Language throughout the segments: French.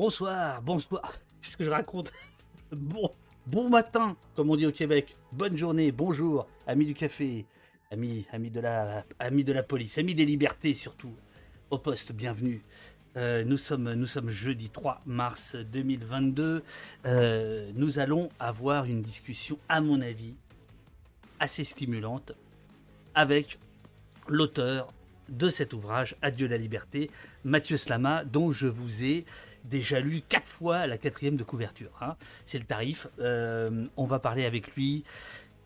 Bonsoir, bonsoir. Qu'est-ce que je raconte Bon, bon matin, comme on dit au Québec. Bonne journée, bonjour, amis du café, amis, amis de la, amis de la police, amis des libertés surtout. Au poste, bienvenue. Euh, nous, sommes, nous sommes jeudi 3 mars 2022. Euh, nous allons avoir une discussion, à mon avis, assez stimulante avec l'auteur de cet ouvrage, Adieu la liberté, Mathieu Slama, dont je vous ai déjà lu quatre fois la quatrième de couverture. hein. C'est le tarif. Euh, on va parler avec lui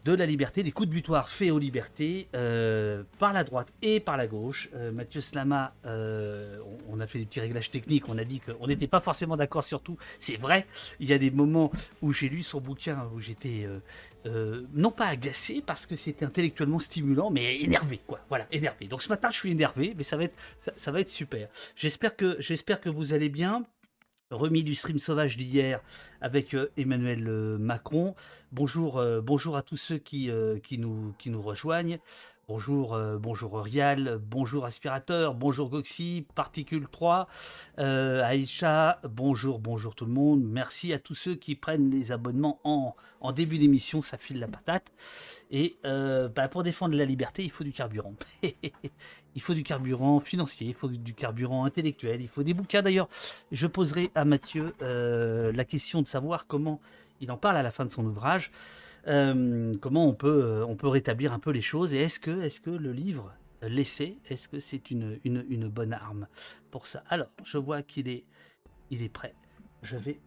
de la liberté, des coups de butoir faits aux libertés euh, par la droite et par la gauche. Euh, Mathieu Slama, on, a fait des petits réglages techniques, on a dit qu'on n'était pas forcément d'accord sur tout. C'est vrai, il y a des moments où j'ai lu son bouquin, où j'étais non pas agacé parce que c'était intellectuellement stimulant, mais énervé, quoi. Voilà, énervé. Donc ce matin, je suis énervé, mais ça va être, ça va être super. J'espère que, j'espère que vous allez bien remis du stream sauvage d'hier avec euh, Emmanuel euh, Macron. Bonjour, euh, bonjour à tous ceux qui nous rejoignent. Bonjour, euh, bonjour Rial, bonjour Aspirateur, bonjour Goxy, Particule 3, euh, Aïcha, bonjour, bonjour tout le monde. Merci à tous ceux qui prennent les abonnements en, début d'émission, ça file la patate. Et euh, bah, pour défendre la liberté, il faut du carburant. il faut du carburant financier, il faut du carburant intellectuel, il faut des bouquins. D'ailleurs, je poserai à Mathieu la question de savoir comment il en parle à la fin de son ouvrage. Euh, comment on peut, euh, on peut rétablir un peu les choses et est-ce que, est que le livre euh, L'essai, est-ce que c'est une, une, bonne arme pour ça? Alors, je vois qu'il est, il est prêt. Je vais,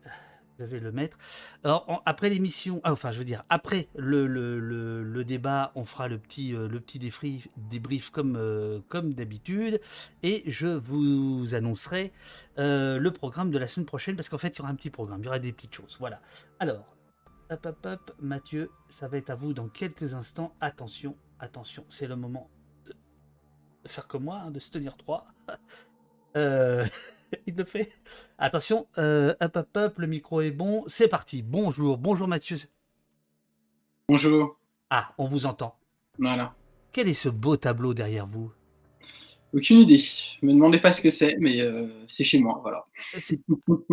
je vais le mettre. Alors, après l'émission, ah, enfin, je veux dire, après le, le, le, le débat, on fera le petit, le petit débrief, débrief comme, comme d'habitude. Et je vous annoncerai le programme de la semaine prochaine, parce qu'en fait, il y aura un petit programme, il y aura des petites choses. Voilà. Alors, hop, hop, hop, Mathieu, ça va être à vous dans quelques instants. Attention, attention, c'est le moment de faire comme moi, hein, de se tenir droit. Euh, il le fait. Attention, euh, hop, hop, hop, le micro est bon. C'est parti. Bonjour, bonjour Mathieu. Bonjour. Ah, on vous entend. Voilà. Quel est ce beau tableau derrière vous? Aucune idée. Me demandez pas ce que c'est, mais euh, c'est chez moi. Voilà. C'est-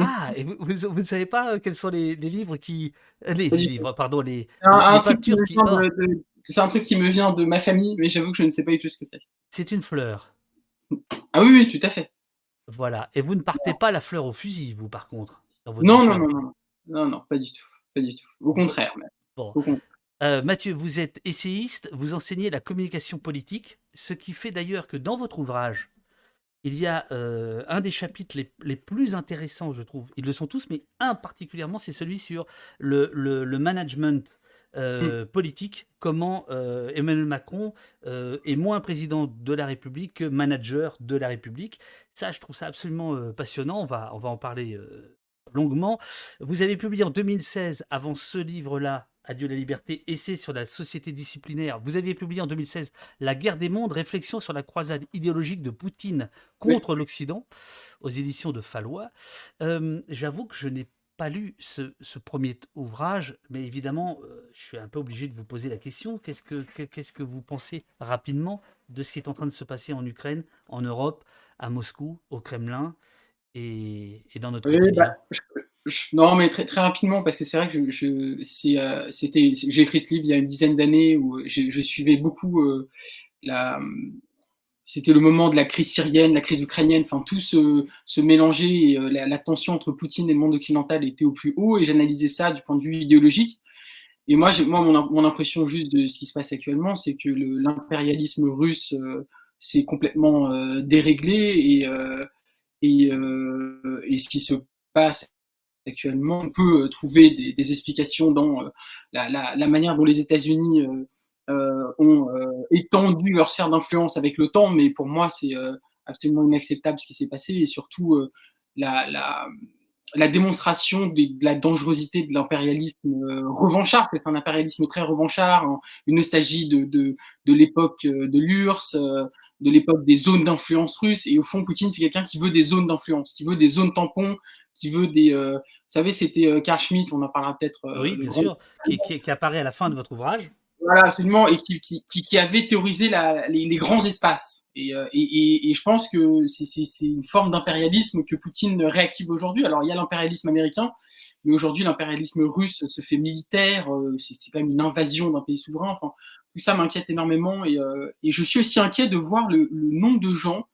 Ah, et vous, vous, vous ne savez pas euh, quels sont les, les livres qui. euh, Les, livres, pardon, les, Un, truc qui oh, c'est un truc qui me vient de ma famille, mais j'avoue que je ne sais pas du tout ce que c'est. c'est une fleur. Ah oui, oui, tout à fait. Voilà. Et vous ne partez pas la fleur au fusil, vous, par contre. dans votre Non, non, non, non, non, non, pas du tout, pas du tout. Au contraire, même. Bon. Au contraire. Euh, Mathieu, vous êtes essayiste, vous enseignez la communication politique, ce qui fait d'ailleurs que dans votre ouvrage, il y a euh, un des chapitres les, les plus intéressants, je trouve. Ils le sont tous, mais un particulièrement, c'est celui sur le, le- le management euh, politique, comment euh, Emmanuel Macron euh, est moins président de la République que manager de la République. Ça, je trouve ça absolument passionnant. On va, on va en parler longuement. Vous avez publié en 2016, avant ce livre-là, Adieu la liberté, essai sur la société disciplinaire. Vous aviez publié en 2016 La guerre des mondes, réflexion sur la croisade idéologique de Poutine contre l'Occident, aux éditions de Fallois. Euh, J'avoue que je n'ai pas lu ce, ce premier ouvrage, mais évidemment, euh, je suis un peu obligé de vous poser la question. Qu'est-ce que que- qu'est-ce que vous pensez rapidement de ce qui est en train de se passer en Ukraine, en Europe, à Moscou, au Kremlin et, et dans notre Oui, bah, je- non, mais très, très rapidement, parce que c'est vrai que je, je- euh, c'était, j'ai écrit ce livre il y a une dizaine d'années où je, je suivais beaucoup euh, la, c'était le moment de la crise syrienne, la crise ukrainienne, enfin tout se, se mélangeait et euh, la, la tension entre Poutine et le monde occidental était au plus haut et j'analysais ça du point de vue idéologique. Et moi, moi mon, mon impression juste de ce qui se passe actuellement, c'est que l'impérialisme russe euh, s'est complètement euh, déréglé et, euh, et, et ce qui se passe actuellement, on peut euh, trouver des, explications dans euh, la, manière dont les États-Unis euh, ont étendu leur sphère d'influence avec le temps, mais pour moi, c'est absolument inacceptable ce qui s'est passé et surtout la, la, la démonstration de, la dangerosité de l'impérialisme revanchard, que c'est un impérialisme très revanchard, hein, une nostalgie de, de, de l'époque de l'URSS, de l'époque des zones d'influence russes, et au fond, Poutine, c'est quelqu'un qui veut des zones d'influence, qui veut des zones tampons, qui veut des... euh, vous savez, c'était euh, Carl Schmitt, on en parlera peut-être. euh, Oui, bien grand- sûr, qui, qui- qui apparaît à la fin de votre ouvrage. Voilà, absolument, et qui, avait théorisé la, les, les, grands espaces. Et, et, et, et je pense que c'est une forme d'impérialisme que Poutine réactive aujourd'hui. Alors, il y a l'impérialisme américain, mais aujourd'hui, l'impérialisme russe se fait militaire, c'est quand même une invasion d'un pays souverain. Enfin, tout ça m'inquiète énormément, et, et, je suis aussi inquiet de voir le, le nombre de gens,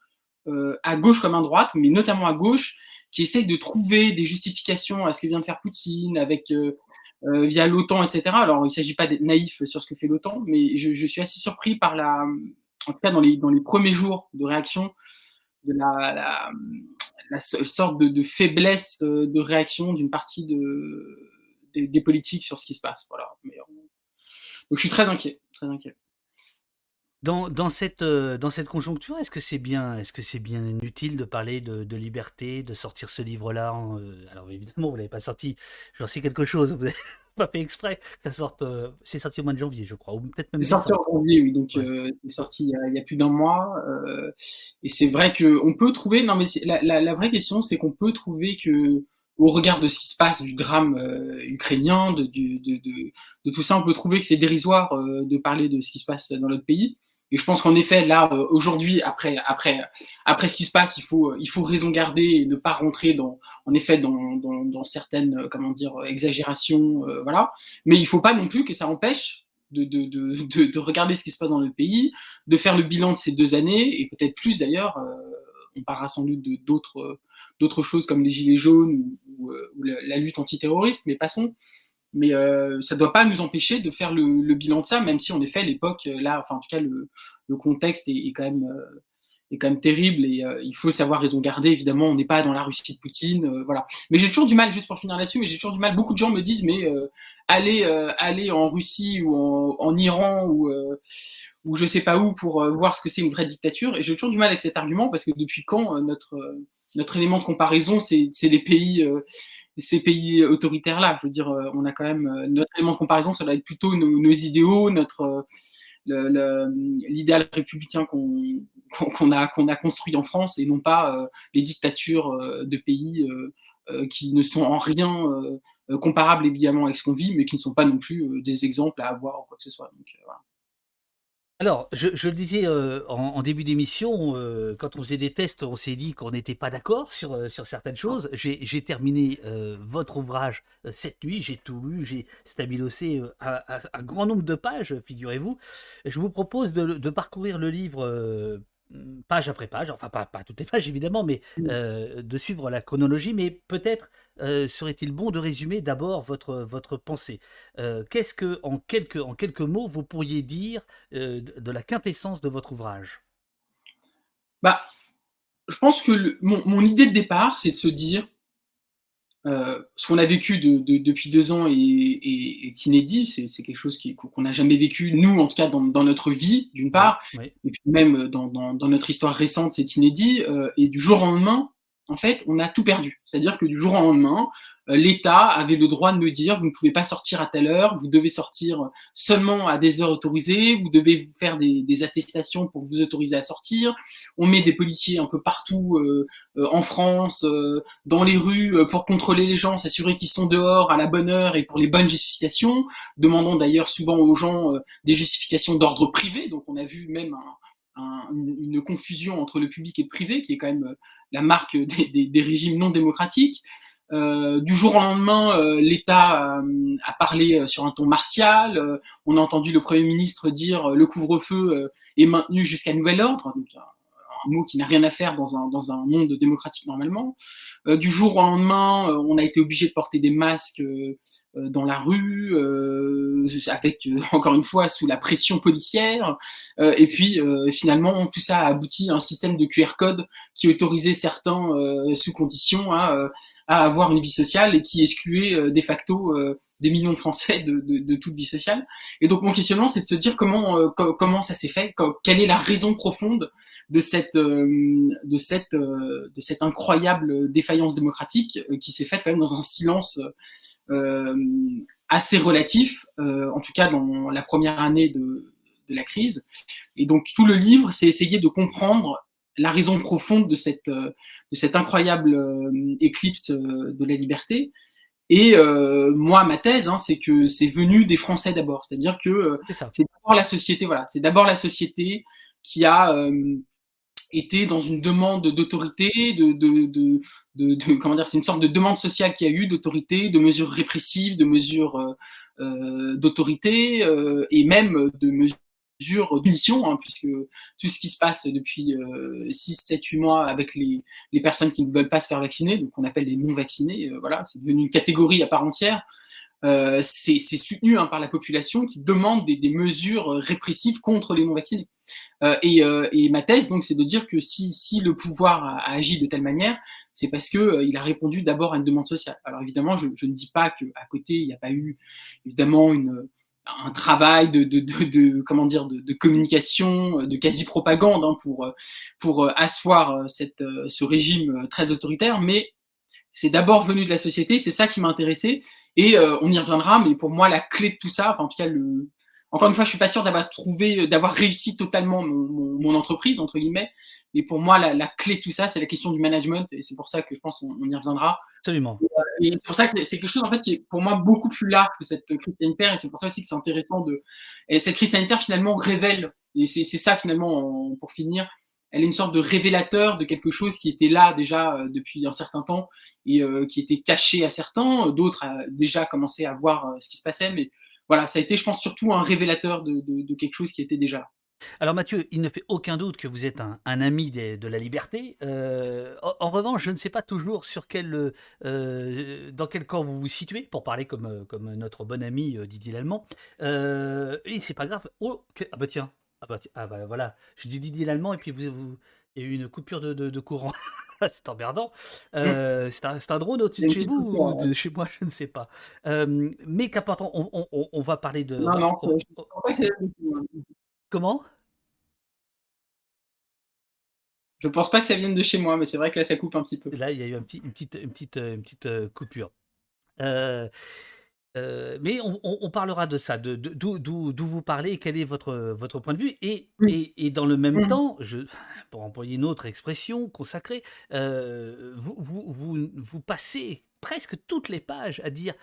à gauche comme à droite, mais notamment à gauche, qui essayent de trouver des justifications à ce que vient de faire Poutine avec euh, euh, via l'OTAN, etc. Alors, il ne s'agit pas d'être naïf sur ce que fait l'OTAN, mais je, suis assez surpris par la, en tout cas dans les, dans les premiers jours de réaction, de la, la, la sorte de, faiblesse euh, de réaction d'une partie de, des, politiques sur ce qui se passe. Voilà. Mais, donc, je suis très inquiet, très inquiet. Dans, dans, cette, euh, dans cette conjoncture, est-ce que c'est bien, est-ce que c'est bien utile de parler de, de liberté, de sortir ce livre-là euh, Alors évidemment, vous l'avez pas sorti. J'en sais quelque chose. Vous n'avez pas fait exprès ça sorte. Euh, c'est sorti au mois de janvier, je crois, ou peut-être même. C'est sorti en janvier, oui. Donc ouais. c'est sorti il y, a, il y, a, plus d'un mois. et c'est vrai que on peut trouver. Non, mais la, la, la, vraie question, c'est qu'on peut trouver que au regard de ce qui se passe, du drame ukrainien, de, de, de, de, tout ça, on peut trouver que c'est dérisoire de parler de ce qui se passe dans notre pays. Et je pense qu'en effet, là, euh, aujourd'hui, après, après, après ce qui se passe, il faut, il faut raison garder et ne pas rentrer dans, en effet, dans, dans, dans certaines, euh, comment dire, exagérations, euh, voilà. Mais il faut pas non plus que ça empêche de, de, de, de, regarder ce qui se passe dans le pays, de faire le bilan de ces deux années et peut-être plus d'ailleurs. Euh, on parlera sans doute d'autres, d'autres choses comme les gilets jaunes ou, ou, ou la, la, lutte antiterroriste, mais passons mais euh, ça ne doit pas nous empêcher de faire le, le, bilan de ça, même si en effet l'époque, euh, là, enfin en tout cas le, le contexte est, est, quand même euh, est quand même terrible et euh, il faut savoir raison garder. Évidemment, on n'est pas dans la Russie de Poutine, euh, voilà. Mais j'ai toujours du mal, juste pour finir là-dessus, mais j'ai toujours du mal. Beaucoup de gens me disent, mais aller aller en Russie ou en, en Iran ou ou je sais pas où pour voir ce que c'est une vraie dictature. Et j'ai toujours du mal avec cet argument parce que depuis quand notre notre élément de comparaison, c'est les pays ces pays autoritaires-là. Je veux dire, euh, on a quand même euh, notre élément de comparaison, ça va être plutôt nos, idéaux, notre euh, l'idéal républicain qu'on qu a construit en France et non pas les dictatures de pays qui ne sont en rien comparables évidemment avec ce qu'on vit, mais qui ne sont pas non plus des exemples à avoir ou quoi que ce soit. Donc, voilà. Alors, je, je, le disais euh, en, en, début d'émission, euh, quand on faisait des tests, on s'est dit qu'on n'était pas d'accord sur, euh, sur certaines choses. J'ai terminé votre ouvrage cette nuit, j'ai tout lu, j'ai stabilosé un grand nombre de pages, figurez-vous. Je vous propose de, de, parcourir le livre page après page, enfin pas, pas, toutes les pages évidemment, mais euh, de suivre la chronologie, mais peut-être euh, serait-il bon de résumer d'abord votre, votre pensée. Euh, Qu'est-ce que, en quelques, en quelques mots, vous pourriez dire de, la quintessence de votre ouvrage? Bah, Je pense que le, mon, mon, idée de départ, c'est de se dire, euh, ce qu'on a vécu de, de, depuis deux ans est, est, est inédit. C'est quelque chose qu'on n'a jamais vécu, nous, en tout cas, dans, dans notre vie, d'une part, oui. et puis même dans, dans, dans, notre histoire récente, c'est inédit. Euh, et du jour au lendemain, en fait, on a tout perdu. C'est-à-dire que du jour au lendemain, euh, l'État avait le droit de nous dire vous ne pouvez pas sortir à telle heure, vous devez sortir seulement à des heures autorisées, vous devez vous faire des, attestations pour vous autoriser à sortir. On met des policiers un peu partout euh, euh, en France, euh, dans les rues, euh, pour contrôler les gens, s'assurer qu'ils sont dehors à la bonne heure et pour les bonnes justifications. Demandons d'ailleurs souvent aux gens euh, des justifications d'ordre privé. Donc on a vu même un, une confusion entre le public et le privé, qui est quand même la marque des, des, des régimes non démocratiques. Euh, du jour au lendemain, euh, l'État euh, a parlé sur un ton martial. on a entendu le Premier ministre dire le couvre-feu est maintenu jusqu'à nouvel ordre. Un mot qui n'a rien à faire dans un, dans un monde démocratique normalement. Du jour au lendemain, on a été obligé de porter des masques dans la rue, avec encore une fois sous la pression policière. et puis finalement, tout ça a abouti à un système de QR code qui autorisait certains sous condition à, à, avoir une vie sociale et qui excluait de facto des millions de Français de, de, de, toute vie sociale. Et donc mon questionnement, c'est de se dire comment euh, co comment ça s'est fait, quelle est la raison profonde de cette euh, de cette euh, de cette incroyable défaillance démocratique euh, qui s'est faite quand même dans un silence euh, assez relatif, euh, en tout cas dans la première année de, de la crise. Et donc tout le livre, c'est essayer de comprendre la raison profonde de cette de cette incroyable éclipse de la liberté. Et moi, ma thèse, hein, c'est que c'est venu des Français d'abord, c'est-à-dire que c'est d'abord la société, voilà, c'est d'abord la société qui a été dans une demande d'autorité, de, de, de, de, comment dire, c'est une sorte de demande sociale qui a eu d'autorité, de mesures répressives, de mesures euh, euh d'autorité euh, et même de mesures d'unition, hein, puisque tout ce qui se passe depuis euh, 6, 7, 8 mois avec les, les, personnes qui ne veulent pas se faire vacciner, donc on appelle les non vaccinés, euh, voilà, c'est devenu une catégorie à part entière. Euh, c'est soutenu hein, par la population qui demande des, des mesures répressives contre les non vaccinés. Euh, et, euh, et, ma thèse, donc, c'est de dire que si, si le pouvoir a, agi de telle manière, c'est parce que euh, il a répondu d'abord à une demande sociale. Alors évidemment, je, je ne dis pas qu'à côté, il n'y a pas eu évidemment une, un travail de, de, de, de comment dire de, communication, de quasi propagande hein, pour pour asseoir cette, ce régime très autoritaire, mais c'est d'abord venu de la société, c'est ça qui m'a intéressé, et on y reviendra. Mais pour moi, la clé de tout ça, enfin en tout cas le encore une fois, je suis pas sûr d'avoir trouvé, d'avoir réussi totalement mon, mon, mon, entreprise entre guillemets. Mais pour moi, la, la clé de tout ça, c'est la question du management, et c'est pour ça que je pense qu'on y reviendra. Absolument. Et, et c'est pour ça que c'est quelque chose en fait qui est pour moi beaucoup plus large que cette crise sanitaire, et c'est pour ça aussi que c'est intéressant de. Et cette crise sanitaire finalement révèle, et c'est ça finalement pour finir, elle est une sorte de révélateur de quelque chose qui était là déjà euh, depuis un certain temps et euh, qui était caché à certains. D'autres a déjà commencé à voir euh, ce qui se passait, mais voilà, ça a été, je pense, surtout un révélateur de, quelque chose qui était déjà là. Alors Mathieu, il ne fait aucun doute que vous êtes un, ami de la liberté. Euh, en, revanche, je ne sais pas toujours sur euh, dans quel camp vous vous situez, pour parler comme, notre bon ami euh, Didier Lallemand. Euh, et c'est pas grave. Oh, ah bah tiens, ah bah, ah bah, voilà, je dis Didier Lallemand et puis vous, vous, il y a eu une coupure de, de, de courant. c'est emmerdant. Euh, mmh. c'est un, un, drone au-dessus de chez vous ou de chez moi, je ne sais pas. Euh, mais qu'importe, on, on, on, va parler de. Non, non, on, Comment? Je pense pas que ça vienne de chez moi, mais c'est vrai que là, ça coupe un petit peu. Là, il y a eu un petit, une, petite, une, petite, une petite euh, coupure. Euh, euh, mais on, on, on, parlera de ça, de d'où vous parlez, quel est votre, votre point de vue. Et, et, et dans le même mmh. temps, je, pour employer une autre expression consacrée, euh, vous, vous, vous, vous passez presque toutes les pages à dire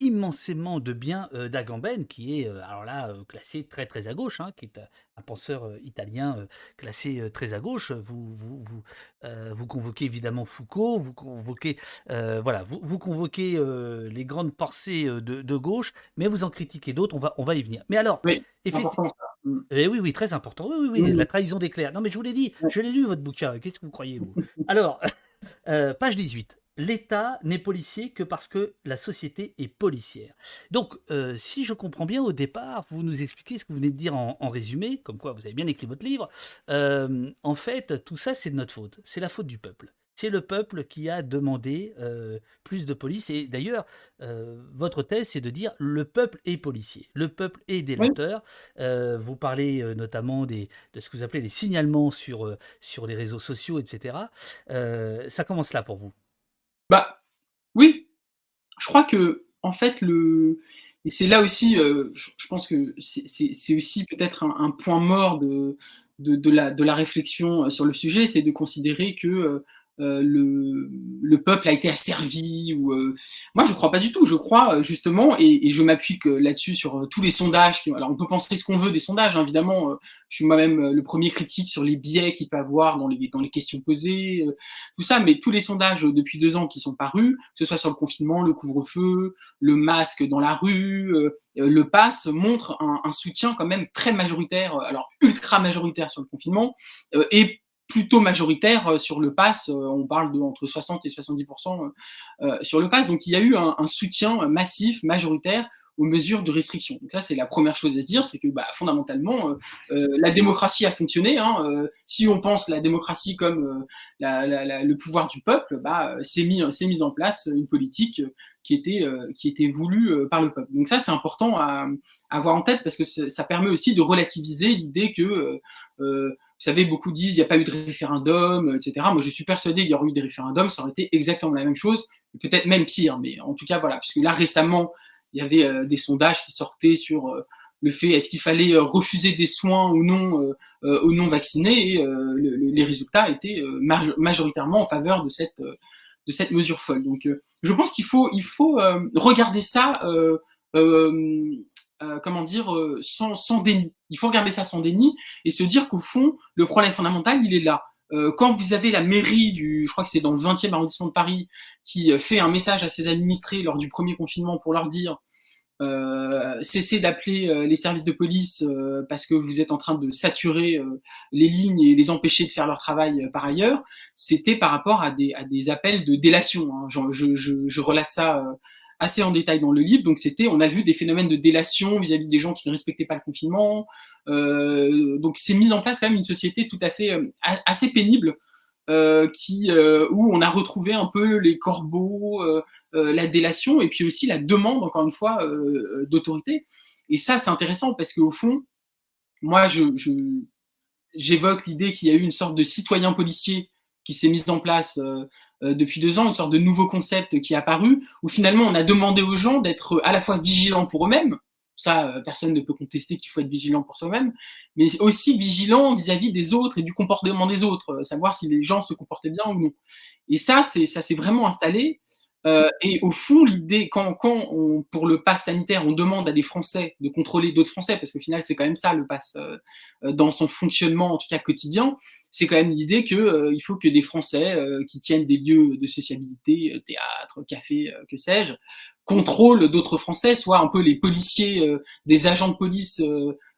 immensément de bien euh, d'Agamben, qui est euh, alors là euh, classé très très à gauche, hein, qui est un penseur italien classé très à gauche. Vous vous vous, vous convoquez évidemment Foucault, vous convoquez voilà, vous, vous convoquez les grandes pensées de, de, gauche, mais vous en critiquez d'autres. On va on va y venir. Mais alors, oui, effectivement. Mm. Eh oui, oui, très important. Oui, oui, oui, mmh. la trahison des clercs. Non, mais je vous l'ai dit, je l'ai lu votre bouquin. Qu'est-ce que vous croyez, vous? Alors, page 18 l'État n'est policier que parce que la société est policière. Donc, euh, si je comprends bien, au départ, vous nous expliquez ce que vous venez de dire en, en résumé, comme quoi vous avez bien écrit votre livre. Euh, en fait, tout ça, c'est de notre faute. C'est la faute du peuple. C'est le peuple qui a demandé euh, plus de police. Et d'ailleurs, euh, votre thèse, c'est de dire le peuple est policier, le peuple est délateur. Oui. Euh, vous parlez notamment des, de ce que vous appelez les signalements sur, sur les réseaux sociaux, etc. ça commence là pour vous. Bah oui, je crois que en fait le et c'est là aussi, euh, je, pense que c'est aussi peut-être un, un, point mort de, de, de, la, de la réflexion sur le sujet, c'est de considérer que euh, le, le, peuple a été asservi ou euh... moi je crois pas du tout. Je crois euh, justement et, et je m'appuie là-dessus sur euh, tous les sondages qui... alors on peut penser ce qu'on veut des sondages hein, évidemment euh, je suis moi-même le premier critique sur les biais qu'il peut avoir dans les dans les questions posées tout ça. Mais tous les sondages depuis deux ans qui sont parus que ce soit sur le confinement le couvre-feu le masque dans la rue le pass montrent un, un, soutien quand même très majoritaire alors ultra majoritaire sur le confinement et plutôt majoritaire euh, sur le pass. Euh, on parle de entre 60 et 70% euh, sur le pass. Donc il y a eu un, un soutien massif, majoritaire aux mesures de restriction. Donc là, c'est la première chose à se dire, c'est que bah, fondamentalement, euh, la démocratie a fonctionné. Hein, euh, si on pense la démocratie comme la, la, la, le pouvoir du peuple, bah, c'est mis, c'est mis en place une politique qui était, qui était voulue par le peuple. Donc ça, c'est important à, à, avoir en tête parce que ça permet aussi de relativiser l'idée que savez, beaucoup disent il n'y a pas eu de référendum, etc. Moi, je suis persuadé qu'il y aurait eu des référendums, ça aurait été exactement la même chose, peut-être même pire. Mais en tout cas, voilà, puisque là, récemment, il y avait euh, des sondages qui sortaient sur euh, le fait est-ce qu'il fallait euh, refuser des soins ou non aux non vaccinés et le, les résultats étaient majoritairement en faveur de cette de cette mesure folle. Donc, je pense qu'il faut, il faut regarder ça, comment dire, sans, sans, déni. Il faut regarder ça sans déni et se dire qu'au fond, le problème fondamental, il est là. quand vous avez la mairie du, je crois que c'est dans le 20e arrondissement de Paris, qui fait un message à ses administrés lors du premier confinement pour leur dire euh, cessez d'appeler euh, les services de police euh, parce que vous êtes en train de saturer les lignes et les empêcher de faire leur travail par ailleurs, c'était par rapport à des, à des appels de délation. Hein. Je, je, je, relate ça assez en détail dans le livre. Donc c'était, on a vu des phénomènes de délation vis-à-vis des gens qui ne respectaient pas le confinement. donc c'est mis en place quand même une société tout à fait assez pénible euh, qui, euh, où on a retrouvé un peu les corbeaux, euh, la délation et puis aussi la demande, encore une fois, d'autorité. Et ça, c'est intéressant parce qu'au fond, moi, je, j'évoque l'idée qu'il y a eu une sorte de citoyen policier qui s'est mise en place depuis deux ans, une sorte de nouveau concept qui est apparu, où finalement on a demandé aux gens d'être à la fois vigilants pour eux-mêmes, ça, euh, personne ne peut contester qu'il faut être vigilant pour soi-même, mais aussi vigilant vis-à-vis des autres et du comportement des autres, euh, savoir si les gens se comportaient bien ou non. Et ça, c'est ça s'est vraiment installé. Euh, et au fond, l'idée, quand, quand on, pour le pass sanitaire, on demande à des Français de contrôler d'autres Français, parce qu'au final, c'est quand même ça le pass dans son fonctionnement, en tout cas quotidien, c'est quand même l'idée qu'il il faut que des Français qui tiennent des lieux de sociabilité, théâtre, café, que sais-je, contrôle d'autres Français, soit un peu les policiers, euh, des agents de police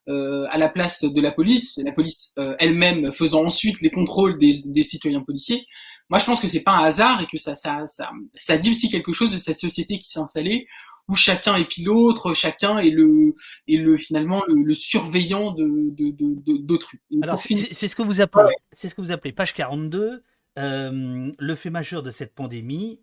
euh, euh, à la place de la police, la police elle-même faisant ensuite les contrôles des, des, citoyens policiers. Moi, je pense que c'est pas un hasard et que ça, ça, ça, ça dit aussi quelque chose de cette société qui s'est installée où chacun est pilote, chacun est le, est le finalement le, surveillant de, d'autrui. Alors c'est, ce que vous appelez, c'est ce que vous appelez page 42. le fait majeur de cette pandémie,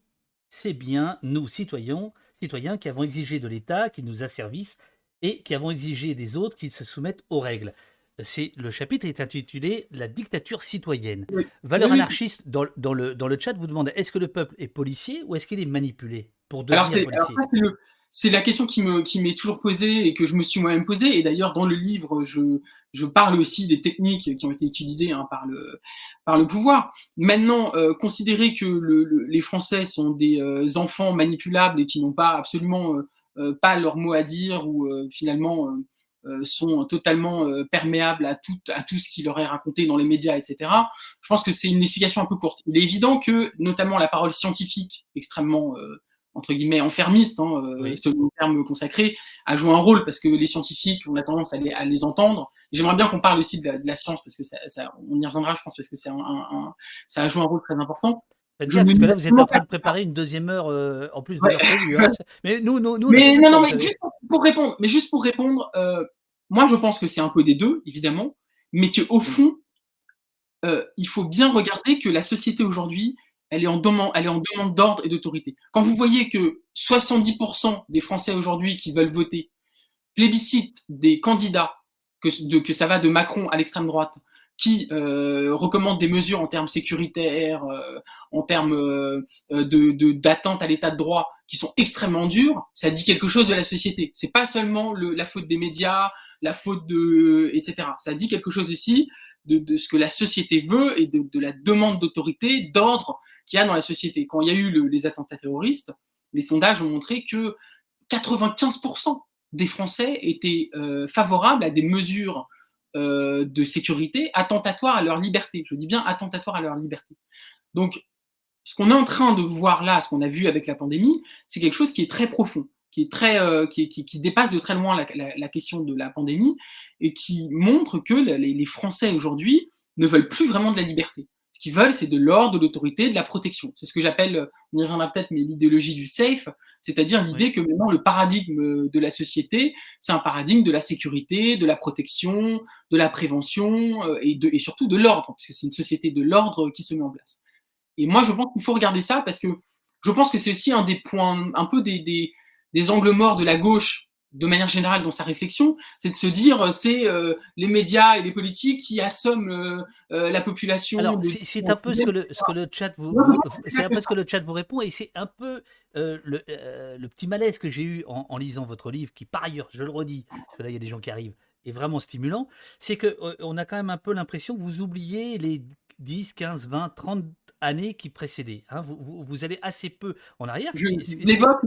c'est bien nous citoyens citoyens qui avons exigé de l'État qui nous asservisse et qui avons exigé des autres qu'ils se soumettent aux règles. C'est le chapitre est intitulé La dictature citoyenne. Valeur anarchiste dans, dans, le, dans le chat vous demande est-ce que le peuple est policier ou est-ce qu'il est manipulé pour devenir policier? c'est la question qui me qui m'est toujours posée et que je me suis moi-même posée. Et d'ailleurs, dans le livre, je, je parle aussi des techniques qui ont été utilisées hein, par le par le pouvoir. Maintenant, euh, considérer que le, les Français sont des euh, enfants manipulables et qui n'ont pas absolument euh, pas leur mot à dire ou finalement sont totalement perméables à tout à tout ce qui leur est raconté dans les médias, etc. Je pense que c'est une explication un peu courte. Il est évident que notamment la parole scientifique extrêmement entre guillemets enfermiste, hein, euh, c'est le terme consacré, a joué un rôle parce que les scientifiques, on a tendance à les, à les entendre. J'aimerais bien qu'on parle aussi de la, science parce que ça, ça, on y reviendra, je pense, parce que c'est un, un, ça a joué un rôle très important. Bien, parce que là, vous êtes en train de préparer une deuxième heure euh, en plus de l'heure prévue. Hein. Mais nous, nous, nous. Mais non, non, mais juste pour répondre, mais juste pour répondre, euh, moi, je pense que c'est un peu des deux, évidemment, mais qu'au fond, euh, il faut bien regarder que la société aujourd'hui, elle est en demande, elle est en demande d'ordre et d'autorité. Quand vous voyez que 70% des Français aujourd'hui qui veulent voter plébiscitent des candidats, que, de, que ça va de Macron à l'extrême droite, qui euh, recommandent des mesures en termes sécuritaires, euh, en termes euh, de d'attente à l'état de droit, qui sont extrêmement dures, ça dit quelque chose de la société. C'est pas seulement le, la faute des médias, la faute de, etc. Ça dit quelque chose ici de, ce que la société veut et de, la demande d'autorité, d'ordre qu'il y a dans la société. Quand il y a eu les attentats terroristes, les sondages ont montré que 95% des Français étaient favorables à des mesures euh, de sécurité attentatoires à leur liberté. Je dis bien attentatoires à leur liberté. Donc, ce qu'on est en train de voir là, ce qu'on a vu avec la pandémie, c'est quelque chose qui est très profond, qui est très, euh, qui, qui, dépasse de très loin la, question de la pandémie et qui montre que les Français aujourd'hui ne veulent plus vraiment de la liberté. Veulent, c'est de l'ordre, de l'autorité, de la protection. C'est ce que j'appelle, on y reviendra peut-être, mais l'idéologie du safe, c'est-à-dire l'idée que maintenant le paradigme de la société, c'est un paradigme de la sécurité, de la protection, de la prévention euh, et, de, et surtout de l'ordre, parce que c'est une société de l'ordre qui se met en place. Et moi, je pense qu'il faut regarder ça parce que je pense que c'est aussi un des points, un peu des, des, des angles morts de la gauche de manière générale dans sa réflexion, c'est de se dire euh, c'est euh, les médias et les politiques qui assomment euh, la population. Alors c'est un peu ce que le, ce que le chat vous, c'est un peu ce que le chat vous répond et c'est un peu le, le, petit malaise que j'ai eu en, en, lisant votre livre qui par ailleurs, je le redis, parce que là il y a des gens qui arrivent, est vraiment stimulant, c'est que on a quand même un peu l'impression que vous oubliez les 10, 15, 20, 30 années qui précédaient. Hein. Vous, vous, allez assez peu en arrière. Je l'évoque,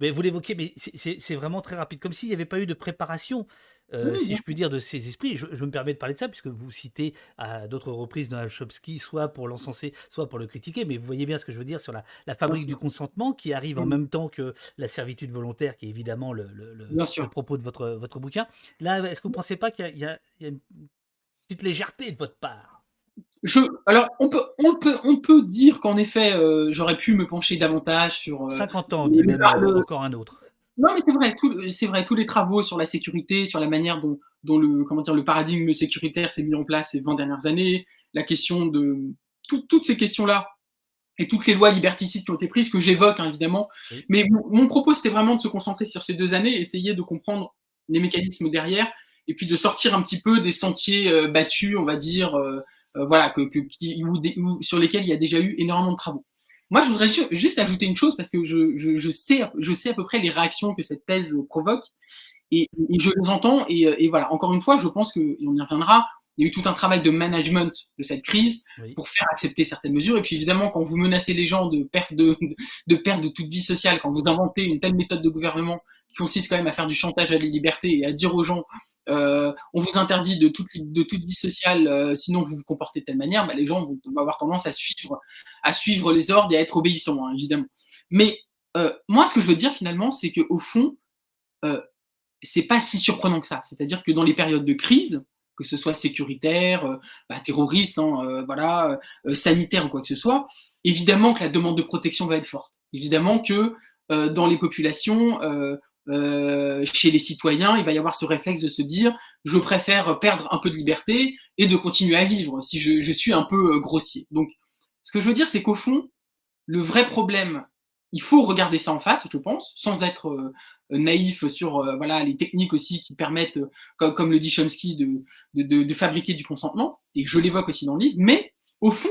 mais, vous l'évoquez, mais c'est vraiment très rapide, comme s'il n'y avait pas eu de préparation. Euh, si je puis dire, de ces esprits. Je, me permets de parler de ça, puisque vous citez à d'autres reprises Donald Chomsky, soit pour l'encenser, soit pour le critiquer, mais vous voyez bien ce que je veux dire sur la, fabrique du consentement, qui arrive en même temps que la servitude volontaire, qui est évidemment le, propos de votre, votre bouquin. Là, est-ce que vous ne pensez pas qu'il y, a une petite légèreté de votre part? Je, alors, on peut, on peut, on peut dire qu'en effet, euh, j'aurais pu me pencher davantage sur. 50 euh, ans, dit même encore un autre. Non, mais c'est vrai, c'est vrai, tous les travaux sur la sécurité, sur la manière dont, dont le, comment dire, le paradigme sécuritaire s'est mis en place ces 20 dernières années, la question de. toutes ces questions-là, et toutes les lois liberticides qui ont été prises, que j'évoque hein, évidemment. Mais mon, propos, c'était vraiment de se concentrer sur ces deux années, essayer de comprendre les mécanismes derrière, et puis de sortir un petit peu des sentiers euh, battus, on va dire. Euh, voilà, que, sur lesquels il y a déjà eu énormément de travaux. Moi, je voudrais juste ajouter une chose parce que je, je, je, sais, je sais à peu près les réactions que cette thèse provoque et, je les entends. Et, et, voilà, encore une fois, je pense que, et on y reviendra, il y a eu tout un travail de management de cette crise pour faire accepter certaines mesures. Et puis évidemment, quand vous menacez les gens de perte de, de, perte de toute vie sociale, quand vous inventez une telle méthode de gouvernement qui consiste quand même à faire du chantage à la liberté et à dire aux gens euh, on vous interdit de toute, de toute vie sociale, euh, sinon vous vous comportez de telle manière, bah, les gens vont, avoir tendance à suivre, à suivre les ordres et à être obéissants, hein, évidemment. Mais euh, moi, ce que je veux dire finalement, c'est qu'au fond, c'est pas si surprenant que ça. C'est-à-dire que dans les périodes de crise, que ce soit sécuritaire, bah, terroriste, hein, voilà, sanitaire ou quoi que ce soit, évidemment que la demande de protection va être forte. Évidemment que dans les populations, euh, chez les citoyens, il va y avoir ce réflexe de se dire je préfère perdre un peu de liberté et de continuer à vivre si je, suis un peu euh, grossier. Donc, ce que je veux dire, c'est qu'au fond, le vrai problème, il faut regarder ça en face, je pense, sans être euh, naïf sur les techniques aussi qui permettent, comme, le dit Chomsky, de fabriquer du consentement, et je l'évoque aussi dans le livre. Mais au fond,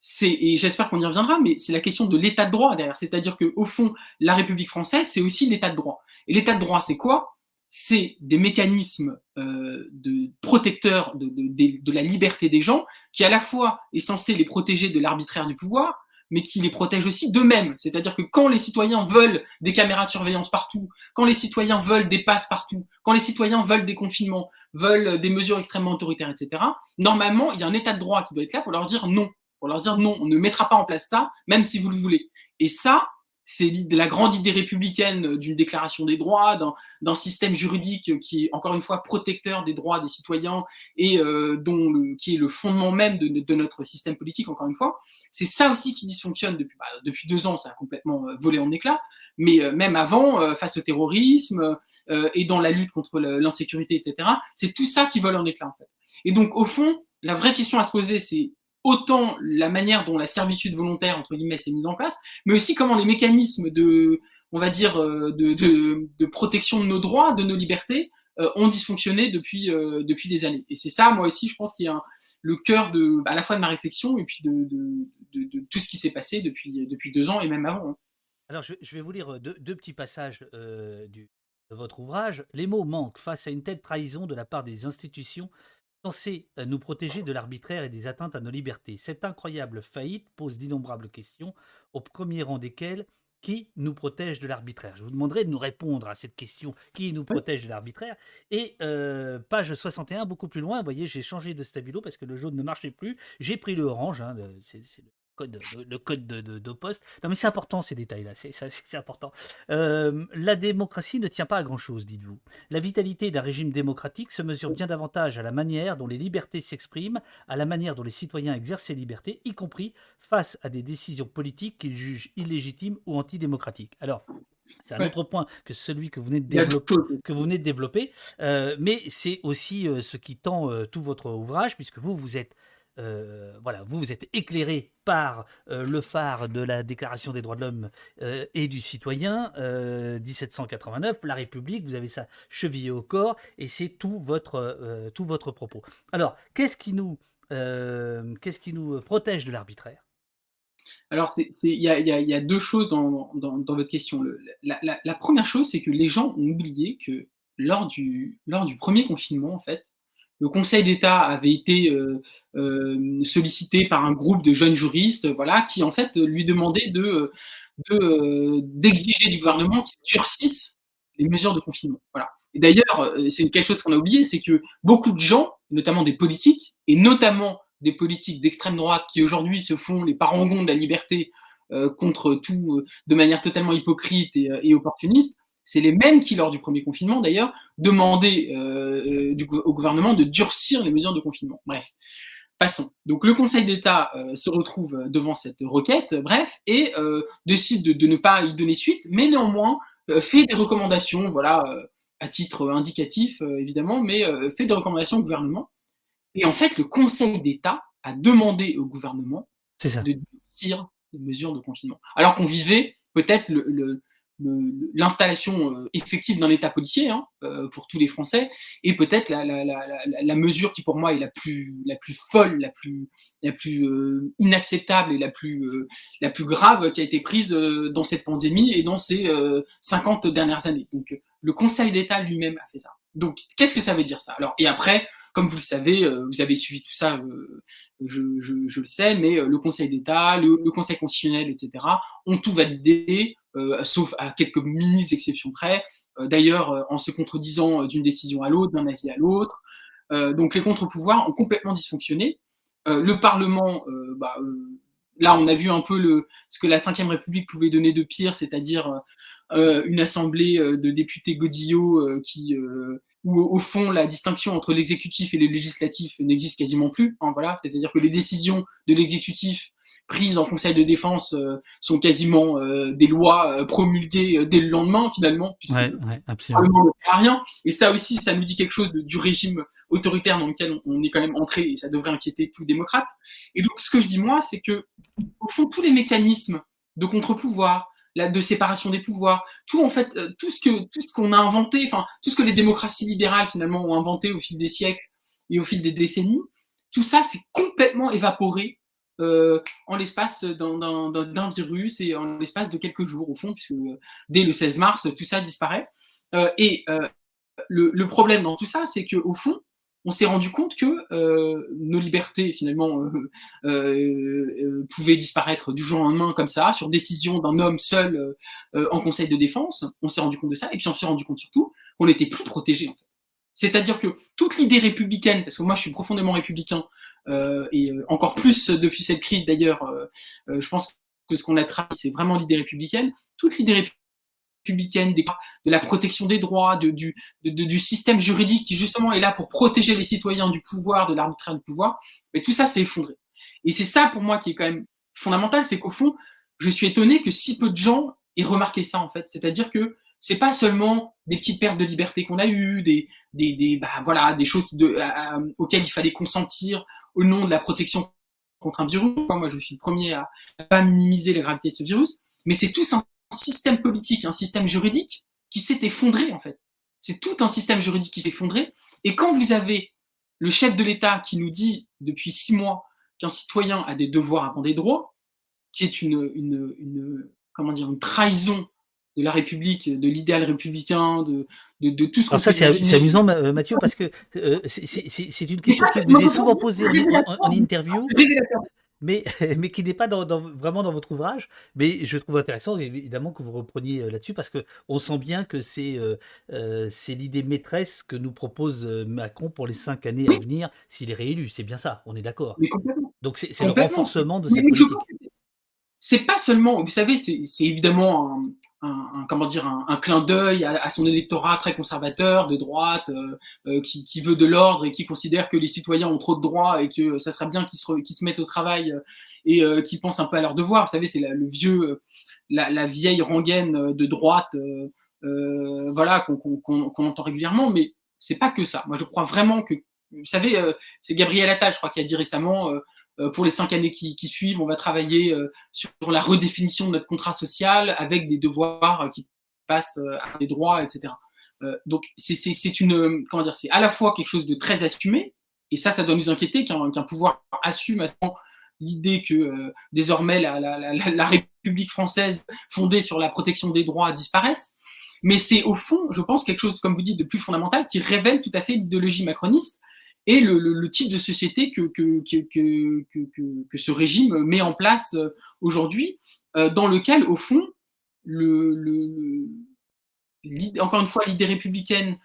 c'est, et j'espère qu'on y reviendra, mais c'est la question de l'état de droit derrière. C'est-à-dire que au fond, la République française, c'est aussi l'état de droit. Et l'état de droit, c'est quoi? C'est des mécanismes euh, de protecteurs de, de, la liberté des gens, qui à la fois est censé les protéger de l'arbitraire du pouvoir, mais qui les protège aussi d'eux-mêmes. C'est-à-dire que quand les citoyens veulent des caméras de surveillance partout, quand les citoyens veulent des passes partout, quand les citoyens veulent des confinements, veulent des mesures extrêmement autoritaires, etc., normalement, il y a un état de droit qui doit être là pour leur dire non pour leur dire non, on ne mettra pas en place ça, même si vous le voulez. Et ça, c'est la grande idée républicaine d'une déclaration des droits, d'un système juridique qui est encore une fois protecteur des droits des citoyens et euh, dont qui est le fondement même de, de, notre système politique, encore une fois. C'est ça aussi qui dysfonctionne depuis, bah, depuis deux ans, ça a complètement euh, volé en éclats, mais euh, même avant, face au terrorisme et dans la lutte contre l'insécurité, etc., c'est tout ça qui vole en éclats en fait. Et donc au fond, la vraie question à se poser, c'est autant la manière dont la servitude volontaire, entre guillemets, s'est mise en place, mais aussi comment les mécanismes de, on va dire, euh, de, protection de nos droits, de nos libertés, euh, ont dysfonctionné depuis, euh, depuis des années. Et c'est ça, moi aussi, je pense qu'il y a le cœur à la fois de ma réflexion et puis de, tout ce qui s'est passé depuis, depuis deux ans et même avant. Hein. Alors, je, vais vous lire deux, deux petits passages du, de votre ouvrage. Les mots manquent face à une telle trahison de la part des institutions censé euh, nous protéger de l'arbitraire et des atteintes à nos libertés. Cette incroyable faillite pose d'innombrables questions, au premier rang desquelles qui nous protège de l'arbitraire? Je vous demanderai de nous répondre à cette question, qui nous protège de l'arbitraire? Et euh, page 61, beaucoup plus loin, vous voyez, j'ai changé de stabilo parce que le jaune ne marchait plus, j'ai pris le orange, hein, c'est le, code de, de, poste. Non, mais c'est important ces détails-là, c'est important. Euh, la démocratie ne tient pas à grand-chose, dites-vous. La vitalité d'un régime démocratique se mesure bien davantage à la manière dont les libertés s'expriment, à la manière dont les citoyens exercent ces libertés, y compris face à des décisions politiques qu'ils jugent illégitimes ou antidémocratiques. Alors, c'est un autre point que celui que vous venez de développer, que vous venez de développer euh, mais c'est aussi euh, ce qui tend tout votre ouvrage, puisque vous, vous êtes euh, voilà, vous, vous êtes éclairé par euh, le phare de la Déclaration des droits de l'homme euh, et du citoyen, 1789, la République, vous avez ça chevillé au corps, et c'est tout votre, tout votre propos. Alors, qu'est-ce qui nous, qu'est-ce qui nous protège de l'arbitraire? Alors, il y, y, a deux choses dans, dans, votre question. la, la, première chose, c'est que les gens ont oublié que lors du, lors du premier confinement, en fait, le Conseil d'État avait été sollicité par un groupe de jeunes juristes, voilà, qui en fait lui demandait de d'exiger du gouvernement qu'il durcisse les mesures de confinement. Voilà. D'ailleurs, c'est quelque chose qu'on a oublié, c'est que beaucoup de gens, notamment des politiques, et notamment des politiques d'extrême droite qui aujourd'hui se font les parangons de la liberté contre tout de manière totalement hypocrite et opportuniste, c'est les mêmes qui, lors du premier confinement d'ailleurs, demandaient euh, euh, au gouvernement de durcir les mesures de confinement. Bref, passons. Donc le Conseil d'État euh, se retrouve devant cette requête, bref, et décide de, ne pas y donner suite, mais néanmoins fait des recommandations, voilà, à titre indicatif évidemment, mais fait des recommandations au gouvernement. Et en fait, le Conseil d'État a demandé au gouvernement de durcir les mesures de confinement, alors qu'on vivait peut-être le l'installation euh, effective d'un État policier hein, euh, pour tous les Français et peut-être la, la, la, la, mesure qui pour moi est la plus la plus folle, la plus la plus euh, inacceptable et la plus la plus grave qui a été prise dans cette pandémie et dans ces 50 dernières années. Donc le Conseil d'État lui-même a fait ça. Donc qu'est-ce que ça veut dire ça? Alors et après comme vous le savez, vous avez suivi tout ça, je, je, je le sais, mais le Conseil d'État, le, le, Conseil constitutionnel, etc., ont tout validé, euh, sauf à quelques mini-exceptions près. Euh, d'ailleurs, euh, en se contredisant d'une décision à l'autre, d'un avis à l'autre. donc les contre-pouvoirs ont complètement dysfonctionné. le Parlement, bah, là, on a vu un peu le, ce que la Ve République pouvait donner de pire, c'est-à-dire une assemblée de députés godillots qui, où au fond la distinction entre l'exécutif et le législatif n'existe quasiment plus. Hein, voilà, c'est-à-dire que les décisions de l'exécutif prises en Conseil de défense euh, sont quasiment euh, des lois euh, promulguées dès le lendemain finalement, puisque ouais, ouais, absolument. ne fait rien. Et ça aussi, ça nous dit quelque chose du régime autoritaire dans lequel on, est quand même entré, et ça devrait inquiéter tout démocrate. Et donc, ce que je dis moi, c'est que au fond, tous les mécanismes de contre-pouvoir, de séparation des pouvoirs, tout en fait, tout ce que tout ce qu'on a inventé, enfin tout ce que les démocraties libérales finalement ont inventé au fil des siècles et au fil des décennies, tout ça s'est complètement évaporé euh, en l'espace d'un virus et en l'espace de quelques jours, au fond, puisque euh, dès le 16 mars, tout ça disparaît. Euh, et le, problème dans tout ça, c'est qu'au fond, on s'est rendu compte que nos libertés, finalement, pouvaient disparaître du jour au lendemain comme ça, sur décision d'un homme seul en Conseil de défense. On s'est rendu compte de ça, et puis on s'est rendu compte surtout qu'on n'était plus protégé, en fait. C'est-à-dire que toute l'idée républicaine, parce que moi je suis profondément républicain, euh, et euh, encore plus depuis cette crise d'ailleurs, euh, je pense que ce qu'on a travaillé, c'est vraiment l'idée républicaine, toute l'idée républicaine de la protection des droits, du, du, système juridique qui justement est là pour protéger les citoyens du pouvoir, de l'arbitraire du pouvoir, mais tout ça s'est effondré. Et c'est ça pour moi qui est quand même fondamental, c'est qu'au fond, je suis étonné que si peu de gens aient remarqué ça en fait. C'est-à-dire que c'est pas seulement des petites pertes de liberté qu'on a eues, des, des, bah, voilà, des choses de, auxquelles il fallait consentir au nom de la protection contre un virus. Moi, je suis le premier à, à pas minimiser la gravité de ce virus, mais c'est tout un système politique, un système juridique qui s'est effondré en fait. C'est tout un système juridique qui s'est effondré. Et quand vous avez le chef de l'État qui nous dit depuis six mois qu'un citoyen a des devoirs avant des droits, qui est une, une, une comment dire, une trahison de la République, de l'idéal républicain, de, de, de tout ce qu'on Ça, c'est amusant, euh, Mathieu, parce que euh, c'est une question qui vous est souvent posée en, interview. Mais, mais qui n'est pas dans, vraiment dans votre ouvrage. Mais je trouve intéressant, évidemment, que vous repreniez euh, là-dessus, parce qu'on sent bien que c'est c'est l'idée maîtresse que nous propose Macron pour les cinq années à venir, s'il est réélu. C'est bien ça, on est d'accord. Donc c'est le renforcement de cette politique. C'est pas seulement, vous savez, c'est évidemment un, un, comment dire un, clin d'œil à, son électorat très conservateur de droite euh, euh, qui, qui, veut de l'ordre et qui considère que les citoyens ont trop de droits et que ça serait bien qu'ils se, qu'ils se mettent au travail euh, et qui pensent un peu à leurs devoirs. Vous savez, c'est le vieux, la, la, vieille rengaine de droite, voilà qu'on entend régulièrement, mais c'est pas que ça. Moi, je crois vraiment que, vous savez, c'est Gabriel Attal, je crois, qui a dit récemment euh, pour les cinq années qui, suivent, on va travailler euh, sur la redéfinition de notre contrat social avec des devoirs euh, qui passent à des droits, etc. donc c'est une comment dire, c'est à la fois quelque chose de très assumé et ça, ça doit nous inquiéter qu'un pouvoir assume l'idée que désormais la, la, République française fondée sur la protection des droits disparaisse. Mais c'est au fond, je pense, quelque chose, comme vous dites, de plus fondamental qui révèle tout à fait l'idéologie macroniste et le, type de société que, ce régime met en place aujourd'hui, dans lequel, au fond, encore une fois, l'idée républicaine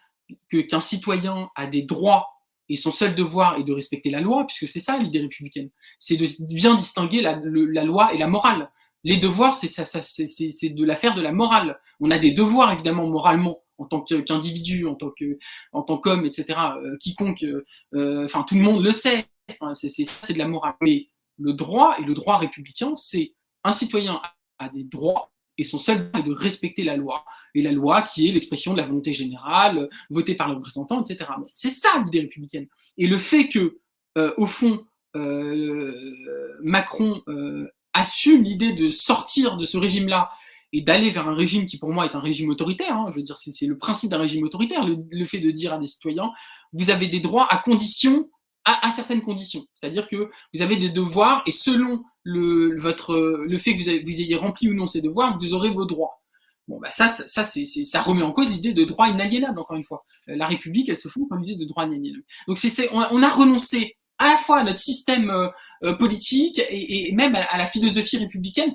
qu'un citoyen a des droits et son seul devoir est de respecter la loi, puisque c'est ça l'idée républicaine, c'est de bien distinguer la, loi et la morale. Les devoirs, c'est de l'affaire de la morale. On a des devoirs, évidemment, moralement, en tant qu'individu, en tant qu'homme, etc. Euh, quiconque, euh, enfin, tout le monde le sait. c'est de la morale. Mais le droit et le droit républicain, c'est un citoyen a des droits et son seul est de respecter la loi. Et la loi qui est l'expression de la volonté générale, votée par le représentant, etc. c'est ça l'idée républicaine. Et le fait que, euh, au fond, euh, Macron euh, assume l'idée de sortir de ce régime-là et d'aller vers un régime qui pour moi est un régime autoritaire, hein, je veux dire, c'est le principe d'un régime autoritaire, le, fait de dire à des citoyens, vous avez des droits à condition, à, certaines conditions. C'est-à-dire que vous avez des devoirs et selon le, votre, le fait que vous, ayez rempli ou non ces devoirs, vous aurez vos droits. Bon, bah ça, ça, ça remet en cause l'idée de droit inaliénable, encore une fois. Euh, la République, elle se fonde comme l'idée de droit inaliénable. Donc, on, a renoncé à la fois à notre système euh, euh, politique et, même à, la philosophie républicaine.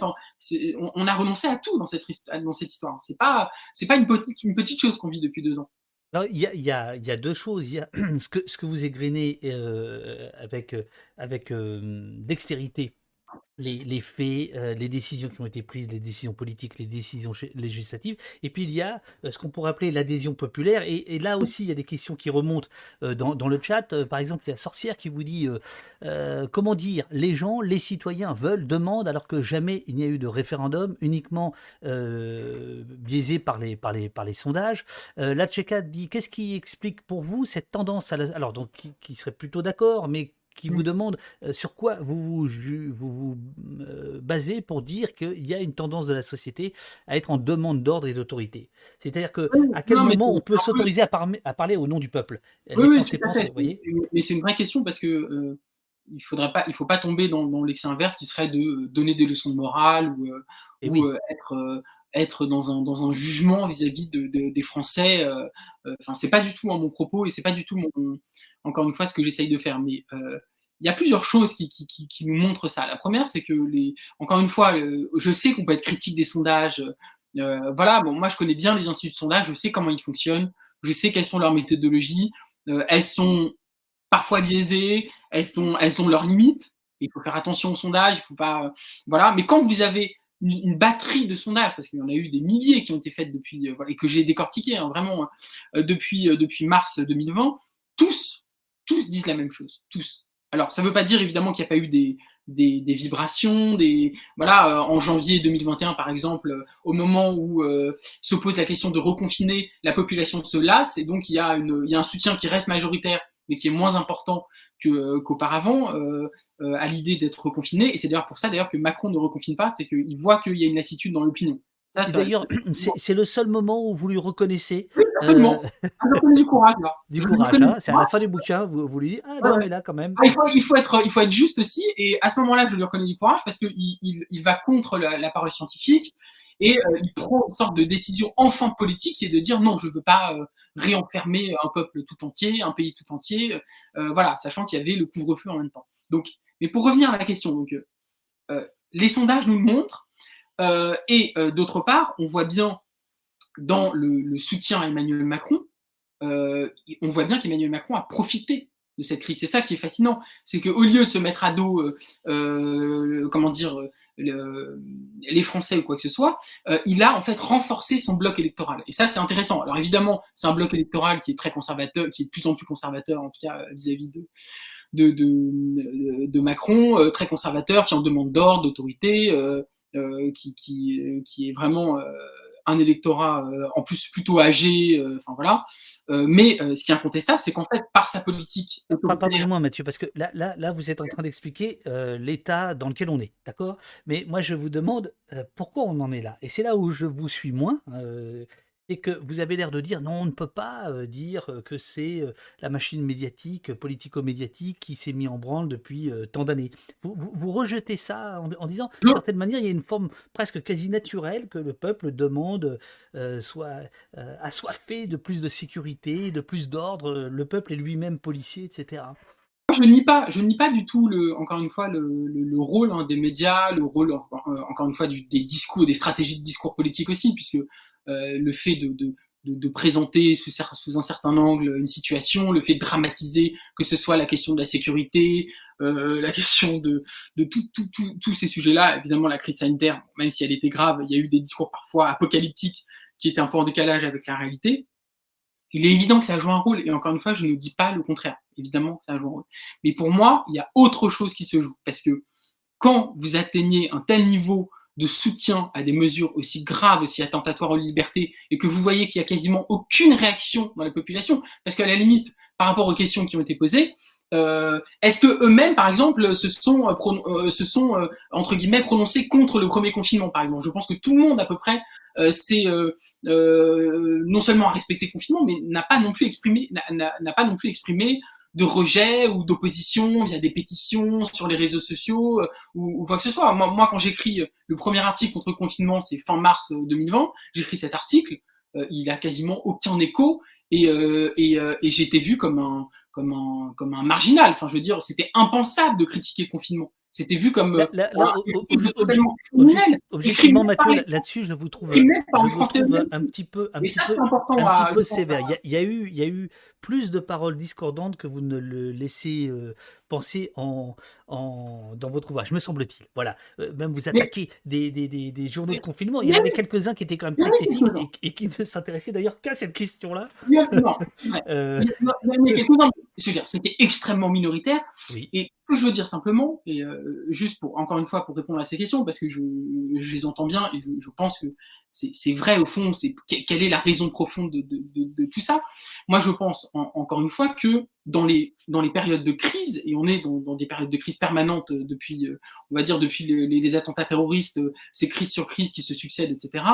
On, a renoncé à tout dans cette, histoire. C'est pas, pas une petite, chose qu'on vit depuis deux ans. Il y a, deux choses. Ce que, vous égrenez euh, avec dextérité les, faits, euh, les décisions qui ont été prises, les décisions politiques, les décisions législatives. Et puis il y a euh, ce qu'on pourrait appeler l'adhésion populaire. Et, là aussi, il y a des questions qui remontent euh, dans, le chat. par exemple, il y a Sorcière qui vous dit comment dire, les gens, les citoyens veulent, demandent, alors que jamais il n'y a eu de référendum, uniquement biaisé par les, par les, par les sondages? la Tchéka dit qu'est-ce qui explique pour vous cette tendance à la... Alors, donc, qui, qui serait plutôt d'accord, mais qui vous demande euh, sur quoi vous vous, vous, euh, basez pour dire qu'il y a une tendance de la société à être en demande d'ordre et d'autorité. C'est-à-dire que à quel moment on peut s'autoriser à, à, parler au nom du peuple? Oui, mais c'est une vraie question parce que euh, il faudrait pas, il faut pas tomber dans, dans l'excès inverse qui serait de donner des leçons de morale ou, ou être être dans un, dans un jugement vis-à-vis de, des Français. Enfin, c'est pas du tout mon propos et c'est pas du tout mon, encore une fois ce que j'essaye de faire. Mais il y a plusieurs choses qui, qui, nous montrent ça. La première, c'est que, les, encore une fois, je sais qu'on peut être critique des sondages. Euh, voilà, bon, moi je connais bien les instituts de sondage, je sais comment ils fonctionnent, je sais quelles sont leurs méthodologies. Euh, elles sont parfois biaisées, elles sont, elles ont leurs limites. Il faut faire attention aux sondages, il faut pas, voilà. Mais quand vous avez une, batterie de sondages, parce qu'il y en a eu des milliers qui ont été faites depuis, euh, et que j'ai décortiqué hein, vraiment hein, depuis, depuis mars 2020, tous, tous disent la même chose, tous. Alors, ça ne veut pas dire évidemment qu'il n'y a pas eu des, des, des, vibrations, des voilà, euh, en janvier 2021 par exemple, euh, au moment où euh, se pose la question de reconfiner, la population se lasse et donc il y a une, il y a un soutien qui reste majoritaire mais qui est moins important qu'auparavant à l'idée d'être reconfiné. Et c'est d'ailleurs pour ça d'ailleurs que Macron ne reconfine pas, c'est qu'il voit qu'il y a une lassitude dans l'opinion. D'ailleurs, c'est le seul moment où vous lui reconnaissez. Oui, absolument. Euh... du courage, là. Du courage, hein. c'est à la fin du bouquin, vous, vous lui dites Ah non, mais là, quand même. Ah, il, faut, il, faut être, il faut être juste aussi, et à ce moment-là, je lui reconnais du courage parce qu'il il, il, va contre la, parole scientifique et euh, il prend une sorte de décision enfin politique qui est de dire non, je ne veux pas euh, réenfermer un peuple tout entier, un pays tout entier, euh, voilà, sachant qu'il y avait le couvre-feu en même temps. Donc, mais pour revenir à la question, les sondages nous le montrent. Euh, et euh, d'autre part, on voit bien dans le, soutien à Emmanuel Macron, euh, on voit bien qu'Emmanuel Macron a profité cette crise. C'est ça qui est fascinant, c'est qu'au lieu de se mettre à dos, comment dire, les Français ou quoi que ce soit, il a en fait renforcé son bloc électoral. Et ça, c'est intéressant. Alors évidemment, c'est un bloc électoral qui est très conservateur, qui est de plus en plus conservateur, en tout cas vis-à-vis de, de, de, Macron, très conservateur, qui en demande d'ordre, d'autorité. Euh, qui, qui, euh, qui, est vraiment euh, un électorat en plus plutôt âgé, enfin voilà. mais ce qui est incontestable, c'est qu'en fait, par sa politique. Pardonnez-moi, Mathieu, parce que là, là, là vous êtes en train d'expliquer l'état dans lequel on est, d'accord? Mais moi, je vous demande pourquoi on en est là? Et c'est là où je vous suis moins c'est que vous avez l'air de dire non, on ne peut pas euh, dire euh, que c'est euh, la machine médiatique, politico-médiatique qui s'est mis en branle depuis tant d'années. Vous, rejetez ça en, disant, d'une certaine manière, il y a une forme presque quasi naturelle que le peuple demande, soit assoiffé de plus de sécurité, de plus d'ordre. Le peuple est lui-même policier, etc. Je ne nie pas, je nie pas du tout le, encore une fois, le, rôle hein, des médias, le rôle encore une fois des discours, des stratégies de discours politiques aussi, puisque euh, le fait de, de, de, présenter sous, sous, un certain angle une situation, le fait de dramatiser, que ce soit la question de la sécurité, euh, la question de, de tous ces sujets-là. Évidemment, la crise sanitaire, même si elle était grave, il y a eu des discours parfois apocalyptiques qui étaient un peu en décalage avec la réalité. Il est évident que ça joue un rôle, et encore une fois, je ne dis pas le contraire. Évidemment que ça joue un rôle. Mais pour moi, il y a autre chose qui se joue, parce que quand vous atteignez un tel niveau de soutien à des mesures aussi graves, aussi attentatoires aux libertés, et que vous voyez qu'il y a quasiment aucune réaction dans la population, parce qu'à la limite, par rapport aux questions qui ont été posées, euh, est-ce que eux-mêmes, par exemple, se sont, euh, euh, entre guillemets prononcés contre le premier confinement, par exemple? Je pense que tout le monde, à peu près, c'est non seulement à respecter le confinement, mais n'a pas non plus exprimé, n'a pas non plus exprimé de rejet ou d'opposition via des pétitions sur les réseaux sociaux euh, ou, quoi que ce soit. Moi, moi quand j'écris le premier article contre le confinement, c'est fin mars 2020, euh, j'écris cet article, euh, il a quasiment aucun écho et, et, et j'ai été vu comme un, comme, un, comme un marginal. Enfin, je veux dire, c'était impensable de critiquer le confinement. C'était vu comme là, là, objectivement, Mathieu, là-dessus, je vous trouve, je vous trouve un petit peu, un petit peu, un petit peu sévère. Il y, a, il y, a, eu, il y a eu plus de paroles discordantes que vous ne le laissez euh, penser en, en, dans votre ouvrage, me semble-t-il. Voilà. Euh, même vous attaquez des, des, des, des, journaux de confinement. Il y en avait quelques-uns qui étaient quand même très critiques et, qui ne s'intéressaient d'ailleurs qu'à cette question-là. euh... C'était extrêmement minoritaire. Et ce que je veux dire simplement, et euh, juste pour encore une fois pour répondre à ces questions, parce que je, je les entends bien et je, je pense que c'est vrai au fond, c'est quelle est la raison profonde de, de, de, tout ça? Moi, je pense encore une fois que dans les dans les périodes de crise, et on est dans, dans des périodes de crise permanentes depuis, euh, on va dire depuis les, les, attentats terroristes, euh, ces crises sur crises qui se succèdent, etc.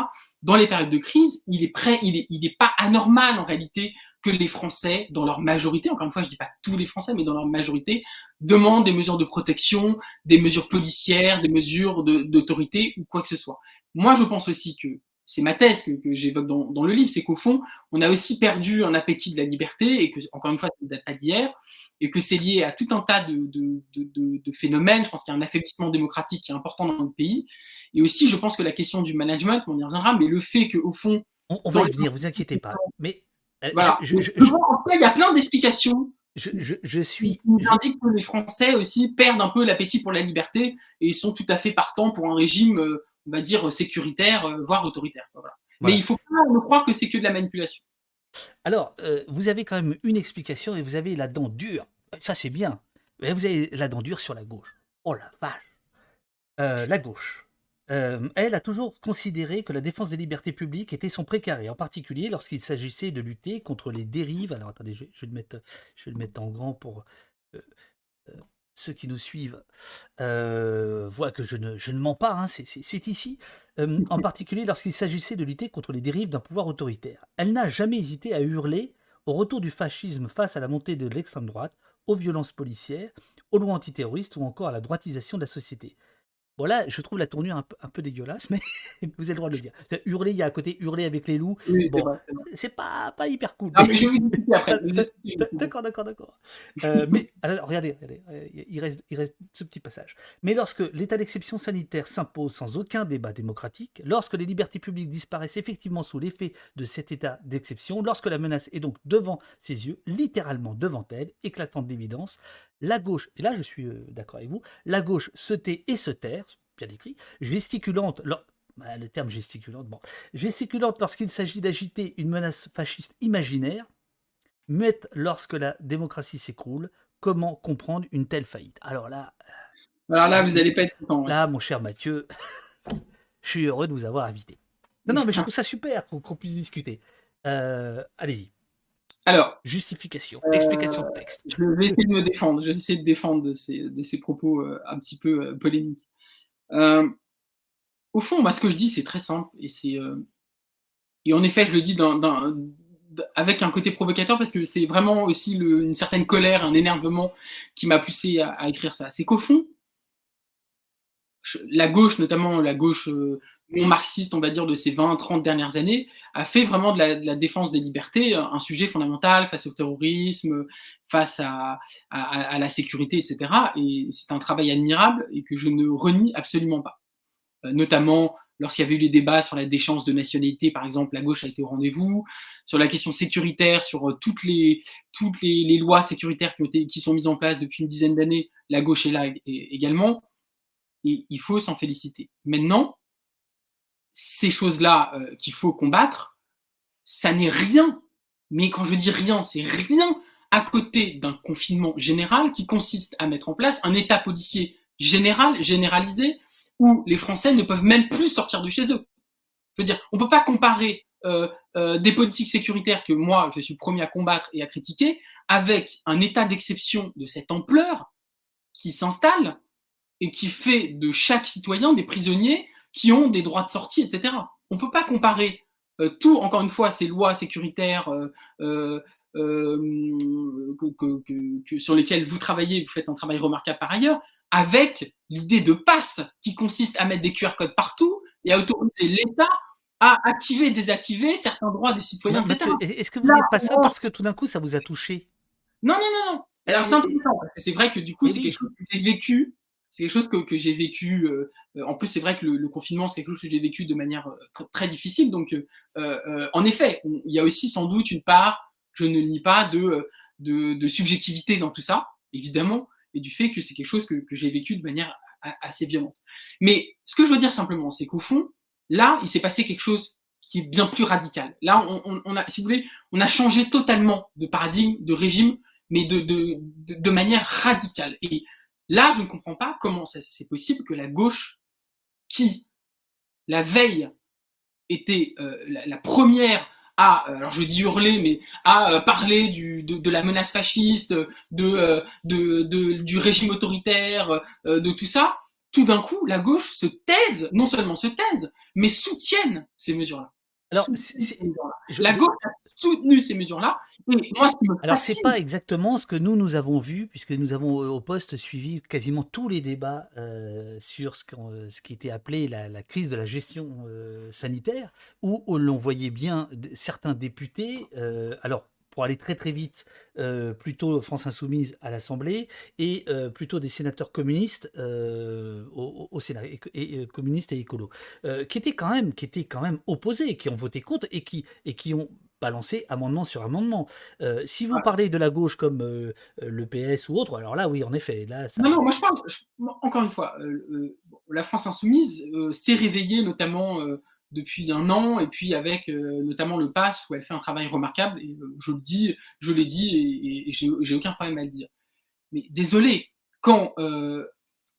Dans les périodes de crise, il est prêt, il est, il est pas anormal en réalité que les Français, dans leur majorité, encore une fois, je dis pas tous les Français, mais dans leur majorité, demandent des mesures de protection, des mesures policières, des mesures d'autorité ou quoi que ce soit. Moi, je pense aussi que c'est ma thèse que, que j'évoque dans, dans, le livre, c'est qu'au fond, on a aussi perdu un appétit de la liberté et que, encore une fois, ça ne date pas d'hier et que c'est lié à tout un tas de, de, de, de phénomènes. Je pense qu'il y a un affaiblissement démocratique qui est important dans le pays. Et aussi, je pense que la question du management, on y reviendra, mais le fait qu'au fond. On, va y venir, vous inquiétez pas. Mais. Euh, voilà. Je, je, en fait, il y a plein d'explications. Je, je, suis. J'indique que les Français aussi perdent un peu l'appétit pour la liberté et sont tout à fait partants pour un régime euh, on va dire, sécuritaire, euh, voire autoritaire. Mais il faut pas me croire que c'est que de la manipulation. Alors, euh, vous avez quand même une explication et vous avez la dent dure. Ça, c'est bien. vous avez la dent dure sur la gauche. Oh la vache. Euh, la gauche. elle a toujours considéré que la défense des libertés publiques était son précaré, en particulier lorsqu'il s'agissait de lutter contre les dérives. Alors attendez, je, vais, le mettre, je vais le mettre en grand pour ceux qui nous suivent euh, voient que je ne, je ne mens pas, hein, c'est ici, euh, en particulier lorsqu'il s'agissait de lutter contre les dérives d'un pouvoir autoritaire. Elle n'a jamais hésité à hurler au retour du fascisme face à la montée de l'extrême droite, aux violences policières, aux lois antiterroristes ou encore à la droitisation de la société. Bon là, je trouve la tournure un peu, un peu dégueulasse, mais vous avez le droit de le dire. Hurler, il y a à côté hurler avec les loups. bon, c'est pas, pas hyper cool. D'accord, d'accord, d'accord. Euh, mais alors, regardez, regardez, euh, il reste, il reste ce petit passage. Mais lorsque l'état d'exception sanitaire s'impose sans aucun débat démocratique, lorsque les libertés publiques disparaissent effectivement sous l'effet de cet état d'exception, lorsque la menace est donc devant ses yeux, littéralement devant elle, éclatante d'évidence, la gauche, et là je suis euh, d'accord avec vous, la gauche se tait et se terre, bien écrit, gesticulante, bah, le terme gesticulante, bon, gesticulante lorsqu'il s'agit d'agiter une menace fasciste imaginaire, muette lorsque la démocratie s'écroule, comment comprendre une telle faillite? Alors là... Alors là, vous n'allez pas être content. Là, mon cher Mathieu, je suis heureux de vous avoir invité. Non, non, mais je trouve ça super qu'on puisse discuter. Euh, allez-y. Alors, justification, explication de texte. Je vais essayer de me défendre. Je vais essayer de défendre de ces, de ces propos euh, un petit peu euh, polémiques. Euh, au fond, moi, ce que je dis, c'est très simple et c'est et en effet, je le dis avec un côté provocateur parce que c'est vraiment aussi une certaine colère, un énervement qui m'a poussé à, écrire ça. C'est qu'au fond, la gauche, notamment la gauche euh, marxiste, on va dire, de ces 20, 30 dernières années, a fait vraiment de la, défense des libertés un sujet fondamental face au terrorisme, face à, la sécurité, etc. Et c'est un travail admirable et que je ne renie absolument pas. Euh, notamment lorsqu'il y avait eu les débats sur la déchéance de nationalité, par exemple, la gauche a été au rendez-vous. Sur la question sécuritaire, sur euh, toutes les, lois sécuritaires qui, qui sont mises en place depuis une dizaine d'années, la gauche est là également. Et il faut s'en féliciter. Maintenant, ces choses-là euh, qu'il faut combattre, ça n'est rien. Mais quand je dis rien, c'est rien à côté d'un confinement général qui consiste à mettre en place un état policier général, généralisé, où les Français ne peuvent même plus sortir de chez eux. Je veux dire, on ne peut pas comparer euh, euh, des politiques sécuritaires que moi, je suis premier à combattre et à critiquer, avec un état d'exception de cette ampleur qui s'installe et qui fait de chaque citoyen des prisonniers qui ont des droits de sortie, etc. On ne peut pas comparer euh, tout, encore une fois, ces lois sécuritaires euh, euh, sur lesquelles vous travaillez, vous faites un travail remarquable par ailleurs, avec l'idée de passe qui consiste à mettre des QR codes partout et à autoriser l'État à activer et désactiver certains droits des citoyens, etc. Est-ce que vous n'êtes pas ça parce que tout d'un coup ça vous a touché? Non, non, non, non. Alors c'est intéressant, c'est vrai que du coup c'est quelque chose que j'ai vécu c'est quelque chose que, j'ai vécu. Euh, en plus, c'est vrai que le, confinement, c'est quelque chose que j'ai vécu de manière euh, très, difficile. Donc, euh, en effet, il y a aussi sans doute une part, je ne nie pas, de, de, subjectivité dans tout ça, évidemment, et du fait que c'est quelque chose que, j'ai vécu de manière assez violente. Mais ce que je veux dire simplement, c'est qu'au fond, là, il s'est passé quelque chose qui est bien plus radical. Là, on, a, si vous voulez, on a changé totalement de paradigme, de régime, mais de, de, de manière radicale. Et Là, je ne comprends pas comment c'est possible que la gauche, qui, la veille, était euh, la, première à, euh, alors je dis hurler, mais à euh, parler de, la menace fasciste, de, de, du régime autoritaire, de tout ça, tout d'un coup, la gauche se taise, non seulement se taise, mais soutienne ces mesures-là. Alors, la gauche a soutenu ces mesures-là. moi, ce Alors, c'est pas exactement ce que nous nous avons vu, puisque nous avons euh, au poste suivi quasiment tous les débats euh, sur ce, ce, qui était appelé la, crise de la gestion euh, sanitaire, où, où l'on voyait bien certains députés. alors, pour aller très très vite, euh, plutôt France Insoumise à l'Assemblée et euh, plutôt des sénateurs communistes euh, au, Sénat, et, communistes et écolos, qui étaient quand même, qui étaient quand même opposés, qui ont voté contre et qui et qui ont balancé amendement sur amendement. si vous parlez de la gauche comme le PS ou autre, alors là, oui, en effet. Là, Non, non, moi je parle, encore une fois, la France Insoumise s'est réveillée notamment depuis un an, et puis avec euh, notamment le pass où elle fait un travail remarquable, et euh, je le dis, je l'ai dit, et, j'ai aucun problème à le dire. Mais désolé, quand, euh,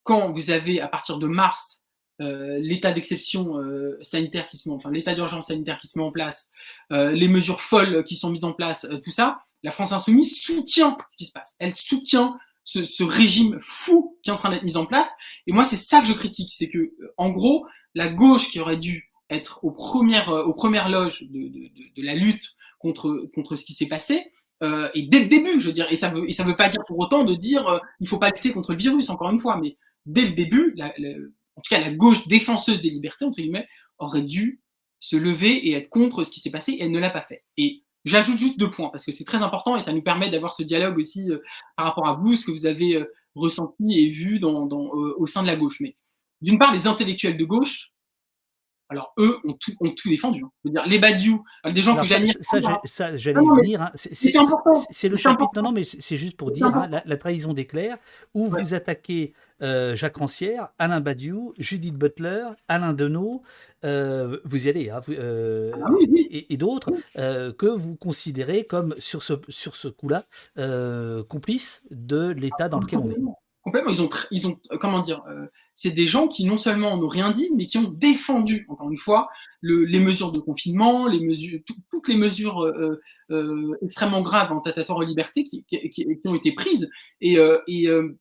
quand vous avez à partir de mars l'état d'exception sanitaire qui se met, enfin l'état d'urgence sanitaire qui se met en place, les mesures folles qui sont mises en place, tout ça, la France insoumise soutient ce qui se passe. Elle soutient ce, ce, régime fou qui est en train d'être mis en place. Et moi, c'est ça que je critique, c'est que, en gros, la gauche qui aurait dû être aux premières, euh, aux loges de, la lutte contre, ce qui s'est passé. Euh, et dès le début, je veux dire, et ça veut, et ça veut pas dire pour autant de dire euh, il faut pas lutter contre le virus, encore une fois, mais dès le début, en tout cas la gauche défenseuse des libertés, entre guillemets, aurait dû se lever et être contre ce qui s'est passé, et elle ne l'a pas fait. Et j'ajoute juste deux points, parce que c'est très important, et ça nous permet d'avoir ce dialogue aussi euh, par rapport à vous, ce que vous avez ressenti et vu au sein de la gauche. Mais d'une part, les intellectuels de gauche, alors eux ont tout, ont tout défendu. Hein. Je veux dire, les Badiou, des gens que j'admire. Ça, ça, j'allais y venir. Hein. C'est important. C'est le chapitre. Non, non, mais c'est juste pour dire hein, la, trahison d'éclair, où vous attaquez euh, Jacques Rancière, Alain Badiou, Judith Butler, Alain Denot, euh, vous y allez, euh, ah et, et d'autres que vous considérez comme sur ce sur ce coup-là complices de l'État dans lequel on est. Complètement. Ils ont, ils ont, comment dire c'est des gens qui non seulement n'ont rien dit, mais qui ont défendu, encore une fois, les mesures de confinement, toutes les mesures euh, euh, extrêmement graves en tatatoire aux libertés qui, ont été prises. Et, euh,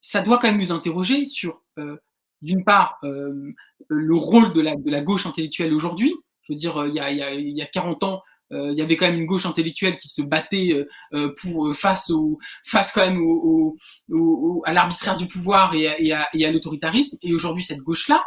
ça doit quand même nous interroger sur, d'une part, le rôle de la, gauche intellectuelle aujourd'hui. Je veux dire, il y a, il il y a 40 ans, il y avait quand même une gauche intellectuelle qui se battait pour face au face quand même au, au, à l'arbitraire du pouvoir et à, et à, et à l'autoritarisme. Et aujourd'hui, cette gauche-là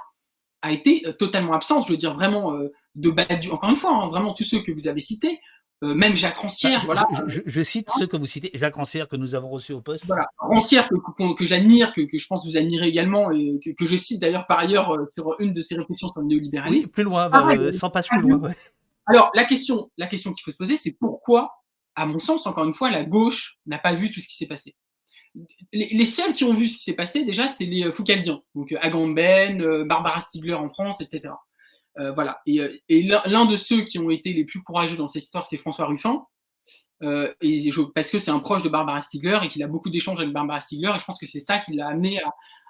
a été totalement absente. Je veux dire vraiment de Badu. Encore une fois, hein, vraiment tous ceux que vous avez cités, euh, même Jacques Rancière, bah, voilà. Je, cite ceux que vous citez, Jacques Rancière que nous avons reçu au poste. Voilà, Rancière que, que, j'admire, que, que, je pense vous admirez également, et que, je cite d'ailleurs par ailleurs euh, sur une de ses réflexions sur le néolibéralisme. Oui, plus loin, euh, sans passer plus loin. Alors la question, la question qu'il faut se poser, c'est pourquoi, à mon sens, encore une fois, la gauche n'a pas vu tout ce qui s'est passé? Les, seuls qui ont vu ce qui s'est passé, déjà, c'est les Foucaldiens, donc Agamben, Barbara Stiegler en France, etc. Euh, voilà. Et, euh, l'un de ceux qui ont été les plus courageux dans cette histoire, c'est François Ruffin. Euh, et parce que c'est un proche de Barbara Stiegler et qu'il a beaucoup d'échanges avec Barbara Stiegler. Et je pense que c'est ça qui l'a amené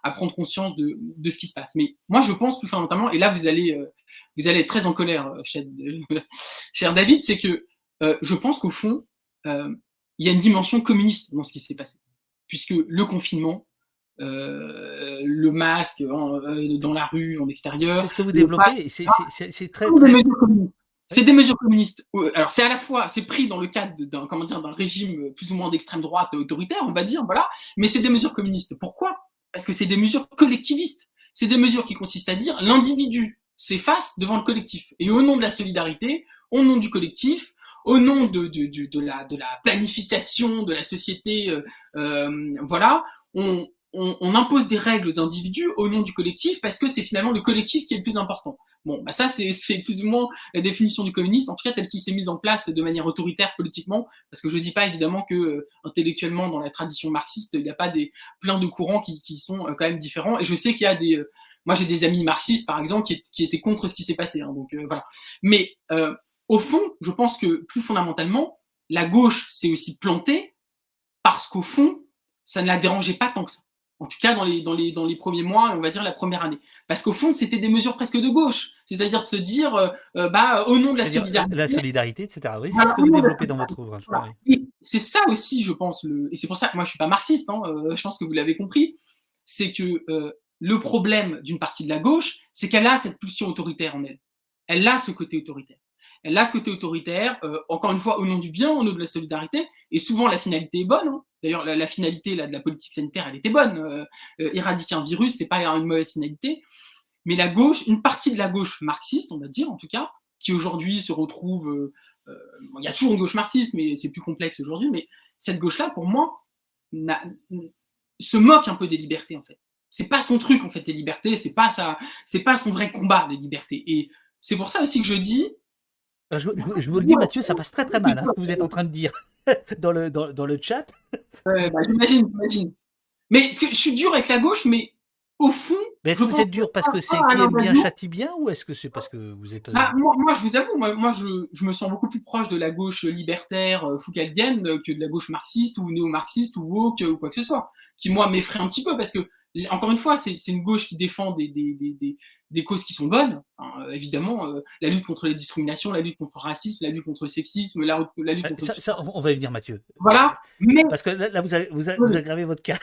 à, prendre conscience de, ce qui se passe. Mais moi, je pense plus fondamentalement, et là, vous allez, euh, vous allez être très en colère, cher, cher David, c'est que je pense qu'au fond, il y a une dimension communiste dans ce qui s'est passé. Puisque le confinement, euh, le masque euh, dans la rue, en extérieur. C'est ce que vous développez, c'est très. C'est des mesures communistes. Alors c'est à la fois, c'est pris dans le cadre d'un comment dire d'un régime plus ou moins d'extrême droite autoritaire, on va dire, voilà. Mais c'est des mesures communistes. Pourquoi? Parce que c'est des mesures collectivistes. C'est des mesures qui consistent à dire l'individu s'efface devant le collectif. Et au nom de la solidarité, au nom du collectif, au nom de, de, de, de la, de la planification de la société, euh, euh, voilà, on, on, on, impose des règles aux individus au nom du collectif parce que c'est finalement le collectif qui est le plus important. Bon, bah ça c'est plus ou moins la définition du communiste, en tout cas telle qu'il s'est mise en place de manière autoritaire politiquement, parce que je dis pas évidemment que euh, intellectuellement dans la tradition marxiste il n'y a pas des plein de courants qui, qui sont euh, quand même différents. Et je sais qu'il y a des, euh, moi j'ai des amis marxistes par exemple qui, qui étaient contre ce qui s'est passé, hein, donc voilà. Mais au fond, je pense que plus fondamentalement, la gauche s'est aussi plantée parce qu'au fond, ça ne la dérangeait pas tant que ça en tout cas dans les, dans les, dans les premiers mois, on va dire la première année. Parce qu'au fond, c'était des mesures presque de gauche, c'est-à-dire de se dire, euh, euh, bah, au nom de la solidarité. La solidarité, etc. Oui, c'est ce que vous développez dans votre ouvrage. C'est ça aussi, je pense, le... et c'est pour ça que moi je suis pas marxiste, hein, euh, je pense que vous l'avez compris, c'est que le problème d'une partie de la gauche, c'est qu'elle a cette pulsion autoritaire en elle. Elle a ce côté autoritaire. Elle a ce côté autoritaire, encore une fois, au nom du bien, au nom de la solidarité, et souvent la finalité est bonne. Hein. D'ailleurs, la, finalité là, de la politique sanitaire, elle était bonne. Euh, euh, éradiquer un virus, c'est pas une mauvaise finalité. Mais la gauche, une partie de la gauche marxiste, on va dire en tout cas, qui aujourd'hui se retrouve, euh, il y a toujours une gauche marxiste, mais c'est plus complexe aujourd'hui. Mais cette gauche-là, pour moi, se moque un peu des libertés en fait. C'est pas son truc en fait les libertés, c'est pas ça, c'est pas son vrai combat les libertés. Et c'est pour ça aussi que je dis. Je, vous le dis, Mathieu, ça passe très très mal hein, ce que vous êtes en train de dire. dans, le, dans, dans, le chat. bah, j'imagine, j'imagine. Mais que je suis dur avec la gauche, mais au fond. Mais est-ce que vous êtes dur parce que c'est qui aime bien châtie bien ou est-ce que c'est parce que vous êtes. Ah, moi, moi, je vous avoue, moi, moi je, je, me sens beaucoup plus proche de la gauche libertaire euh, foucaldienne que de la gauche marxiste ou néo-marxiste ou woke ou quoi que ce soit, qui moi m'effraie un petit peu parce que encore une fois, c'est une gauche qui défend des, des, des, des causes qui sont bonnes. Hein, évidemment, euh, la lutte contre les discriminations, la lutte contre le racisme, la lutte contre le sexisme, la, la lutte contre... Ça, ça, on va y venir, Mathieu. Voilà. Mais... Parce que là, vous, avez, vous, vous aggravez votre cas.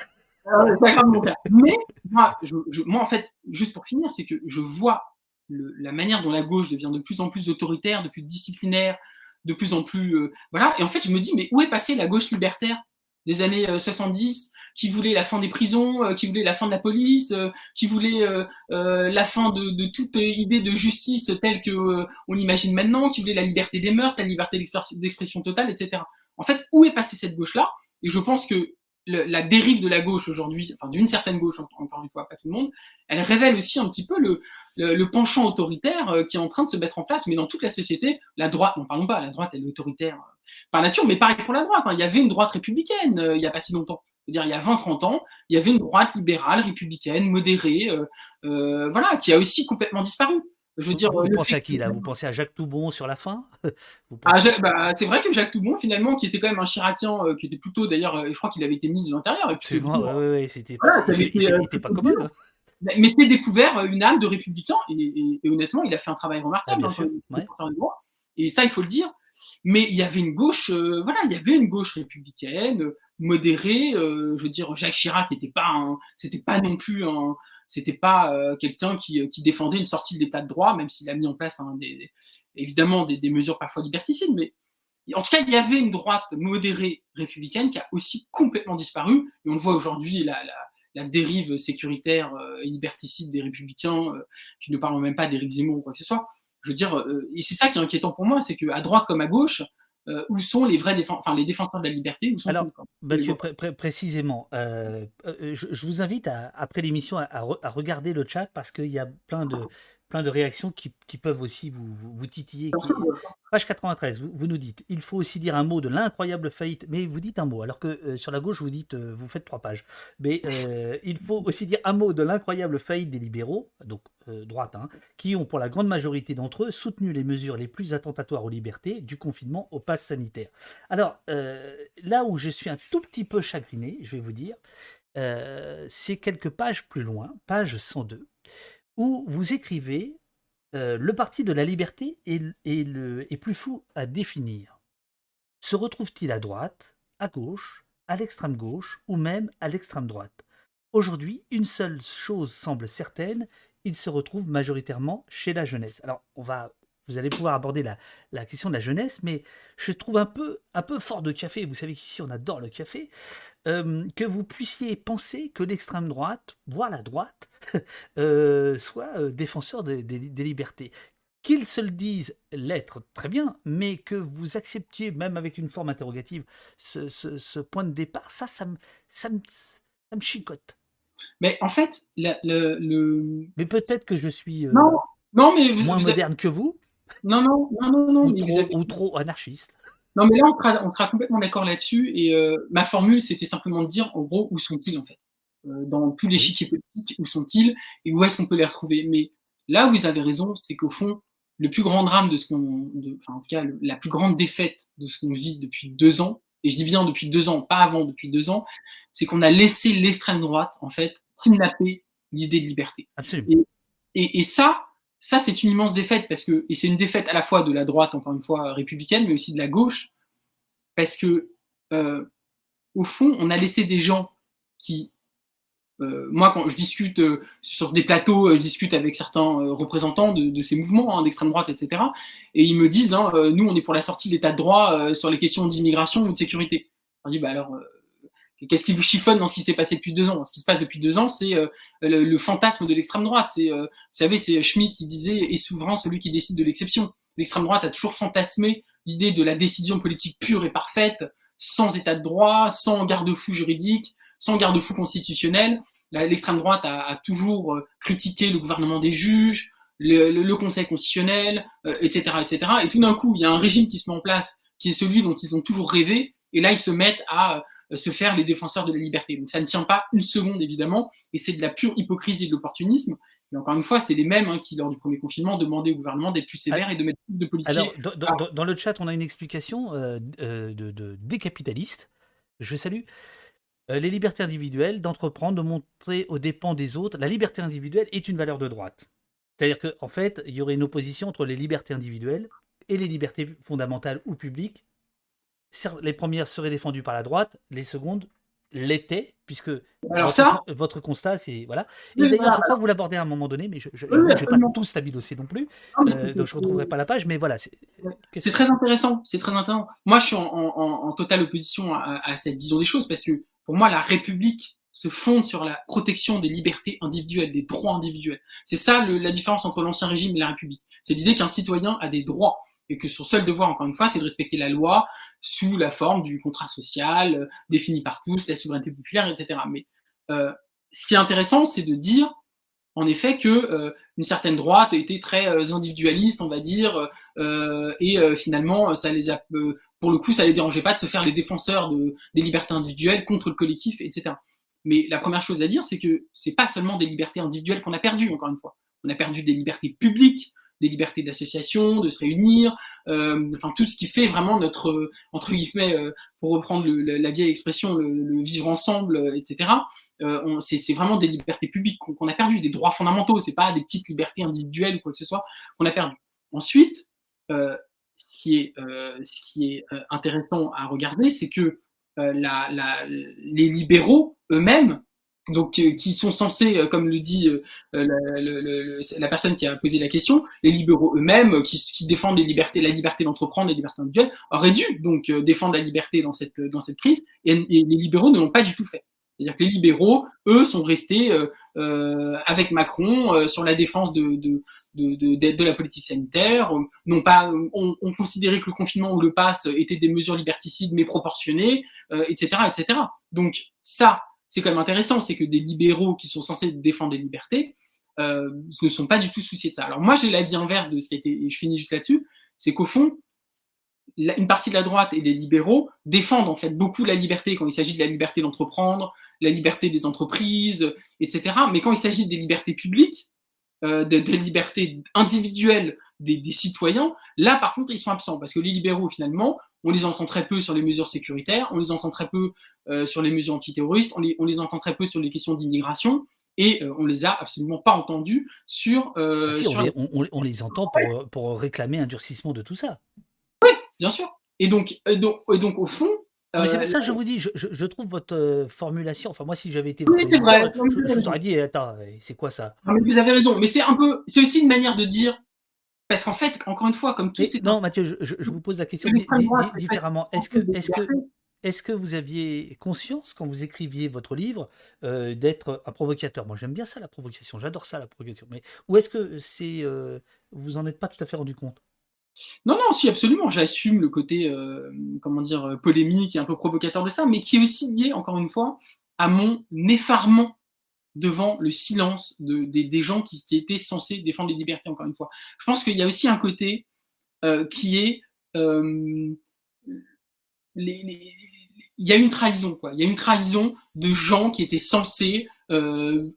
Mais moi, je, je, moi, en fait, juste pour finir, c'est que je vois le, la manière dont la gauche devient de plus en plus autoritaire, de plus disciplinaire, de plus en plus... Euh, voilà. Et en fait, je me dis, mais où est passée la gauche libertaire? Des années 70 euh, qui voulait la fin des prisons, euh, qui voulait la fin de la police, euh, qui voulait la fin de, de, toute idée de justice telle que on imagine maintenant, qui voulait la liberté des mœurs, la liberté d'expression totale, etc. En fait, où est passée cette gauche-là? Et je pense que la dérive de la gauche aujourd'hui, enfin d'une certaine gauche, encore une fois, pas tout le monde, elle révèle aussi un petit peu le, le, penchant autoritaire qui est en train de se mettre en place, mais dans toute la société, la droite, n'en parlons pas, la droite elle est autoritaire par nature, mais pareil pour la droite. Hein. Il y avait une droite républicaine euh, il n'y a pas si longtemps. dire, il y a 20-30 ans, il y avait une droite libérale, républicaine, modérée, euh, euh, voilà, qui a aussi complètement disparu. Je veux dire, vous, pensez à qui là? Vous pensez à Jacques Toubon sur la fin? Ah, bah, C'est vrai que Jacques Toubon, finalement, qui était quand même un Chiracien, qui était plutôt d'ailleurs, je crois qu'il avait été ministre de l'Intérieur. Absolument, oui, oui, c'était voilà, pas commode. Hein. Mais c'était découvert une âme de républicain, et, honnêtement, il a fait un travail remarquable. Ah, bien hein, Et ça, il faut le dire. Mais il y avait une gauche, euh, voilà, il y avait une gauche républicaine, modéré. je veux dire, Jacques Chirac n'était pas, c'était pas non plus c'était pas quelqu'un qui, défendait une sortie de l'état de droit, même s'il a mis en place évidemment des, mesures parfois liberticides, mais en tout cas, il y avait une droite modérée républicaine qui a aussi complètement disparu. Et on le voit aujourd'hui, la, dérive sécuritaire et liberticide des républicains, qui ne parlent même pas d'Éric Zemmour ou quoi que ce soit. Je veux dire, et c'est ça qui est inquiétant pour moi, c'est qu'à droite comme à gauche, euh, où sont les vrais défenseurs, enfin les défenseurs de la liberté où sont Alors, Mathieu, précisément, euh, euh, je, vous invite après l'émission à, regarder le chat parce qu'il y a plein de, plein de réactions qui, peuvent aussi vous, vous, titiller. Page 93, vous, nous dites il faut aussi dire un mot de l'incroyable faillite, mais vous dites un mot, alors que euh, sur la gauche, vous dites euh, vous faites trois pages. Mais euh, il faut aussi dire un mot de l'incroyable faillite des libéraux, donc droite, hein, qui ont pour la grande majorité d'entre eux soutenu les mesures les plus attentatoires aux libertés, du confinement au pass sanitaire. Alors là où je suis un tout petit peu chagriné, je vais vous dire, c'est quelques pages plus loin, page 102 où vous écrivez euh, Le parti de la liberté est, est, plus fou à définir. Se retrouve-t-il à droite, à gauche, à l'extrême gauche ou même à l'extrême droite? Aujourd'hui, une seule chose semble certaine, il se retrouve majoritairement chez la jeunesse. Alors, on va vous allez pouvoir aborder la, question de la jeunesse, mais je trouve un peu, un peu fort de café, vous savez qu'ici on adore le café, euh, que vous puissiez penser que l'extrême droite, voire la droite, euh, soit euh, défenseur des, libertés. Qu'ils se le disent l'être, très bien, mais que vous acceptiez, même avec une forme interrogative, ce, point de départ, ça, ça me, ça me, chicote. Mais en fait, le... Mais peut-être que je suis... Non, mais moins moderne que vous. Non, non, non, non, non. Ou, trop, anarchiste. Non, mais là, on sera, on sera complètement d'accord là-dessus. Et euh, ma formule, c'était simplement de dire, en gros, où sont-ils, en fait? Euh, Dans tous les chiquiers politiques, où sont-ils Et où est-ce qu'on peut les retrouver? Mais là vous avez raison, c'est qu'au fond, le plus grand drame de ce qu'on. Enfin, en tout cas, la plus grande défaite de ce qu'on vit depuis deux ans, et je dis bien depuis deux ans, pas avant, depuis deux ans, c'est qu'on a laissé l'extrême droite, en fait, kidnapper l'idée de liberté. Absolument. et, et ça, ça, c'est une immense défaite parce que, et c'est une défaite à la fois de la droite, encore une fois, républicaine, mais aussi de la gauche, parce que, euh, au fond, on a laissé des gens qui, euh, moi, quand je discute euh, sur des plateaux, je discute avec certains représentants de, ces mouvements hein, d'extrême droite, etc., et ils me disent, hein, nous, on est pour la sortie de l'état de droit sur les questions d'immigration ou de sécurité. On dit, bah alors, Qu'est-ce qui vous chiffonne dans ce qui s'est passé depuis deux ans? Ce qui se passe depuis deux ans, c'est euh, le, fantasme de l'extrême droite. C'est, euh, vous savez, c'est Schmitt qui disait « est souverain celui qui décide de l'exception ». L'extrême droite a toujours fantasmé l'idée de la décision politique pure et parfaite, sans état de droit, sans garde-fou juridique, sans garde-fou constitutionnel. L'extrême droite a, toujours euh, critiqué le gouvernement des juges, le, le Conseil constitutionnel, etc., etc. Et tout d'un coup, il y a un régime qui se met en place, qui est celui dont ils ont toujours rêvé, et là, ils se mettent à euh, se faire les défenseurs de la liberté. Donc ça ne tient pas une seconde, évidemment, et c'est de la pure hypocrisie et de l'opportunisme. Et encore une fois, c'est les mêmes hein, qui, lors du premier confinement, demandaient au gouvernement d'être plus sévère et de mettre plus de policiers. Alors, dans, le chat, on a une explication euh, euh, de, de, des capitalistes. Je salue. les libertés individuelles, d'entreprendre, de montrer aux dépens des autres. La liberté individuelle est une valeur de droite. C'est-à-dire qu'en en fait, il y aurait une opposition entre les libertés individuelles et les libertés fondamentales ou publiques les premières seraient défendues par la droite, les secondes l'étaient, puisque votre, constat, c'est. Voilà. Et d'ailleurs, je crois que vous l'abordez à un moment donné, mais je n'ai pas tout stabilé non plus, euh, donc je ne retrouverai pas la page, mais voilà. C'est très intéressant, c'est très intéressant. Moi, je suis en, totale opposition à, cette vision des choses, parce que pour moi, la République se fonde sur la protection des libertés individuelles, des droits individuels. C'est ça la différence entre l'ancien régime et la République. C'est l'idée qu'un citoyen a des droits et que son seul devoir, encore une fois, c'est de respecter la loi sous la forme du contrat social euh, défini par tous, la souveraineté populaire, etc. Mais euh, ce qui est intéressant, c'est de dire, en effet, que euh, une certaine droite a été très euh, individualiste, on va dire, euh, et finalement, ça les a, pour le coup, ça les dérangeait pas de se faire les défenseurs de, des libertés individuelles contre le collectif, etc. Mais la première chose à dire, c'est que c'est pas seulement des libertés individuelles qu'on a perdues, encore une fois. On a perdu des libertés publiques, des libertés d'association, de se réunir, euh, enfin tout ce qui fait vraiment notre euh, entre guillemets, euh, pour reprendre la vieille expression, le, vivre ensemble, etc. c'est vraiment des libertés publiques qu'on a perdues, des droits fondamentaux. C'est pas des petites libertés individuelles ou quoi que ce soit qu'on a perdu. Ensuite, ce qui est, ce qui est intéressant à regarder, c'est que les libéraux eux-mêmes donc euh, qui sont censés, euh, comme le dit euh, la, personne qui a posé la question, les libéraux eux-mêmes, qui, défendent les libertés, la liberté d'entreprendre, les libertés individuelles, auraient dû donc défendre la liberté dans cette dans cette crise, et, les libéraux ne l'ont pas du tout fait. C'est-à-dire que les libéraux, eux, sont restés avec Macron sur la défense de, de de, de, la politique sanitaire, non pas, on, on, considérait que le confinement ou le pass étaient des mesures liberticides mais proportionnées, etc., etc. Donc ça, c'est quand même intéressant, c'est que des libéraux qui sont censés défendre les libertés euh, ne sont pas du tout souciés de ça. Alors moi, j'ai l'avis inverse de ce qui a été, et je finis juste là-dessus, c'est qu'au fond, une partie de la droite et les libéraux défendent en fait beaucoup la liberté quand il s'agit de la liberté d'entreprendre, la liberté des entreprises, etc. Mais quand il s'agit des libertés publiques, euh, des, libertés individuelles des, des, citoyens, là par contre ils sont absents parce que les libéraux finalement on les entend très peu sur les mesures sécuritaires, on les entend très peu euh, sur les mesures antiterroristes, on les, on les entend très peu sur les questions d'immigration, et euh, on les a absolument pas entendus sur. Euh, ah on, les, entend pour, réclamer un durcissement de tout ça. Oui, bien sûr. Et donc, donc, donc au fond. c'est ça je vous dis, je, trouve votre formulation. Enfin, moi, si j'avais été. Oui, c'est vrai. Je, vous aurais dit, attends, c'est quoi ça? Vous avez raison, mais c'est un peu. C'est aussi une manière de dire parce qu'en fait, encore une fois, comme tout ces... Non, Mathieu, je, vous pose la question différemment. Est-ce que, est que, est que vous aviez conscience, quand vous écriviez votre livre, euh, d'être un provocateur? Moi, j'aime bien ça, la provocation. J'adore ça, la provocation. Mais où est-ce que c'est, euh, vous en êtes pas tout à fait rendu compte? Non, non, si, absolument. J'assume le côté, euh, comment dire, polémique et un peu provocateur de ça, mais qui est aussi lié, encore une fois, à mon effarement devant le silence de, des gens qui, étaient censés défendre les libertés, encore une fois. Je pense qu'il y a aussi un côté euh, qui est... Euh, il y a une trahison, quoi. Il y a une trahison de gens qui étaient censés euh,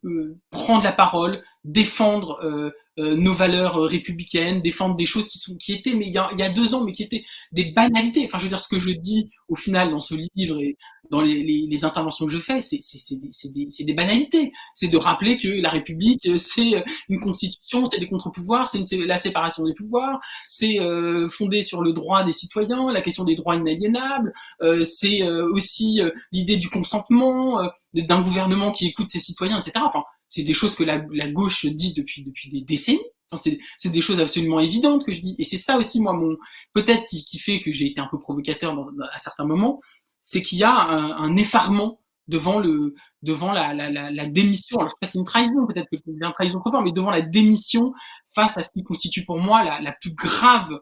prendre la parole, défendre euh, nos valeurs euh, républicaines, défendre des choses qui sont qui étaient mais il y, a, y a deux ans mais qui étaient des banalités. Enfin je veux dire ce que je dis au final dans ce livre et dans les, les, les interventions que je fais, c'est des, des, des banalités. C'est de rappeler que la République euh, c'est une constitution, c'est des contre-pouvoirs, c'est la séparation des pouvoirs, c'est euh, fondé sur le droit des citoyens, la question des droits inaliénables, euh, c'est aussi l'idée du consentement d'un gouvernement qui écoute ses citoyens, etc. Enfin c'est des choses que la, gauche dit depuis, depuis des décennies. C'est des choses absolument évidentes que je dis. Et c'est ça aussi, moi, mon peut-être qui, fait que j'ai été un peu provocateur dans, à certains moments, c'est qu'il y a un, effarement devant le devant la, démission. Alors, je sais pas, c'est une trahison, peut-être que c'est une trahison trop mais devant la démission face à ce qui constitue pour moi la, plus grave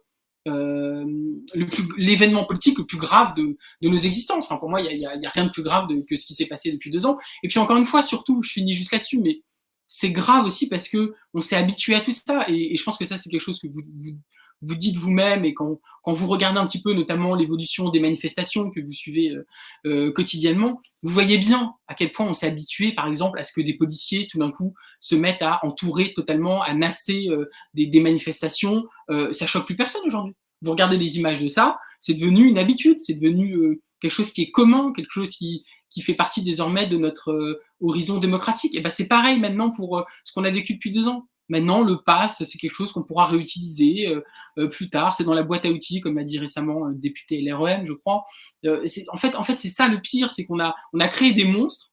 l'événement politique le plus grave de, de, nos existences. Enfin, pour moi, il n'y a, y a, rien de plus grave de, que ce qui s'est passé depuis deux ans. Et puis encore une fois, surtout, je finis juste là-dessus, mais c'est grave aussi parce que on s'est habitué à tout ça. Et, et, je pense que ça, c'est quelque chose que vous, vous, vous dites vous-même et quand, quand vous regardez un petit peu notamment l'évolution des manifestations que vous suivez euh, euh, quotidiennement, vous voyez bien à quel point on s'est habitué, par exemple, à ce que des policiers, tout d'un coup, se mettent à entourer totalement, à nasser euh, des, des, manifestations. Euh, ça choque plus personne aujourd'hui. Vous regardez les images de ça, c'est devenu une habitude, c'est devenu euh, quelque chose qui est commun, quelque chose qui, qui fait partie désormais de notre horizon démocratique. Et ben c'est pareil maintenant pour ce qu'on a vécu depuis deux ans. Maintenant, le pass, c'est quelque chose qu'on pourra réutiliser euh, euh, plus tard. C'est dans la boîte à outils, comme a dit récemment un député LREM, je crois. Euh, en fait, en fait, c'est ça le pire, c'est qu'on a, on a créé des monstres.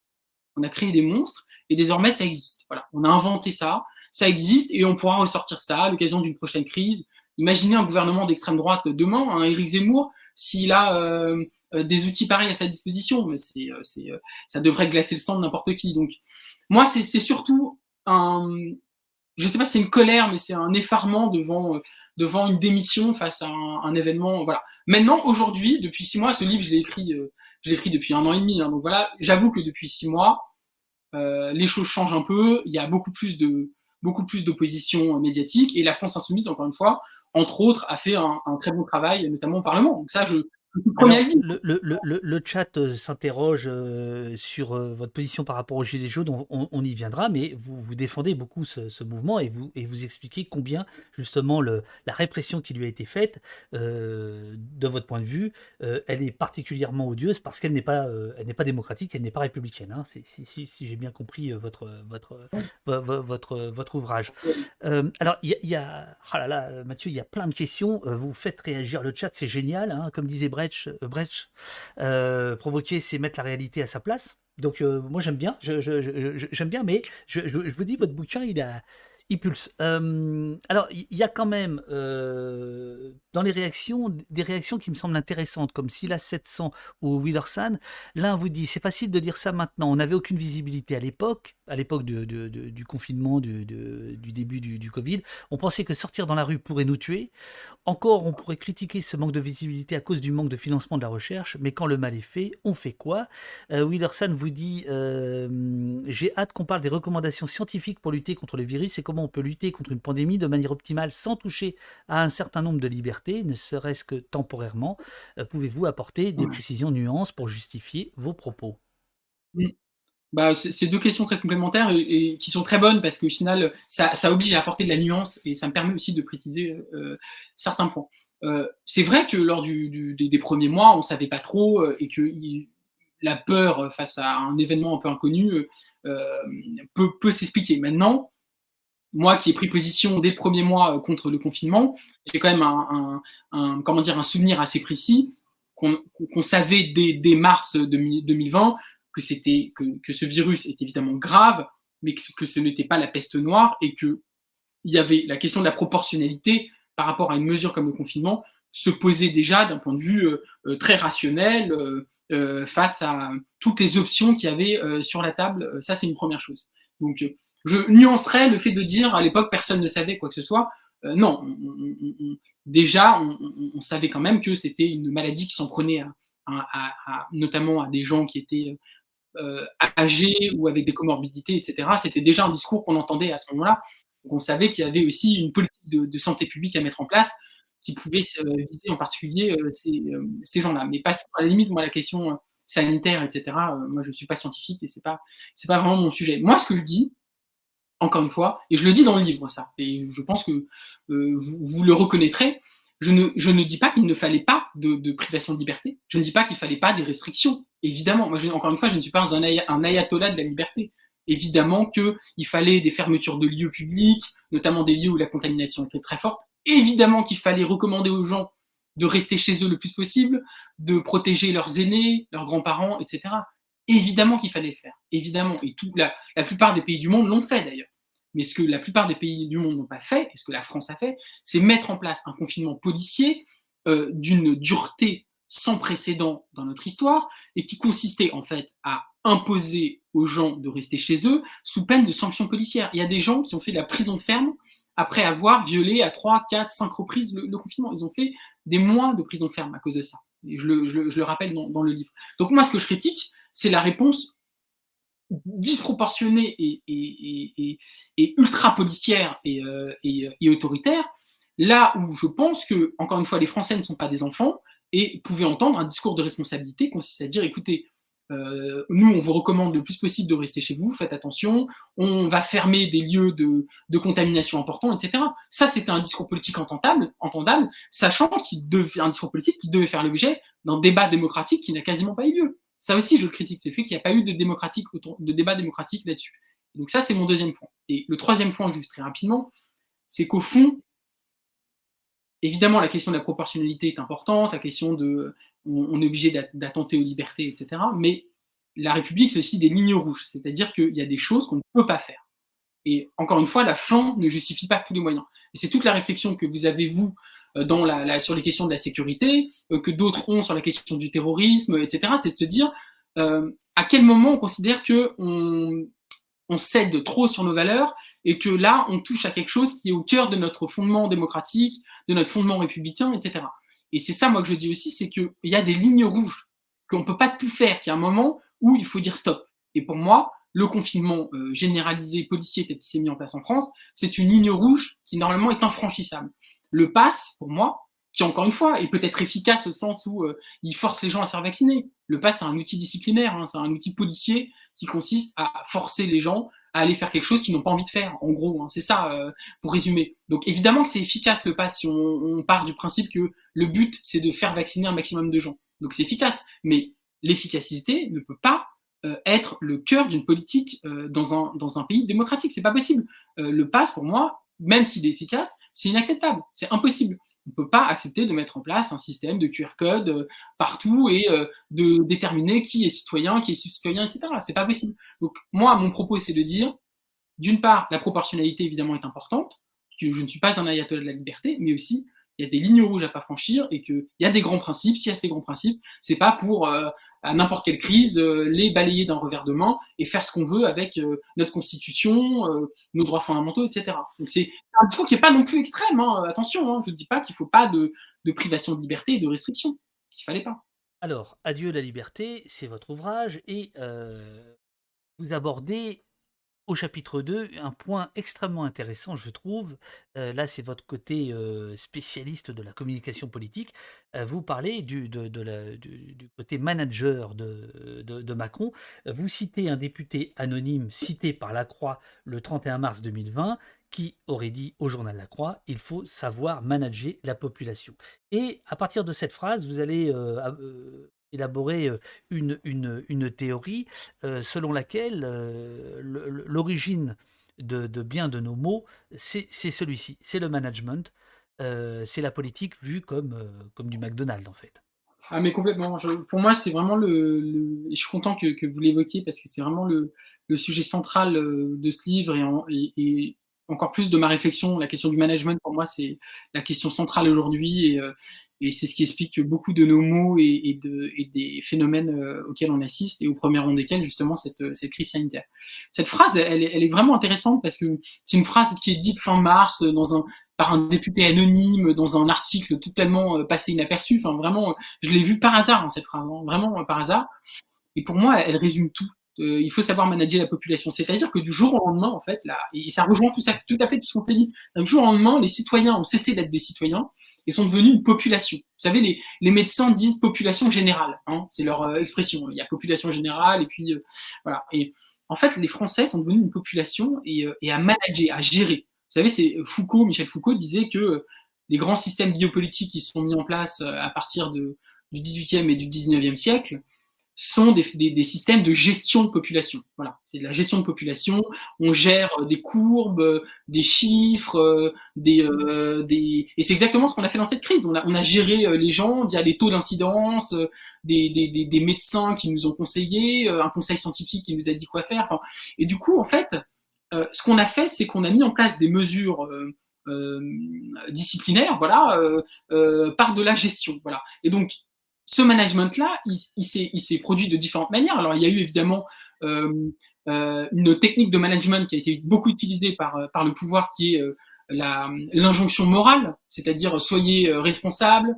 On a créé des monstres et désormais ça existe. Voilà, on a inventé ça, ça existe et on pourra ressortir ça à l'occasion d'une prochaine crise. Imaginez un gouvernement d'extrême droite demain, un Éric Zemmour, s'il a des outils pareils à sa disposition, c'est, ça devrait glacer le sang de n'importe qui. Donc, moi, c'est, surtout un, je sais pas, c'est une colère, mais c'est un effarement devant, euh, devant une démission face à un, événement. Voilà. Maintenant, aujourd'hui, depuis six mois, ce livre, je l'ai écrit, euh, je l'ai écrit depuis un an et demi. Hein, donc voilà, j'avoue que depuis six mois, euh, les choses changent un peu. Il y a beaucoup plus de, beaucoup plus d'opposition médiatique et la France insoumise, encore une fois, entre autres, a fait un, très bon travail, notamment au Parlement. Donc ça, je, le, chat euh, s'interroge euh, sur euh, votre position par rapport au Gilet jaune, on, on, y viendra, mais vous, vous défendez beaucoup ce, mouvement et vous, et vous expliquez combien justement le, la répression qui lui a été faite, de votre point de vue, elle est particulièrement odieuse parce qu'elle n'est pas, elle n'est pas démocratique, elle n'est pas républicaine. Hein, si, si, si j'ai bien compris votre, votre, votre, votre, ouvrage. alors, il y, a, oh là là, Mathieu, il y a plein de questions. Vous faites réagir le chat, c'est génial. Hein, comme disait Brett, Brecht, Brecht provoquer, c'est mettre la réalité à sa place. Donc moi j'aime bien, j'aime bien, mais je, vous dis, votre bouquin, il a, il pulse. alors, il y, a quand même dans les réactions des réactions qui me semblent intéressantes, comme Sila 700 ou Willersan. L'un vous dit c'est facile de dire ça maintenant. On n'avait aucune visibilité à l'époque, à l'époque du confinement, du, début du, Covid. On pensait que sortir dans la rue pourrait nous tuer. Encore, on pourrait critiquer ce manque de visibilité à cause du manque de financement de la recherche. Mais quand le mal est fait, on fait quoi? Euh, vous dit j'ai hâte qu'on parle des recommandations scientifiques pour lutter contre le virus et comment on peut lutter contre une pandémie de manière optimale sans toucher à un certain nombre de libertés, ne serait-ce que temporairement. Euh, pouvez-vous apporter des précisions, nuances pour justifier vos propos? Mmh. bah, C'est deux questions très complémentaires et, qui sont très bonnes parce qu'au final, ça, oblige à apporter de la nuance et ça me permet aussi de préciser euh, certains points. Euh, c'est vrai que lors des, premiers mois, on ne savait pas trop et que la peur face à un événement un peu inconnu peut, peut s'expliquer. Maintenant, moi qui ai pris position dès le premier mois euh, contre le confinement, j'ai quand même un, comment dire, un souvenir assez précis qu'on savait dès, mars 2020 que, c'était, que, ce virus est évidemment grave, mais que, ce n'était pas la peste noire et qu'il y avait la question de la proportionnalité par rapport à une mesure comme le confinement se posait déjà d'un point de vue euh, euh, très rationnel face à toutes les options qu'il y avait sur la table. Ça, c'est une première chose. Donc, je nuancerais le fait de dire à l'époque personne ne savait quoi que ce soit. Euh, non, déjà, on, savait quand même que c'était une maladie qui s'en prenait notamment à des gens qui étaient euh, âgés ou avec des comorbidités, etc. C'était déjà un discours qu'on entendait à ce moment-là. on savait qu'il y avait aussi une politique de, santé publique à mettre en place qui pouvait viser en particulier euh, ces, gens-là. Mais passons à la limite, moi, la question sanitaire, etc. moi, je ne suis pas scientifique et c'est pas, c'est pas vraiment mon sujet. Moi, ce que je dis, encore une fois, et je le dis dans le livre, ça, et je pense que euh, vous, le reconnaîtrez, je ne, ne dis pas qu'il ne fallait pas de, privation de liberté, je ne dis pas qu'il fallait pas des restrictions, évidemment, encore une fois, je ne suis pas un ayatollah de la liberté, évidemment qu'il fallait des fermetures de lieux publics, notamment des lieux où la contamination était très forte, évidemment qu'il fallait recommander aux gens de rester chez eux le plus possible, de protéger leurs aînés, leurs grands-parents, etc. Évidemment qu'il fallait le faire, évidemment. Et tout, la, la plupart des pays du monde l'ont fait d'ailleurs. Mais ce que la plupart des pays du monde n'ont pas fait, et ce que la France a fait, c'est mettre en place un confinement policier euh, d'une dureté sans précédent dans notre histoire, et qui consistait en fait à imposer aux gens de rester chez eux sous peine de sanctions policières. Il y a des gens qui ont fait de la prison ferme après avoir violé à 3, 4, 5 reprises le, confinement. Ils ont fait des mois de prison ferme à cause de ça. Et je le, rappelle dans, le livre. Donc moi, ce que je critique, c'est la réponse disproportionnée et, ultra policière euh, et, autoritaire, là où je pense que, encore une fois, les Français ne sont pas des enfants et pouvaient entendre un discours de responsabilité consiste à dire, écoutez, euh, nous, on vous recommande le plus possible de rester chez vous, faites attention, on va fermer des lieux de, contamination importants, etc. Ça, c'était un discours politique entendable, sachant qu'il discours politique qui devait faire l'objet d'un débat démocratique qui n'a quasiment pas eu lieu. Ça aussi, je le critique, c'est le fait qu'il n'y a pas eu de, démocratique de débat démocratique là-dessus. Donc ça, c'est mon deuxième point. Et le troisième point, juste très rapidement, c'est qu'au fond, évidemment, la question de la proportionnalité est importante, la question de, on, est obligé d'attenter aux libertés, etc. Mais la République, c'est aussi des lignes rouges, c'est-à-dire qu'il y a des choses qu'on ne peut pas faire. Et encore une fois, la fin ne justifie pas tous les moyens. Et c'est toute la réflexion que vous avez, vous, la, sur les questions de la sécurité, euh, que d'autres ont sur la question du terrorisme, etc. C'est de se dire euh, à quel moment on considère que on, cède trop sur nos valeurs et que là on touche à quelque chose qui est au cœur de notre fondement démocratique, de notre fondement républicain, etc. Et c'est ça moi que je dis aussi, c'est qu'il y a des lignes rouges, qu'on ne peut pas tout faire, qu'il y a un moment où il faut dire stop. Et pour moi, le confinement généralisé policier tel qu'il s'est mis en place en France, c'est une ligne rouge qui normalement est infranchissable. Le pass, pour moi, qui encore une fois est peut-être efficace au sens où euh, il force les gens à se faire vacciner. Le pass, c'est un outil disciplinaire, hein, c'est un outil policier qui consiste à forcer les gens à aller faire quelque chose qu'ils n'ont pas envie de faire, en gros. Hein. c'est ça, euh, pour résumer. Donc évidemment que c'est efficace le pass si on, part du principe que le but, c'est de faire vacciner un maximum de gens. Donc c'est efficace. Mais l'efficacité ne peut pas euh, être le cœur d'une politique dans, un, dans un pays démocratique. C'est pas possible. le pass, pour moi, même s'il est efficace, c'est inacceptable, c'est impossible. On ne peut pas accepter de mettre en place un système de QR code euh, partout et euh, de déterminer qui est citoyen, qui est citoyen, etc. C'est pas possible. Donc moi, mon propos, c'est de dire, d'une part, la proportionnalité évidemment est importante, que je ne suis pas un ayatollah de la liberté, mais aussi il y a des lignes rouges à pas franchir et qu'il y a des grands principes. S'il y a ces grands principes, c'est pas pour euh, à n'importe quelle crise euh, les balayer d'un revers de main et faire ce qu'on veut avec euh, notre constitution, nos droits fondamentaux, etc. Donc c'est un discours qui est pas non plus extrême. Hein. Attention, hein, je ne dis pas qu'il faut pas de, privation de liberté et de restriction. Il fallait pas. Alors, Adieu la liberté, c'est votre ouvrage et vous abordez au chapitre 2, un point extrêmement intéressant, je trouve. Euh, là, c'est votre côté euh, spécialiste de la communication politique. Euh, vous parlez du, côté manager de, de, Macron. Vous citez un député anonyme cité par La Croix le 31 mars 2020 qui aurait dit au journal La Croix, il faut savoir manager la population. Et à partir de cette phrase, vous allez élaborer une, une, théorie selon laquelle l'origine de, bien de nos mots, c'est celui-ci, c'est le management, c'est la politique vue comme, comme du McDonald's en fait. Ah mais complètement, pour moi c'est vraiment le, je suis content que, que vous l'évoquiez parce que c'est vraiment le, le, sujet central de ce livre et, et, encore plus de ma réflexion, la question du management pour moi c'est la question centrale aujourd'hui et, et c'est ce qui explique beaucoup de nos mots et, de, et des phénomènes euh, auxquels on assiste, et au premier rang desquels, justement, cette, euh, cette crise sanitaire. Cette phrase, elle, est vraiment intéressante parce que c'est une phrase qui est dite fin mars dans un, par un député anonyme dans un article totalement euh, passé inaperçu. Enfin, vraiment, je l'ai vu par hasard, hein, cette phrase, hein, vraiment par hasard. Et pour moi, elle résume tout. Il faut savoir manager la population. C'est-à-dire que du jour au lendemain, en fait, là, et ça rejoint tout, à fait tout ce qu'on s'est dit, du jour au lendemain, les citoyens ont cessé d'être des citoyens et sont devenus une population. Vous savez, les, médecins disent population générale, hein, c'est leur euh, expression. Il y a population générale et puis euh, voilà. Et en fait, les Français sont devenus une population et, euh, à manager, à gérer. Vous savez, c'est Foucault, Michel Foucault disait que les grands systèmes biopolitiques qui sont mis en place à partir du 18e et du 19e siècle sont des, des, des, systèmes de gestion de population. Voilà, c'est de la gestion de population. On gère euh, des courbes, euh, des chiffres, euh, des, des... et c'est exactement ce qu'on a fait dans cette crise. On a, on a géré les gens via des taux d'incidence, des, des, des, médecins qui nous ont conseillé, un conseil scientifique qui nous a dit quoi faire. Enfin, et du coup, en fait, ce qu'on a fait, c'est qu'on a mis en place des mesures euh, disciplinaires, voilà, par de la gestion, voilà. Et donc ce management-là, il, il s'est produit de différentes manières. Alors, il y a eu évidemment euh, euh, une technique de management qui a été beaucoup utilisée par, euh, par le pouvoir, qui est euh, l'injonction morale, c'est-à-dire soyez euh, responsable,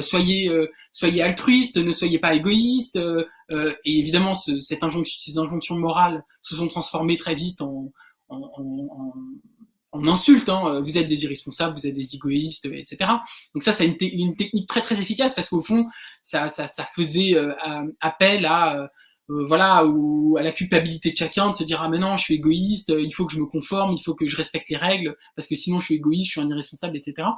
soyez, soyez altruiste, ne soyez pas égoïste. et évidemment, ce, cette injonction, ces injonctions morales se sont transformées très vite en, en, en, on insulte, hein, euh, vous êtes des irresponsables, vous êtes des égoïstes, etc. Donc ça, c'est une, technique très très efficace parce qu'au fond, ça, ça, ça faisait euh, appel à euh, voilà ou à la culpabilité de chacun de se dire ah mais non, je suis égoïste, il faut que je me conforme, il faut que je respecte les règles parce que sinon je suis égoïste, je suis un irresponsable, etc.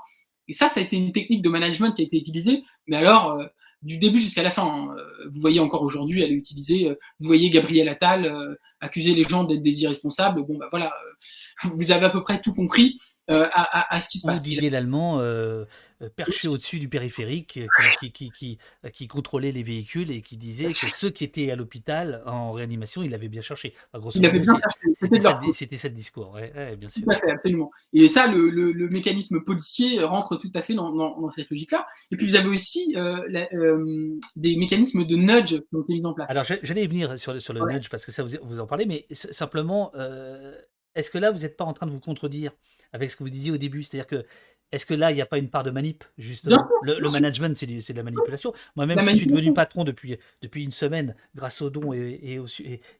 Et ça, ça a été une technique de management qui a été utilisée, mais alors du début jusqu'à la fin. Hein. Vous voyez encore aujourd'hui, elle est utilisée. Vous voyez Gabriel Attal accuser les gens d'être des irresponsables. Bon, bah voilà, vous avez à peu près tout compris. Euh, à, ce qui se passe. Didier Lallemand, euh, euh, perché au-dessus du périphérique, qui, qui, qui, qui, contrôlait les véhicules et qui disait que ceux qui étaient à l'hôpital en réanimation, il avait bien cherché. il avait bien cherché. C'était ce discours, bien sûr. Tout à fait, absolument. Et ça, le, le, mécanisme policier rentre tout à fait dans, dans, cette logique-là. Et puis vous avez aussi des mécanismes de nudge qui ont été mis en place. Alors j'allais venir sur, sur le nudge parce que ça vous, vous en parlez, mais simplement est-ce que là, vous n'êtes pas en train de vous contredire avec ce que vous disiez au début? C'est-à-dire que, est-ce que là, il n'y a pas une part de manip, justement? Le, management, c'est de la manipulation. Moi-même, je suis devenu patron depuis, depuis une semaine, grâce aux dons et, aux,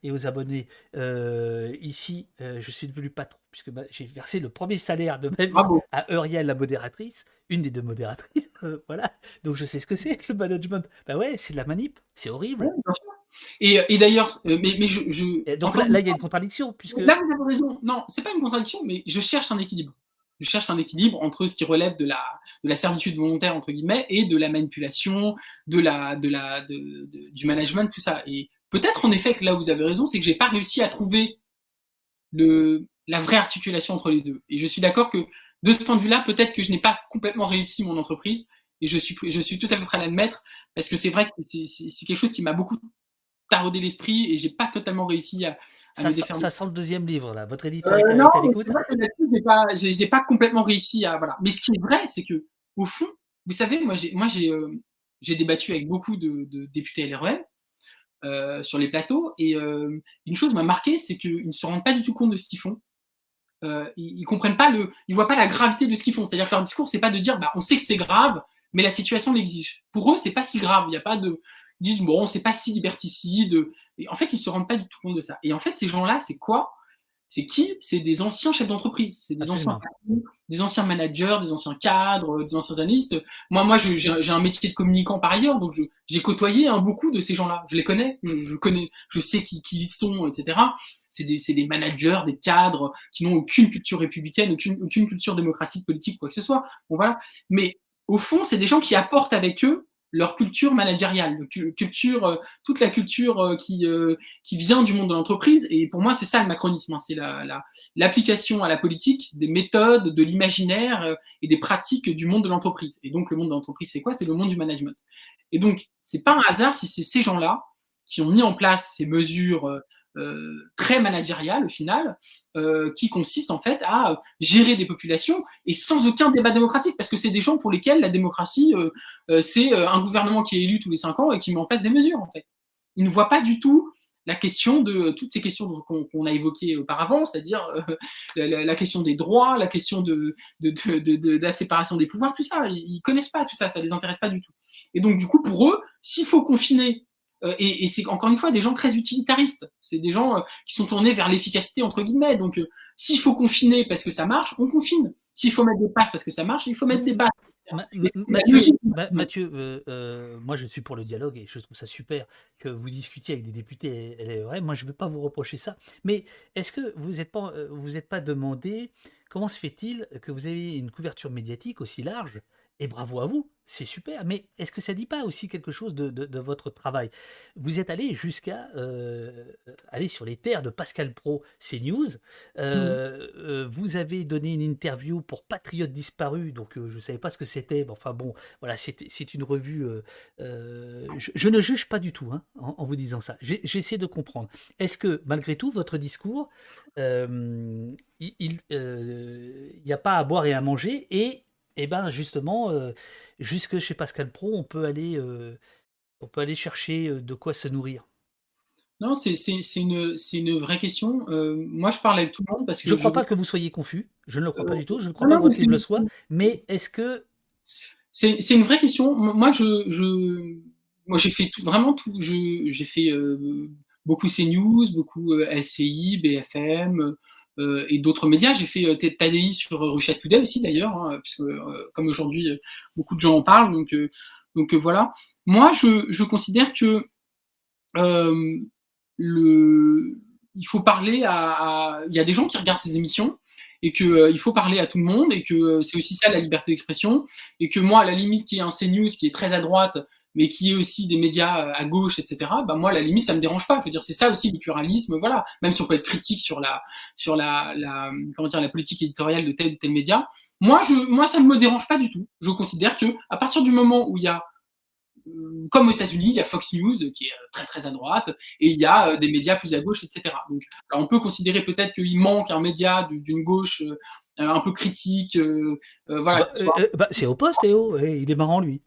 et aux, abonnés. Euh, ici, euh, je suis devenu patron, puisque bah, j'ai versé le premier salaire de même à Euriel, la modératrice, une des deux modératrices. Euh, voilà. Donc, je sais ce que c'est, le management. Bah ouais, c'est de la manip. C'est horrible. Et, d'ailleurs, euh, mais, mais je, donc là, il y a une contradiction puisque là vous avez raison. Non, c'est pas une contradiction, mais je cherche un équilibre. Je cherche un équilibre entre ce qui relève de la de la servitude volontaire entre guillemets et de la manipulation, de la de la de, du management, tout ça. Et peut-être en effet que là vous avez raison, c'est que j'ai pas réussi à trouver le la vraie articulation entre les deux. Et je suis d'accord que de ce point de vue-là, peut-être que je n'ai pas complètement réussi mon entreprise, et je suis, je suis tout à fait prêt à l'admettre, parce que c'est vrai que c'est quelque chose qui m'a beaucoup taraudé l'esprit, et j'ai pas totalement réussi à, ça, Ça sent le deuxième livre, là. Votre éditeur est à l'écoute j'ai pas, pas complètement réussi à... Voilà. Mais ce qui est vrai, c'est que au fond, vous savez, moi, j'ai, moi, j'ai, euh, j'ai débattu avec beaucoup de, de députés LREM, euh, sur les plateaux. Et euh, une chose m'a marqué, c'est qu'ils ne se rendent pas du tout compte de ce qu'ils font. Euh, ils, ils, comprennent pas le, ils voient pas la gravité de ce qu'ils font. C'est-à-dire que leur discours, c'est pas de dire, bah, on sait que c'est grave, mais la situation l'exige. Pour eux, c'est pas si grave. Il n'y a pas de, disent bon, c'est pas si liberticide. Et en fait, ils se rendent pas du tout compte de ça. Et en fait, ces gens-là, c'est quoi? C'est qui? C'est des anciens chefs d'entreprise, c'est des anciens, des anciens managers, des anciens cadres, des anciens analystes. Moi, moi, j'ai un métier de communicant par ailleurs, donc j'ai côtoyé hein, beaucoup de ces gens-là. Je les connais, je, connais, je sais qui, qui ils sont, etc. C'est des, des, managers, des cadres qui n'ont aucune culture républicaine, aucune, aucune culture démocratique, politique, quoi que ce soit. Bon voilà. Mais au fond, c'est des gens qui apportent avec eux leur culture managériale, culture, euh, toute la culture euh, qui, euh, qui vient du monde de l'entreprise. Et pour moi, c'est ça le macronisme, hein, c'est l'application la, à la politique des méthodes, de l'imaginaire et des pratiques du monde de l'entreprise. Et donc, le monde de l'entreprise, c'est quoi? C'est le monde du management. Et donc, c'est pas un hasard si c'est ces gens-là qui ont mis en place ces mesures très managériales au final, euh, qui consiste en fait à gérer des populations et sans aucun débat démocratique, parce que c'est des gens pour lesquels la démocratie, euh, euh, c'est un gouvernement qui est élu tous les cinq ans et qui met en place des mesures en fait. Ils ne voient pas du tout la question de toutes ces questions qu'on a évoquées auparavant, c'est-à-dire la, question des droits, la question de, la séparation des pouvoirs, tout ça. Ils, ils connaissent pas tout ça, ça les intéresse pas du tout. Et donc du coup, pour eux, s'il faut confiner euh, et, c'est encore une fois des gens très utilitaristes. C'est des gens euh, qui sont tournés vers l'efficacité entre guillemets. Donc, euh, s'il faut confiner parce que ça marche, on confine. S'il faut mettre des passes parce que ça marche, il faut mettre des passes. Mathieu, moi je suis pour le dialogue et je trouve ça super que vous discutiez avec des députés vrai. Moi je ne veux pas vous reprocher ça. Mais est-ce que vous n'êtes pas, vous êtes pas demandé comment se fait-il que vous avez une couverture médiatique aussi large et bravo à vous, c'est super. Mais est-ce que ça dit pas aussi quelque chose de, votre travail? Vous êtes allé jusqu'à euh, aller sur les terres de Pascal Pro CNews. Euh, mmh. euh, vous avez donné une interview pour Patriote disparu, donc je ne savais pas ce que c'était. enfin bon, voilà, c'est une revue. Je, ne juge pas du tout hein, en, vous disant ça. J'essaie de comprendre. Est-ce que malgré tout, votre discours, il n'y a pas à boire et à manger et et ben justement, euh, jusque chez Pascal Pro, on peut aller, euh, on peut aller chercher euh, de quoi se nourrir. Non, c'est une, une, vraie question. moi, je parle avec tout le monde parce que. Je ne crois pas que vous soyez confus. Je ne le crois pas du tout. Je ne crois pas livre le soit. Mais est-ce que. C'est une vraie question. Moi, je, je moi, j'ai fait tout, vraiment tout. J'ai fait beaucoup CNews, beaucoup SCI, BFM. Euh, et d'autres médias. J'ai fait euh, TADI sur euh, Russia Today aussi d'ailleurs, hein, puisque comme aujourd'hui beaucoup de gens en parlent. Donc, donc voilà. Moi, je, je considère que le, il faut parler à, Il y a des gens qui regardent ces émissions et qu'il il faut parler à tout le monde et que c'est aussi ça la liberté d'expression et que moi, à la limite, qui est un CNews qui est très à droite mais qui est aussi des médias euh, à gauche, etc. Bah moi, à la limite, ça me dérange pas. Je veux dire, c'est ça aussi le pluralisme. Voilà, même si on peut être critique sur la, sur la, la, comment dire, la politique éditoriale de tel ou tel média. Moi, je, moi, ça ne me dérange pas du tout. Je considère que à partir du moment où il y a euh, comme aux États-Unis, il y a Fox News qui est euh, très très à droite et il y a des médias plus à gauche, etc. Donc, alors on peut considérer peut-être qu'il manque un média d'une gauche un peu critique. voilà. Bah, bah, c'est au poste, Théo. il est marrant lui.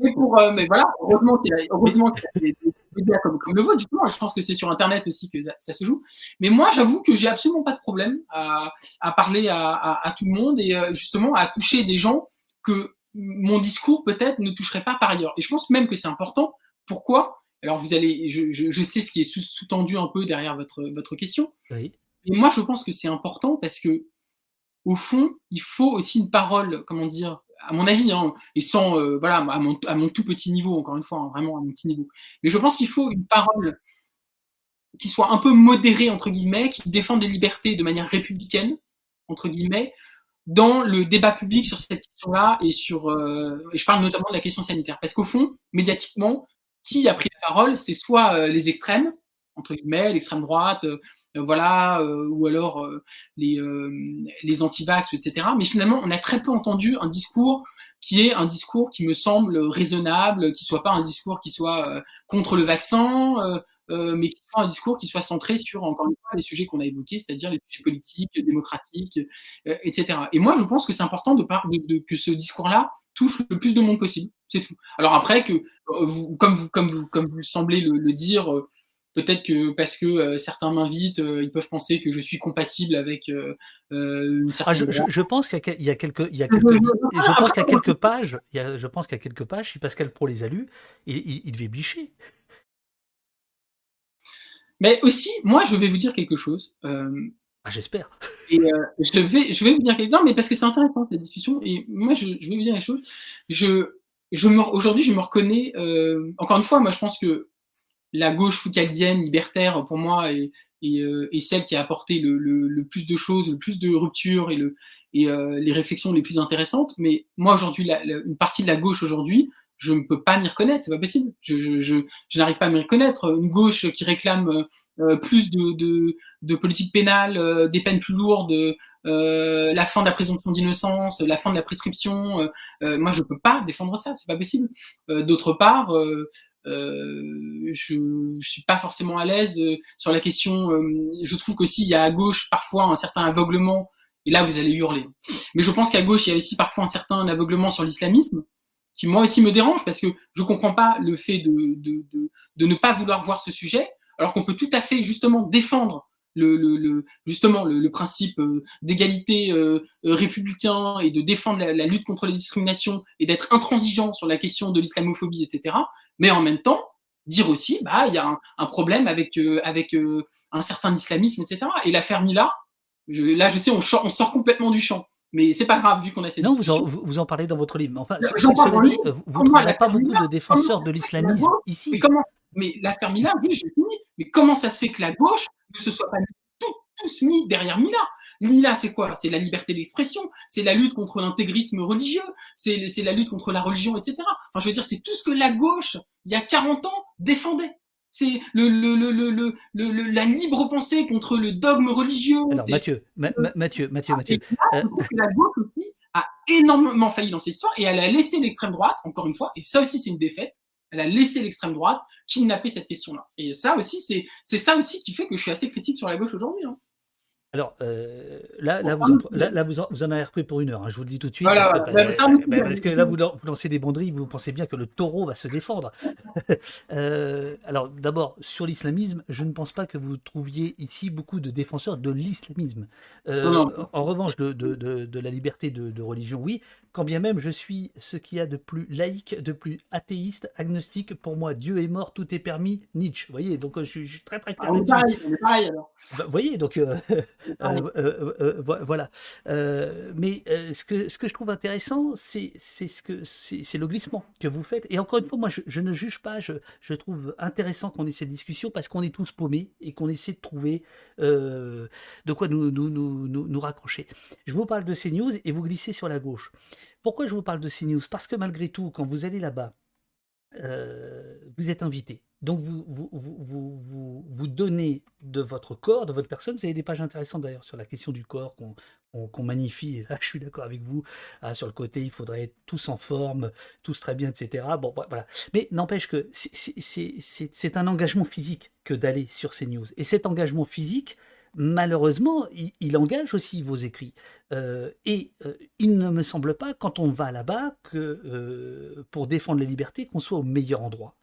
Mais, pour, euh, mais voilà, heureusement qu'il y a, heureusement qu'il y a des, médias comme, comme, le vôtre, du coup, je pense que c'est sur Internet aussi que ça, se joue. Mais moi, j'avoue que j'ai absolument pas de problème à, à parler à, à, à, tout le monde et euh, justement à toucher des gens que mon discours peut-être ne toucherait pas par ailleurs. Et je pense même que c'est important. Pourquoi? Alors vous allez, je, je, je, sais ce qui est sous-tendu un peu derrière votre, votre question. Oui. Mais moi, je pense que c'est important parce que au fond, il faut aussi une parole, comment dire, à mon avis, hein, et sans, euh, voilà, à mon, à mon, tout petit niveau, encore une fois, hein, vraiment à mon petit niveau. Mais je pense qu'il faut une parole qui soit un peu modérée, entre guillemets, qui défende les libertés de manière républicaine, entre guillemets, dans le débat public sur cette question-là et sur, euh, je parle notamment de la question sanitaire. Parce qu'au fond, médiatiquement, qui a pris la parole, c'est soit euh, les extrêmes, entre guillemets, l'extrême droite, voilà, ou alors les, les anti-vax, etc. Mais finalement, on a très peu entendu un discours qui est un discours qui me semble raisonnable, qui soit pas un discours qui soit contre le vaccin, euh, mais qui soit un discours qui soit centré sur, encore une fois, les sujets qu'on a évoqués, c'est-à-dire les sujets politiques, démocratiques, euh, etc. Et moi, je pense que c'est important de, de, que ce discours-là touche le plus de monde possible. C'est tout. Alors après, que euh, vous, comme, vous, comme, vous, comme vous semblez le, dire, peut-être que parce que certains m'invitent, ils peuvent penser que je suis compatible avec une ah, certaine. je, pense qu'il y, a quelques, il y a quelques, je pense qu'il y a quelques pages, il y a, je pense qu'il y a quelques pages, si Pascal Pro les a lues, il, il, il devait bicher. Mais aussi, moi, je vais vous dire quelque chose. Euh, ah, J'espère. Et euh, je, vais, je vais vous dire quelque chose. Non, mais parce que c'est intéressant cette discussion. Et moi, je, je, vais vous dire quelque chose. Je, je aujourd'hui, je me reconnais. Euh, encore une fois, moi, je pense que la gauche foucaldienne, libertaire, pour moi, est, est, euh, est celle qui a apporté le, le, le, plus de choses, le plus de ruptures et, le, et euh, les réflexions les plus intéressantes. Mais moi, aujourd'hui, une partie de la gauche aujourd'hui je ne peux pas m'y reconnaître, c'est pas possible. Je, je, je, je n'arrive pas à m'y reconnaître. Une gauche qui réclame euh, euh plus de, de, de, politique pénale, euh, des peines plus lourdes, euh, la fin de la présomption d'innocence, la fin de la prescription, euh, moi je peux pas défendre ça, c'est pas possible. D'autre part, je, je suis pas forcément à l'aise sur la question. je trouve qu'aussi il y a à gauche parfois un certain aveuglement. Et là, vous allez hurler. Mais je pense qu'à gauche, il y a aussi parfois un certain aveuglement sur l'islamisme qui moi aussi me dérange parce que je comprends pas le fait de, de, de, de ne pas vouloir voir ce sujet, alors qu'on peut tout à fait justement défendre le, le, le justement le, principe euh, d'égalité euh, euh, républicain et de défendre la, la, lutte contre les discriminations et d'être intransigeant sur la question de l'islamophobie, etc. Mais en même temps, dire aussi, bah il y a un, un problème avec avec un certain islamisme, etc. Et l'affaire Mila, je, là je sais, on, on sort complètement du champ. Mais c'est pas grave, vu qu'on a cette Non, vous en, vous en, parlez dans votre livre. Enfin, cela dit, vous ne pas beaucoup de défenseurs de l'islamisme ici. Mais comment Mais l'affaire Mila, oui, je finis. Mais comment ça se fait que la gauche ne se soit pas tous mis derrière Mila Mila, c'est quoi? C'est la liberté d'expression, c'est la lutte contre l'intégrisme religieux, c'est la lutte contre la religion, etc. Enfin, je veux dire, c'est tout ce que la gauche, il y a 40 ans, défendait c'est le, le, le, le, la libre pensée contre le dogme religieux. Alors Mathieu, Mathieu, Mathieu, Mathieu. Euh, la gauche aussi a énormément failli dans cette histoire et elle a laissé l'extrême droite, encore une fois, et ça aussi c'est une défaite, elle a laissé l'extrême droite kidnapper cette question-là. Et ça aussi, c'est ça aussi qui fait que je suis assez critique sur la gauche aujourd'hui. Hein. Alors euh, là, là, vous en, là, vous, en, vous en avez repris pour une heure, hein, je vous le dis tout de suite. parce, que, bah, bah, parce, que, là, vous, vous, lancez des banderies, vous pensez bien que le taureau va se défendre. euh, alors d'abord, sur l'islamisme, je ne pense pas que vous trouviez ici beaucoup de défenseurs de l'islamisme. Euh, en revanche, de, de, de, de, la liberté de, religion, oui, quand bien même je suis ce qu'il y a de plus laïque, de plus athéiste, agnostique. Pour moi, Dieu est mort, tout est permis, Nietzsche. Vous voyez, donc je, je suis très très clair. Ah, alors. Vous voyez, donc euh, euh, euh, voilà. mais ce, que, ce que je trouve intéressant, c'est ce que c'est le glissement que vous faites. Et encore une fois, moi, je, je ne juge pas. Je, je trouve intéressant qu'on ait cette discussion parce qu'on est tous paumés et qu'on essaie de trouver de quoi nous nous, nous, nous, nous raccrocher. Je vous parle de ces news et vous glissez sur la gauche. Pourquoi je vous parle de ces news Parce que malgré tout, quand vous allez là-bas, vous êtes invité. Donc vous, vous, donnez de votre corps, de votre personne. Vous avez des pages intéressantes d'ailleurs sur la question du corps qu'on magnifie. Et là, je suis d'accord avec vous. Ah, sur le côté, il faudrait être tous en forme, tous très bien, etc. Bon, voilà. Mais n'empêche que c'est un engagement physique que d'aller sur ces news. Et cet engagement physique, malheureusement, il, engage aussi vos écrits. Euh, et euh, il ne me semble pas, quand on va là-bas, que euh, pour défendre les libertés, qu'on soit au meilleur endroit.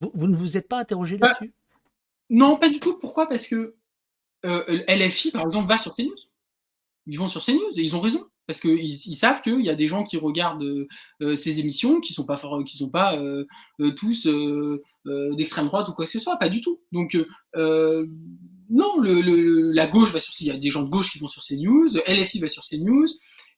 Vous, ne vous êtes pas interrogé bah, là-dessus? Non, pas du tout. Pourquoi? Parce que LFI, par exemple, va sur CNews. Ils vont sur CNews et ils ont raison. Parce qu'ils ils savent qu'il y a des gens qui regardent euh, ces émissions qui ne sont pas, qui sont pas euh, tous d'extrême droite ou quoi que ce soit. Pas du tout. Donc, non, le, la gauche va sur Il y a des gens de gauche qui vont sur CNews, LFI va sur CNews.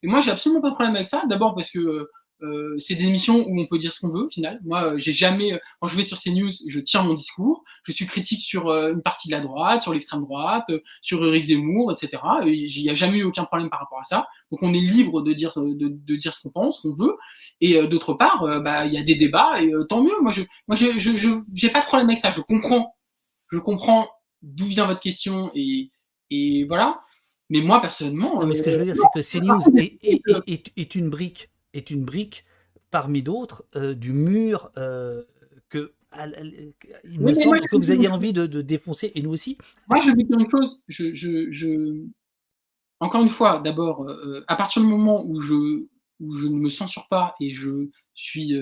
Et moi, j'ai absolument pas de problème avec ça. D'abord parce que euh, c'est des émissions où on peut dire ce qu'on veut au final. Moi, euh, j'ai jamais, euh, quand je vais sur CNews, je tiens mon discours. Je suis critique sur une partie de la droite, sur l'extrême droite, sur Eric Zemmour, etc. Il n'y a jamais eu aucun problème par rapport à ça. Donc on est libre de dire de, de dire ce qu'on pense, ce qu'on veut. Et d'autre part, bah il y a des débats et tant mieux. Moi je moi je je j'ai pas de problème avec ça. Je comprends je comprends d'où vient votre question et, et voilà. Mais moi, personnellement. mais ce que je veux dire, c'est que CNews est, est, est, est, une brique, est une brique parmi d'autres du mur que il me semble que vous ayez envie de, de, défoncer, et nous aussi. Moi, je vais dire une chose. Je, je, je... Encore une fois, d'abord, euh, à partir du moment où je, où je ne me censure pas et je suis,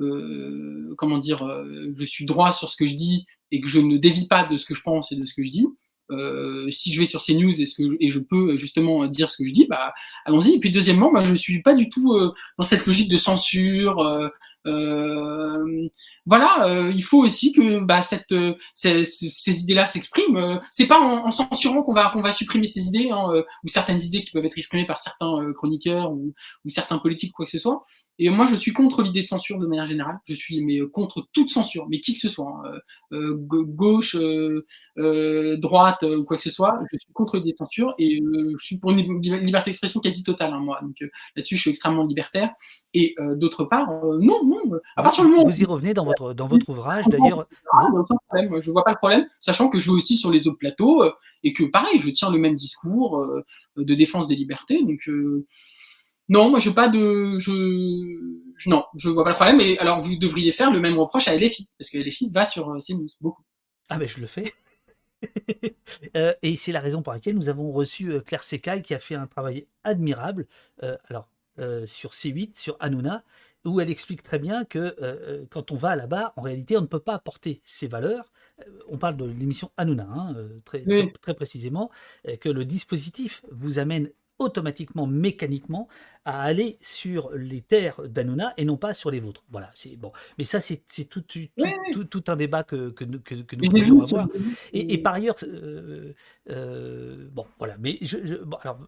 euh, euh, comment dire, je suis droit sur ce que je dis et que je ne dévie pas de ce que je pense et de ce que je dis, euh, si je vais sur CNews et, ce que je, et je peux justement dire ce que je dis, bah allons-y. Et puis deuxièmement, moi je suis pas du tout euh, dans cette logique de censure. Euh, euh voilà, il faut aussi que bah, cette, ces, ces idées-là s'expriment. c'est pas en, en censurant qu'on va qu'on va supprimer ces idées hein, ou certaines idées qui peuvent être exprimées par certains chroniqueurs ou, ou certains politiques ou quoi que ce soit. Et moi, je suis contre l'idée de censure de manière générale. Je suis mais euh, contre toute censure, mais qui que ce soit, hein. euh, euh gauche, euh, euh, droite ou quoi que ce soit. Je suis contre l'idée de censure et je suis pour une liberté d'expression quasi totale, hein, moi. Donc là-dessus, je suis extrêmement libertaire. Et d'autre part, non, non. À partir du moment vous y revenez dans votre dans votre ouvrage, d'ailleurs. Je vois pas le problème, sachant que je vais aussi sur les autres plateaux et que pareil, je tiens le même discours de défense des libertés. Donc non, moi je pas de, je, non, je vois pas le problème. Et alors vous devriez faire le même reproche à LFI parce que LFI va sur euh, CNews beaucoup. Ah ben je le fais. euh, et c'est la raison pour laquelle nous avons reçu euh, Claire Secaille qui a fait un travail admirable. Euh, alors sur C8, sur Hanouna, où elle explique très bien que quand on va là-bas, en réalité, on ne peut pas apporter ces valeurs. On parle de l'émission Hanouna, hein, très, très, très, précisément, que le dispositif vous amène automatiquement, mécaniquement, à aller sur les terres d'Anouna et non pas sur les vôtres. Voilà, c'est bon. Mais ça, c'est tout, tout, tout, tout, un débat que, que, que, que nous pouvons avoir. Et, et, par ailleurs, euh, euh, bon, voilà. Mais je, je bon, alors,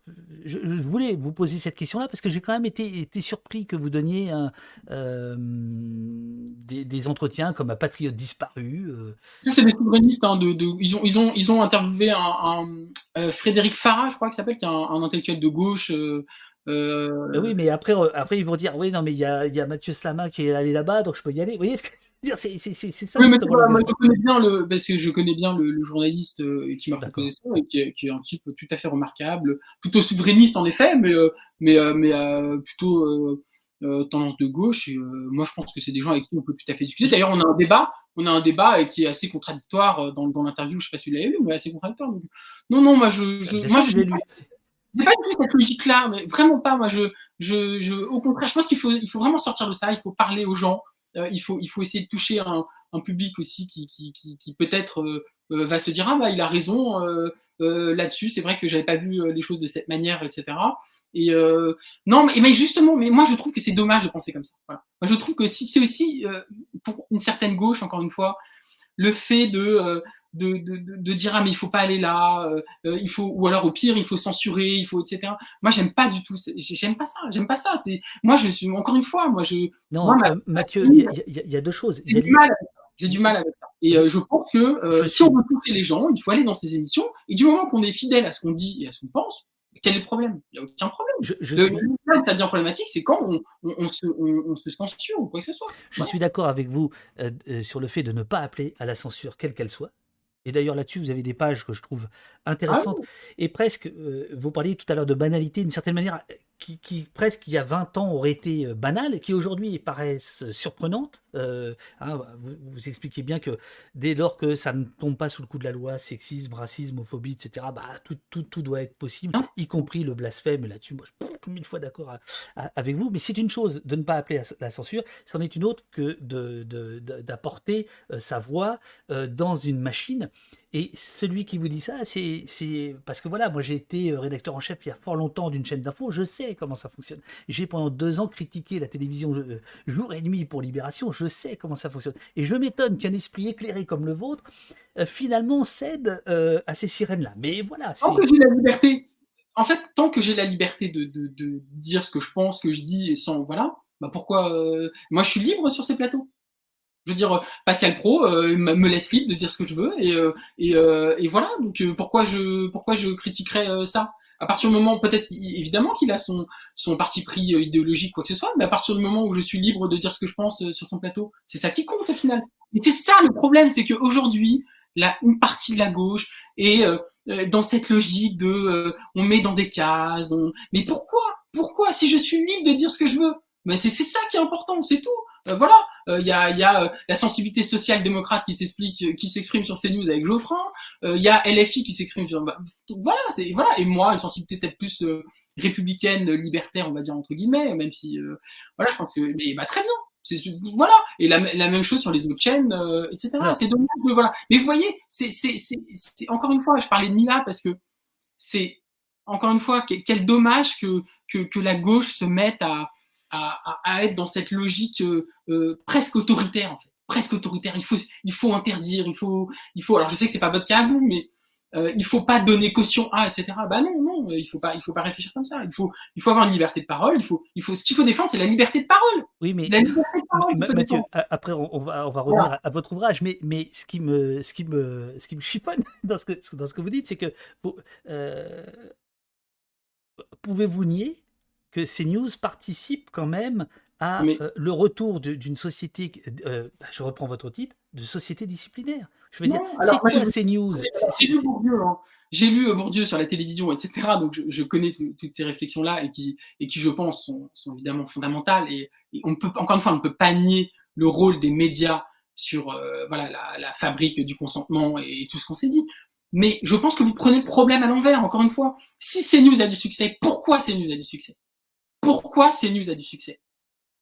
je, je, voulais vous poser cette question-là parce que j'ai quand même été, été, surpris que vous donniez un, euh, des, des, entretiens comme un patriote disparu. Euh. C'est des souverainistes. Hein, de, de, ils, ont, ils, ont, ils ont interviewé un, un Frédéric Farah, je crois qu'il s'appelle, qui est un, un intellectuel de gauche. Euh, euh... Oui, mais après, après, ils vont dire oui, non, mais il y a, y a Mathieu Slama qui est allé là-bas, donc je peux y aller. Vous voyez ce que je veux dire? C'est ça. Oui, mais toi, moi, je connais bien le, parce que je connais bien le, le journaliste euh, qui m'a proposé ça et qui est, qui est, un type tout à fait remarquable, plutôt souverainiste en effet, mais euh, mais euh, mais plutôt tendance de gauche. Et, moi, je pense que c'est des gens avec qui on peut tout à fait discuter. D'ailleurs, on a un débat, on a un débat qui est assez contradictoire dans, dans l'interview. Je sais pas si vous l'avez vu, mais assez contradictoire. Donc... Non, non, moi, je, je moi, je, j'ai pas du tout cette logique-là, mais vraiment pas. Moi, je, je, je, au contraire, je pense qu'il faut, il faut vraiment sortir de ça. Il faut parler aux gens. Euh, il faut, il faut essayer de toucher un, un public aussi qui, qui, qui, qui peut-être euh, euh va se dire ah bah il a raison euh, euh, là-dessus. C'est vrai que j'avais pas vu les choses de cette manière, etc. Et non, mais, mais, justement, mais moi je trouve que c'est dommage de penser comme ça. Voilà. Moi, je trouve que si c'est aussi pour une certaine gauche, encore une fois, le fait de de, de, de, dire ah mais il faut pas aller là, euh, il faut ou alors au pire il faut censurer, il faut etc. Moi j'aime pas du tout, j'aime pas ça, j'aime pas ça. C'est moi je suis encore une fois moi je non moi, euh, Mathieu il y, y, y, a deux choses. Du, mal j'ai du mal avec ça. Et euh, je pense que euh, si on veut toucher les gens, il faut aller dans ces émissions. Et du moment qu'on est fidèle à ce qu'on dit et à ce qu'on pense, quel est le problème? Il n'y a aucun problème. Je, je le, suis... ça devient problématique, c'est quand on, on, on, se, on, se, censure ou quoi que ce soit. Je ouais. suis d'accord avec vous euh, sur le fait de ne pas appeler à la censure, quelle qu'elle soit. Et d'ailleurs, là-dessus, vous avez des pages que je trouve intéressantes. Ah oui. Et presque, vous parliez tout à l'heure de banalité, d'une certaine manière, qui, qui, presque il y a 20 ans auraient été banales, qui aujourd'hui paraissent surprenantes. Euh, hein, vous, vous, expliquez bien que dès lors que ça ne tombe pas sous le coup de la loi, sexisme, racisme, homophobie, etc., bah, tout, tout, tout doit être possible, y compris le blasphème. Là-dessus, moi, je suis mille fois d'accord avec vous. Mais c'est une chose de ne pas appeler à la censure, c'en est une autre que d'apporter de, de, euh, sa voix euh, dans une machine. Et celui qui vous dit ça, c'est parce que voilà, moi j'ai été euh, rédacteur en chef il y a fort longtemps d'une chaîne d'infos, je sais comment ça fonctionne. J'ai pendant deux ans critiqué la télévision euh, jour et nuit pour Libération, je sais comment ça fonctionne. Et je m'étonne qu'un esprit éclairé comme le vôtre, euh, finalement, cède euh, à ces sirènes-là. Mais voilà. Tant que j'ai la liberté, en fait, tant que j'ai la liberté de, de, de, dire ce que je pense, ce que je dis, et sans. Voilà, bah pourquoi. Euh, moi, je suis libre sur ces plateaux. Je veux dire, Pascal Pro euh, me laisse libre de dire ce que je veux et, euh, euh, voilà. Donc pourquoi je pourquoi je critiquerais ça? À partir du moment, peut-être évidemment qu'il a son son parti pris idéologique quoi que ce soit, mais à partir du moment où je suis libre de dire ce que je pense sur son plateau, c'est ça qui compte au final. Et c'est ça le problème, c'est qu'aujourd'hui la, une partie de la gauche et dans cette logique de on met dans des cases. Mais pourquoi? Pourquoi? Si je suis libre de dire ce que je veux, mais c'est ça qui est important, c'est tout. Euh, voilà, il euh, y a, y a euh, la sensibilité sociale démocrate qui s'explique, qui s'exprime sur CNews avec Geoffrin. Il y a LFI qui s'exprime sur. Bah, voilà, c'est voilà. Et moi, une sensibilité peut-être plus républicaine, libertaire, on va dire entre guillemets, même si voilà, je pense que mais bah très bien. Voilà, et la, la, même chose sur les autres chaînes, etc. C'est dommage, voilà. Mais vous voyez, c'est encore une fois, je parlais de Mila parce que c'est encore une fois quel dommage que, que, que la gauche se mette à, à, à, être dans cette logique euh, euh, presque autoritaire en fait, presque autoritaire. Il faut, il faut interdire, il faut, il faut. Alors je sais que c'est pas votre cas à vous, mais euh, il faut pas donner caution à, etc. Bah non, non, il faut pas, il faut pas réfléchir comme ça. Il faut, il faut avoir une liberté de parole. Il faut, il faut, ce qu'il faut défendre, c'est la liberté de parole. Oui, mais la liberté de parole, Mathieu, après on va, on va revenir à votre ouvrage, mais, mais ce qui me, ce qui me, ce qui me chiffonne dans ce que, dans ce que vous dites, c'est que euh, pouvez-vous nier que CNews participe quand même à euh, le retour d'une société, euh, bah, je reprends votre titre, de société disciplinaire. Je veux dire, c'est quoi CNews? J'ai lu Bourdieu, hein. j'ai lu euh, Bourdieu sur la télévision, etc. Donc je, connais toutes ces réflexions-là et qui, et qui, je pense, sont, sont évidemment fondamentales. Et, on peut, encore une fois, on ne peut pas nier le rôle des médias sur voilà, la, la, fabrique du consentement et tout ce qu'on s'est dit. Mais je pense que vous prenez le problème à l'envers, encore une fois. Si CNews a du succès, pourquoi CNews a du succès? Pourquoi CNews a du succès?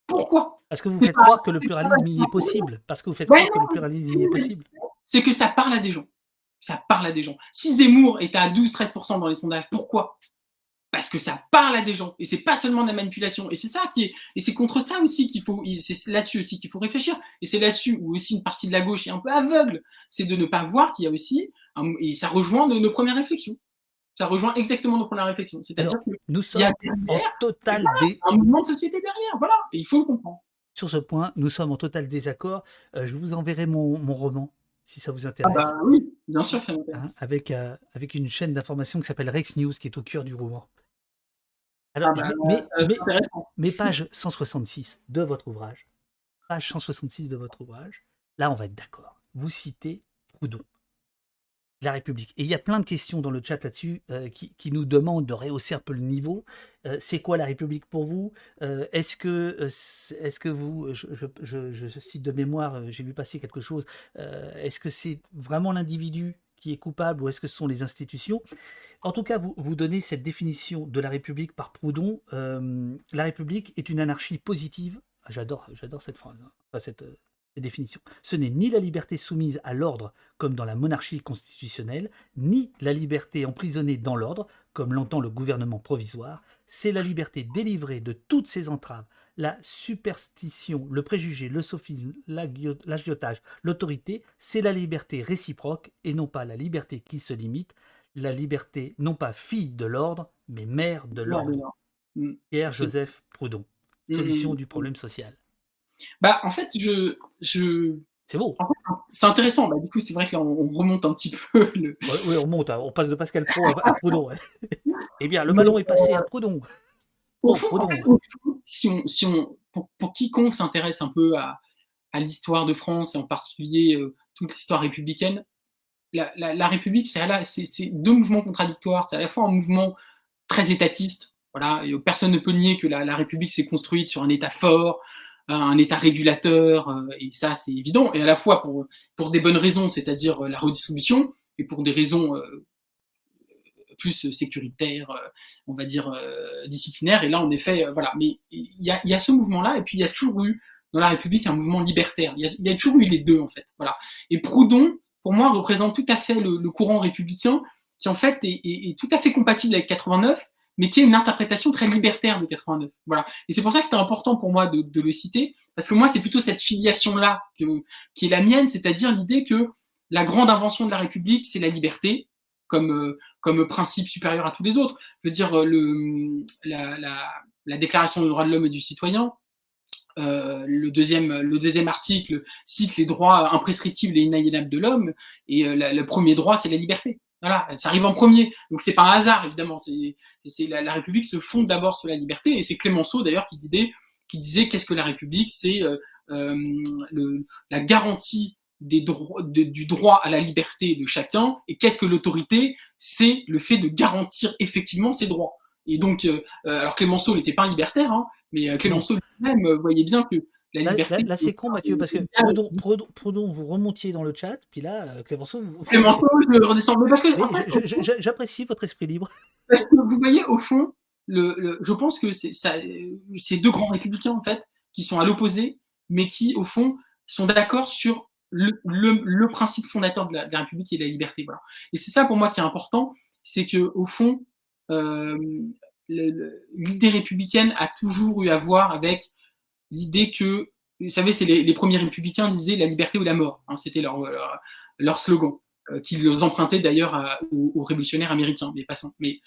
Pourquoi? Parce que vous faites croire que le pluralisme y est possible. Parce que vous faites croire que le pluralisme y est possible. C'est que ça parle à des gens. Ça parle à des gens. Si Zemmour est à 12-13% dans les sondages, pourquoi? Parce que ça parle à des gens. Et c'est pas seulement de la manipulation. Et c'est ça qui est et c'est contre ça aussi qu'il faut c'est là-dessus aussi qu'il faut réfléchir. Et c'est là-dessus où aussi une partie de la gauche est un peu aveugle. C'est de ne pas voir qu'il y a aussi et ça rejoint nos premières réflexions ça rejoint exactement nos premières réflexions. C'est-à-dire que nous sommes en total un mouvement de société derrière, voilà, et il faut le comprendre. Sur ce point, nous sommes en total désaccord. Euh, je vous enverrai mon, mon, roman, si ça vous intéresse. Ah bah oui, bien sûr que ça m'intéresse. Hein, avec, euh, avec une chaîne d'information qui s'appelle Rex News, qui est au cœur du roman. Alors, ah bah, mais, euh, mais, mais, page 166 de votre ouvrage, page 166 de votre ouvrage, là on va être d'accord. Vous citez Proudhon la République. Et il y a plein de questions dans le chat là-dessus euh, qui, nous demandent de rehausser un peu le niveau. Euh, c'est quoi la République pour vous? Euh, Est-ce que, est-ce que vous, je, cite de mémoire, j'ai vu passer quelque chose, est-ce que c'est vraiment l'individu qui est coupable ou est-ce que ce sont les institutions? En tout cas, vous, vous donnez cette définition de la République par Proudhon. la République est une anarchie positive. Ah, j'adore, j'adore cette phrase, hein. Définition. Ce n'est ni la liberté soumise à l'ordre, comme dans la monarchie constitutionnelle, ni la liberté emprisonnée dans l'ordre, comme l'entend le gouvernement provisoire, c'est la liberté délivrée de toutes ses entraves, la superstition, le préjugé, le sophisme, l'agiotage, l'autorité, c'est la liberté réciproque et non pas la liberté qui se limite, la liberté non pas fille de l'ordre, mais mère de l'ordre. Mm. Pierre-Joseph Proudhon. Mm, Solution du problème social. Bah, en fait, je. je... C'est beau. c'est intéressant. Bah, du coup, c'est vrai que là, on, remonte un petit peu. Le... Oui, on remonte. Hein. On passe de Pascal Pro à, Proudhon. eh bien, le ballon est passé à Proudhon. Au fond, si on, si on, pour, pour quiconque s'intéresse un peu à, à l'histoire de France et en particulier euh, toute l'histoire républicaine, la, la, la République, c'est deux mouvements contradictoires. C'est à la fois un mouvement très étatiste. Voilà, et personne ne peut nier que la, la République s'est construite sur un État fort, un État régulateur, euh, et ça c'est évident, et à la fois pour, pour des bonnes raisons, c'est-à-dire euh, la redistribution, et pour des raisons euh, plus sécuritaires, on va dire disciplinaires. Et là, en effet, voilà. Mais il y a, y a, ce mouvement-là, et puis il y a toujours eu dans la République un mouvement libertaire. Il y, y a, toujours eu les deux, en fait. Voilà. Et Proudhon, pour moi, représente tout à fait le, le courant républicain qui, en fait, est, est, tout à fait compatible avec 89, mais qui est une interprétation très libertaire de 89. Voilà. Et c'est pour ça que c'était important pour moi de, le citer, parce que moi, c'est plutôt cette filiation-là qui est la mienne, c'est-à-dire l'idée que la grande invention de la République, c'est la liberté, comme, euh, comme principe supérieur à tous les autres. Je veux dire, euh, le, la, la, la Déclaration des droits de l'homme et du citoyen, euh, le, deuxième, le deuxième article cite les droits imprescriptibles et inaliénables de l'homme, et le premier droit, c'est la liberté. Voilà, ça arrive en premier. Donc c'est pas un hasard, évidemment. C'est la, la, République se fonde d'abord sur la liberté, et c'est Clémenceau d'ailleurs qui disait, qui disait qu'est-ce que la République C'est euh, euh, la garantie des du droit à la liberté de chacun. Et qu'est-ce que l'autorité C'est le fait de garantir effectivement ces droits. Et donc, euh, alors Clémenceau n'était pas un libertaire, hein, mais Clémenceau lui-même voyait bien que la liberté. Là, c'est con, Mathieu, parce que Proudhon, vous remontiez dans le chat, puis là, Clémenceau. Vous... Clémenceau, je redescends. parce que. J'apprécie votre esprit libre. Parce que vous voyez, au fond, le, je pense que c'est deux grands républicains, en fait, qui sont à l'opposé, mais qui, au fond, sont d'accord sur le, le, principe fondateur de la, République et de la liberté. Voilà. Et c'est ça, pour moi, qui est important, c'est que au fond, euh, l'idée républicaine a toujours eu à voir avec l'idée que, vous savez, c'est les, premiers républicains disaient la liberté ou la mort. Hein, C'était leur, leur, slogan. Euh, qu'ils empruntaient d'ailleurs aux, révolutionnaires américains, mais passons. Mais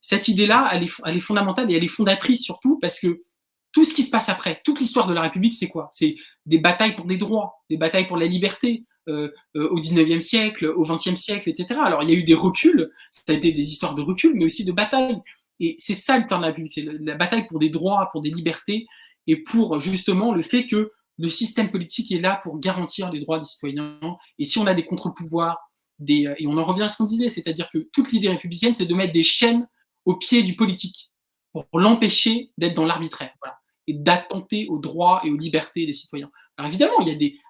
cette idée-là, elle est, elle est fondamentale et elle est fondatrice surtout parce que tout ce qui se passe après, toute l'histoire de la République, c'est quoi? C'est des batailles pour des droits, des batailles pour la liberté, euh, euh, au 19e siècle, au 20e siècle, etc. Alors il y a eu des reculs, ça a été des histoires de recul, mais aussi de batailles. Et c'est ça le temps de la République, la bataille pour des droits, pour des libertés, et pour justement le fait que le système politique est là pour garantir les droits des citoyens. Et si on a des contre-pouvoirs, euh, et on en revient à ce qu'on disait, c'est-à-dire que toute l'idée républicaine, c'est de mettre des chaînes au pied du politique pour l'empêcher d'être dans l'arbitraire et d'attenter aux droits et aux libertés des citoyens. Alors évidemment,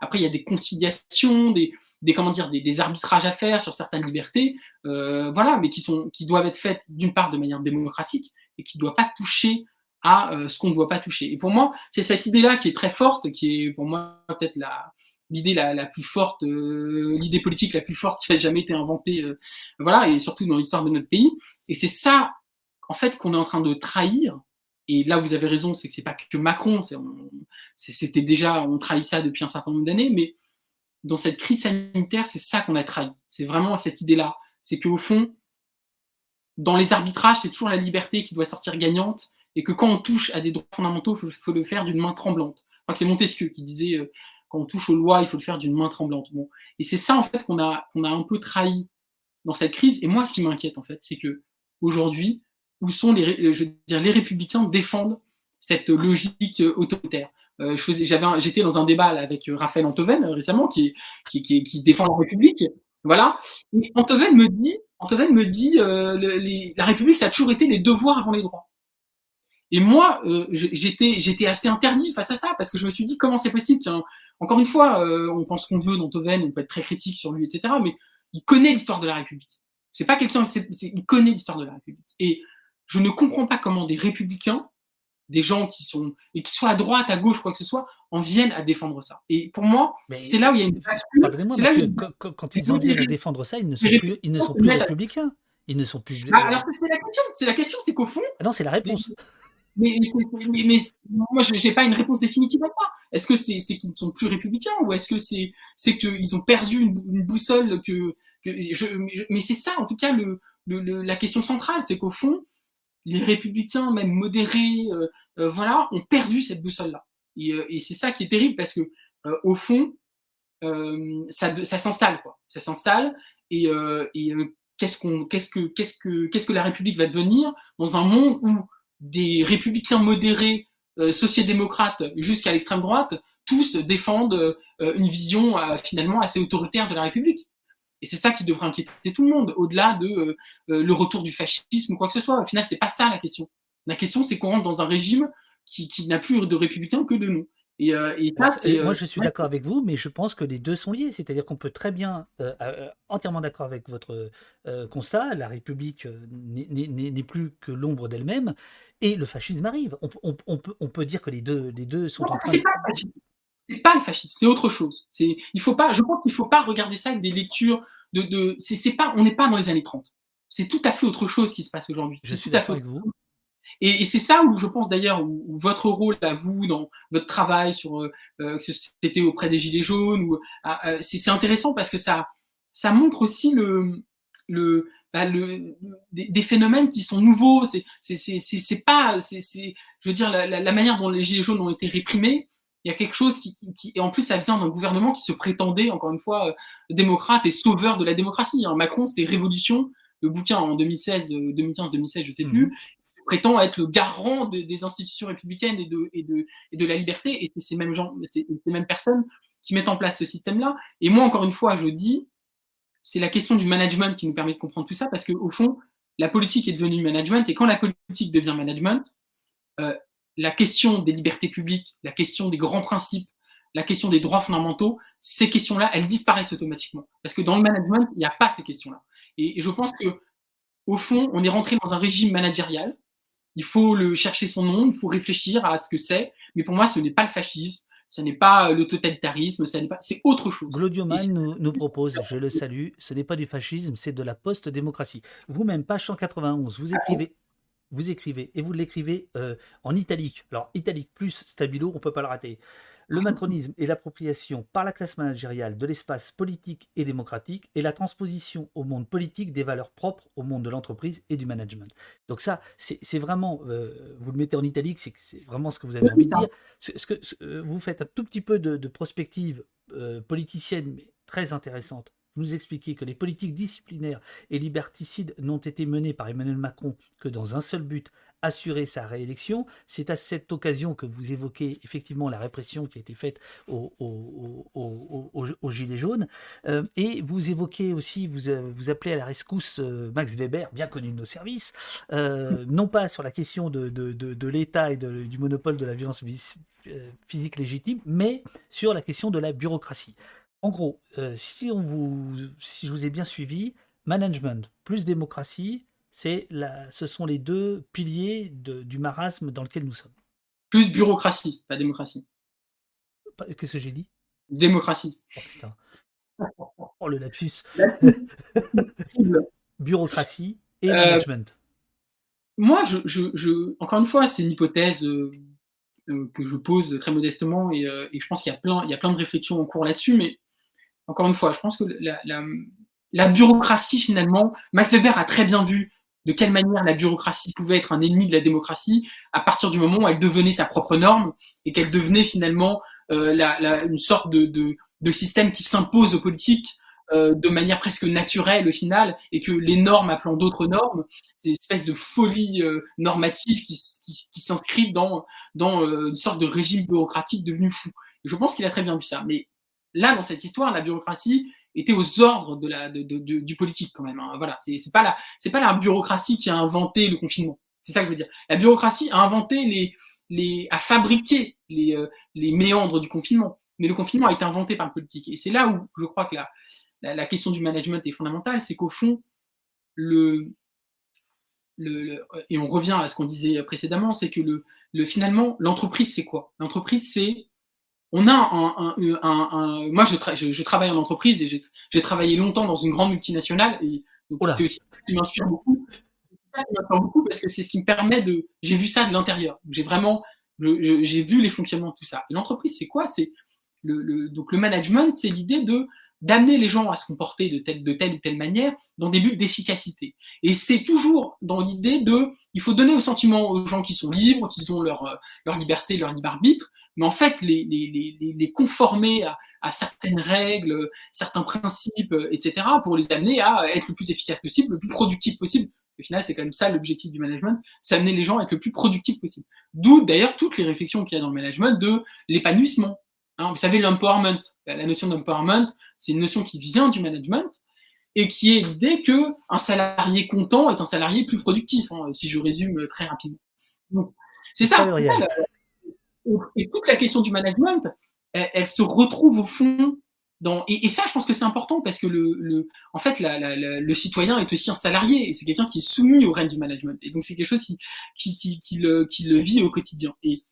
après il y a des conciliations, des, comment dire, des, arbitrages à faire sur certaines libertés, euh, voilà, mais qui doivent être faites d'une part de manière démocratique et qui ne doivent pas toucher à euh, ce qu'on ne doit pas toucher. Et pour moi, c'est cette idée-là qui est très forte, qui est pour moi peut-être la, l'idée la, la, plus forte, euh, l'idée politique la plus forte qui a jamais été inventée, euh, voilà, et surtout dans l'histoire de notre pays. Et c'est ça, en fait, qu'on est en train de trahir. Et là, vous avez raison, c'est que c'est pas que Macron, c'était déjà, on trahit ça depuis un certain nombre d'années, mais dans cette crise sanitaire, c'est ça qu'on a trahi. C'est vraiment cette idée-là. C'est qu'au fond, dans les arbitrages, c'est toujours la liberté qui doit sortir gagnante, et que quand on touche à des droits fondamentaux, il faut, le faire d'une main tremblante. Que c'est Montesquieu qui disait euh, quand on touche aux lois, il faut le faire d'une main tremblante. Bon. Et c'est ça, en fait, qu'on a, qu'on a un peu trahi dans cette crise. Et moi, ce qui m'inquiète, en fait, c'est que aujourd'hui, où sont les, je veux dire, les républicains défendent cette logique autoritaire. Euh, j'étais dans un débat avec Raphaël Antoven euh, récemment, qui, qui, qui, qui, défend la République. Voilà. Et Antoven me dit, Antoven me dit, euh, les, la République, ça a toujours été les devoirs avant les droits. Et moi, euh, j'étais, j'étais assez interdit face à ça parce que je me suis dit comment c'est possible encore une fois, euh, on pense qu'on veut d'Antoven, on peut être très critique sur lui, etc. Mais il connaît l'histoire de la République. C'est pas quelqu'un, il connaît l'histoire de la République. Et je ne comprends pas comment des républicains, des gens qui sont et qui soient à droite, à gauche, quoi que ce soit, en viennent à défendre ça. Et pour moi, c'est là où il y a une bascule. Quand, ils en viennent à défendre ça, ils ne sont plus, ils ne sont plus républicains. Ils ne sont plus. Ah, alors c'est la question. C'est la question, c'est qu'au fond. Ah non, c'est la réponse. Mais, mais, moi, je n'ai pas une réponse définitive à ça. Est-ce que c'est qu'ils ne sont plus républicains ou est-ce que c'est c'est qu'ils ont perdu une, boussole que, je, mais c'est ça en tout cas le, le, la question centrale, c'est qu'au fond les républicains même modérés, euh, euh, voilà, ont perdu cette boussole là. Et, euh, et c'est ça qui est terrible parce que au fond ça, ça s'installe quoi, ça s'installe et, et qu'est-ce qu'on qu'est-ce que qu'est-ce que qu'est-ce que la République va devenir dans un monde où des républicains modérés, euh, sociodémocrates jusqu'à l'extrême droite, tous défendent euh, une vision euh, finalement assez autoritaire de la République. Et c'est ça qui devrait inquiéter tout le monde, au-delà de le retour du fascisme ou quoi que ce soit. Au final, c'est pas ça la question. La question, c'est qu'on rentre dans un régime qui, qui n'a plus de républicains que de nous. Euh, moi, je suis d'accord avec vous, mais je pense que les deux sont liés. C'est-à-dire qu'on peut très bien, euh, euh, entièrement d'accord avec votre constat, la République n'est plus que l'ombre d'elle-même, et le fascisme arrive. On, peut, on, peut, dire que les deux, les deux sont en train de... C'est pas le fascisme, c'est autre chose. Il faut pas, je pense qu'il ne faut pas regarder ça avec des lectures de. de c'est pas, on n'est pas dans les années 30. C'est tout à fait autre chose qui se passe aujourd'hui. Je suis d'accord avec vous. Et, c'est ça où je pense d'ailleurs où, votre rôle à vous dans votre travail sur euh, euh c'était auprès des gilets jaunes ou ah, euh, c'est intéressant parce que ça ça montre aussi le le, bah, le des, phénomènes qui sont nouveaux. C'est pas c'est je veux dire la, la, manière dont les gilets jaunes ont été réprimés. Il y a quelque chose qui, qui, et en plus ça vient d'un gouvernement qui se prétendait encore une fois euh, démocrate et sauveur de la démocratie. Hein. Macron c'est révolution le bouquin en 2016, 2015, 2016, je sais plus, mmh prétend être le garant des institutions républicaines et de, et de, et de la liberté. Et c'est ces mêmes gens, ces, mêmes personnes qui mettent en place ce système-là. Et moi, encore une fois, je dis, c'est la question du management qui nous permet de comprendre tout ça, parce qu'au fond, la politique est devenue management, et quand la politique devient management, euh, la question des libertés publiques, la question des grands principes, la question des droits fondamentaux, ces questions-là, elles disparaissent automatiquement. Parce que dans le management, il n'y a pas ces questions-là. Et, je pense que, au fond, on est rentré dans un régime managérial. Il faut le chercher son nom, il faut réfléchir à ce que c'est. Mais pour moi, ce n'est pas le fascisme, ce n'est pas le totalitarisme, ce n'est pas, c'est autre chose. Claudio Mann nous, nous, propose, je le salue, ce n'est pas du fascisme, c'est de la post-démocratie. Vous-même, page 191, vous écrivez vous écrivez, et vous l'écrivez euh, en italique. Alors, italique plus stabilo, on ne peut pas le rater. Le matronisme et l'appropriation par la classe managériale de l'espace politique et démocratique et la transposition au monde politique des valeurs propres au monde de l'entreprise et du management. Donc ça, c'est vraiment, euh, vous le mettez en italique, c'est vraiment ce que vous avez envie de dire. Ce, que, euh, vous faites un tout petit peu de, prospective politicienne, mais très intéressante nous expliquer que les politiques disciplinaires et liberticides n'ont été menées par Emmanuel Macron que dans un seul but, assurer sa réélection. C'est à cette occasion que vous évoquez effectivement la répression qui a été faite aux, Gilets jaunes. Euh, et vous évoquez aussi, vous, euh, vous appelez à la rescousse euh, Max Weber, bien connu de nos services, non pas sur la question de, de, l'État et du monopole de la violence physique légitime, mais sur la question de la bureaucratie. En gros, euh, si, on vous, si je vous ai bien suivi, management plus démocratie, c'est la, ce sont les deux piliers du marasme dans lequel nous sommes. Plus bureaucratie, pas démocratie. Qu'est-ce que j'ai dit? Démocratie. Oh putain. Oh le lapsus. bureaucratie et euh, management. Moi, je, encore une fois, c'est une hypothèse euh, que je pose très modestement et, et je pense qu'il y a plein, il y a plein de réflexions en cours là-dessus, mais encore une fois, je pense que la, bureaucratie, finalement, Max Weber a très bien vu de quelle manière la bureaucratie pouvait être un ennemi de la démocratie à partir du moment où elle devenait sa propre norme et qu'elle devenait finalement euh, une sorte de, système qui s'impose aux politiques euh, de manière presque naturelle au final et que les normes appelant d'autres normes, c'est une espèce de folie euh, normative qui, s'inscrivent dans, dans une sorte de régime bureaucratique devenu fou. Je pense qu'il a très bien vu ça. Mais là, dans cette histoire, la bureaucratie était aux ordres de la, de, de, du politique quand même. Hein. Voilà, c'est pas la, c'est pas la bureaucratie qui a inventé le confinement. C'est ça que je veux dire. La bureaucratie a inventé les, les, a fabriqué les, euh, les méandres du confinement. Mais le confinement a été inventé par le politique. Et c'est là où je crois que la, la, question du management est fondamentale, c'est qu'au fond, le, le, et on revient à ce qu'on disait précédemment, c'est que le, le finalement, l'entreprise, c'est quoi? L'entreprise, c'est on a un, un, moi je, je, travaille en entreprise et j'ai travaillé longtemps dans une grande multinationale et c'est aussi ça qui m'inspire beaucoup. Ça qui m'inspire beaucoup parce que c'est ce qui me permet de, j'ai vu ça de l'intérieur. J'ai vraiment, j'ai vu les fonctionnements de tout ça. Et l'entreprise, c'est quoi? C'est le, le, donc le management, c'est l'idée de d'amener les gens à se comporter de telle, de telle ou telle manière dans des buts d'efficacité. Et c'est toujours dans l'idée de, il faut donner au sentiment aux gens qui sont libres, qui ont leur, euh, leur liberté, leur libre arbitre, mais en fait les, les, les, les conformer à, à, certaines règles, certains principes, etc., pour les amener à être le plus efficace possible, le plus productif possible. Au final, c'est quand même ça l'objectif du management, c'est amener les gens à être le plus productif possible. D'où d'ailleurs toutes les réflexions qu'il y a dans le management de l'épanouissement, Hein, vous savez, l'empowerment, la notion d'empowerment, c'est une notion qui vient du management et qui est l'idée que un salarié content est un salarié plus productif, hein, si je résume très rapidement. C'est ça. Et toute la question du management, elle, se retrouve au fond dans. Et, ça, je pense que c'est important parce que le, le en fait, le citoyen est aussi un salarié et c'est quelqu'un qui est soumis au règne du management. Et donc, c'est quelque chose qui, qui, qui, qui, le, qui le vit au quotidien. Et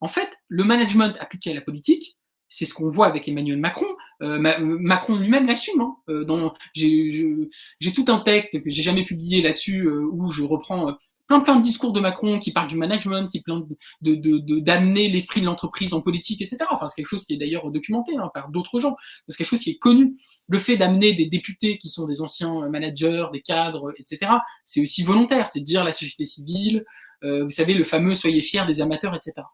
en fait, le management appliqué à la politique, c'est ce qu'on voit avec Emmanuel Macron. Euh, Macron lui-même l'assume. Hein. Euh, j'ai tout un texte que j'ai jamais publié là-dessus euh, où je reprends plein plein de discours de Macron qui parlent du management, qui parlent de d'amener l'esprit de l'entreprise en politique, etc. Enfin, c'est quelque chose qui est d'ailleurs documenté hein, par d'autres gens. C'est quelque chose qui est connu. Le fait d'amener des députés qui sont des anciens managers, des cadres, etc. C'est aussi volontaire. C'est dire la société civile. vous savez, le fameux soyez fiers des amateurs, etc.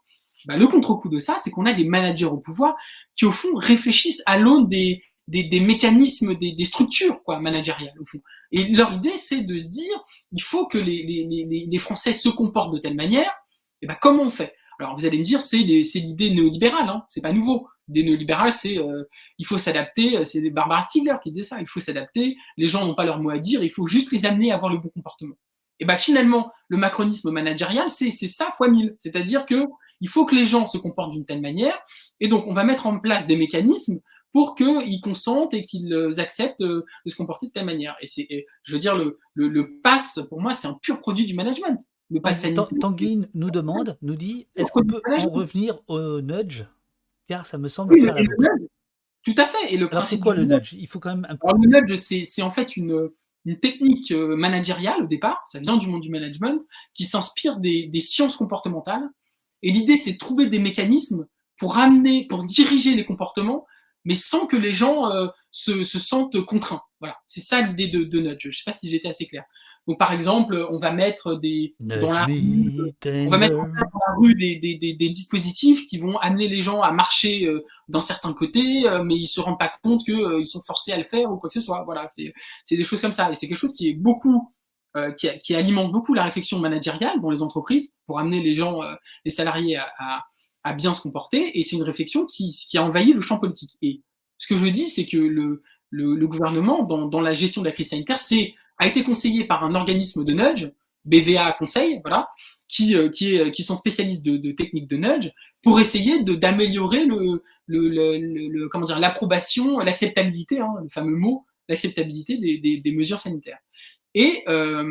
Bah, le contre-coup de ça, c'est qu'on a des managers au pouvoir qui, au fond, réfléchissent à l'aune des, mécanismes, des, structures quoi, managériales, au fond. Et leur idée, c'est de se dire, il faut que les, Français se comportent de telle manière, et ben comment on fait? Alors vous allez me dire, c'est l'idée néolibérale, hein, c'est pas nouveau. L'idée néolibérale, c'est euh, il faut s'adapter, c'est Barbara Stiegler qui disait ça, il faut s'adapter, les gens n'ont pas leur mot à dire, il faut juste les amener à avoir le bon comportement. Et ben finalement, le macronisme managérial, c'est ça fois mille. C'est-à-dire que il faut que les gens se comportent d'une telle manière, et donc on va mettre en place des mécanismes pour qu'ils consentent et qu'ils acceptent de se comporter de telle manière. Et c'est, je veux dire, le, le, le pass, pour moi, c'est un pur produit du management. Le pass Tanguy nous demande, nous dit, est-ce qu'on peut en revenir au nudge? Car ça me semble faire la Tout à fait. Et le Alors c'est quoi le nudge? Il faut quand même. Un le nudge, c'est en fait une, une technique euh, managériale au départ, ça vient du monde du management, qui s'inspire des, des, sciences comportementales. Et l'idée, c'est de trouver des mécanismes pour amener, pour diriger les comportements mais sans que les gens euh, se, se, sentent contraints. Voilà, c'est ça l'idée de, de Nudge. Je ne sais pas si j'étais assez clair. Donc, par exemple, on va mettre des dans la rue, on va mettre dans la rue des, des, des, des, dispositifs qui vont amener les gens à marcher euh, d'un certain côté, euh, mais ils se rendent pas compte qu'ils sont forcés à le faire ou quoi que ce soit. Voilà, c'est des choses comme ça. Et c'est quelque chose qui est beaucoup qui, qui, alimente beaucoup la réflexion managériale dans les entreprises pour amener les gens, les salariés à, bien se comporter, et c'est une réflexion qui, a envahi le champ politique. Et ce que je dis, c'est que le, gouvernement, dans, la gestion de la crise sanitaire, a été conseillé par un organisme de nudge, BVA Conseil, voilà, qui, euh, sont spécialistes de, techniques de nudge, pour essayer d'améliorer l'approbation, l'acceptabilité, hein, le fameux mot, l'acceptabilité des mesures sanitaires. Et euh,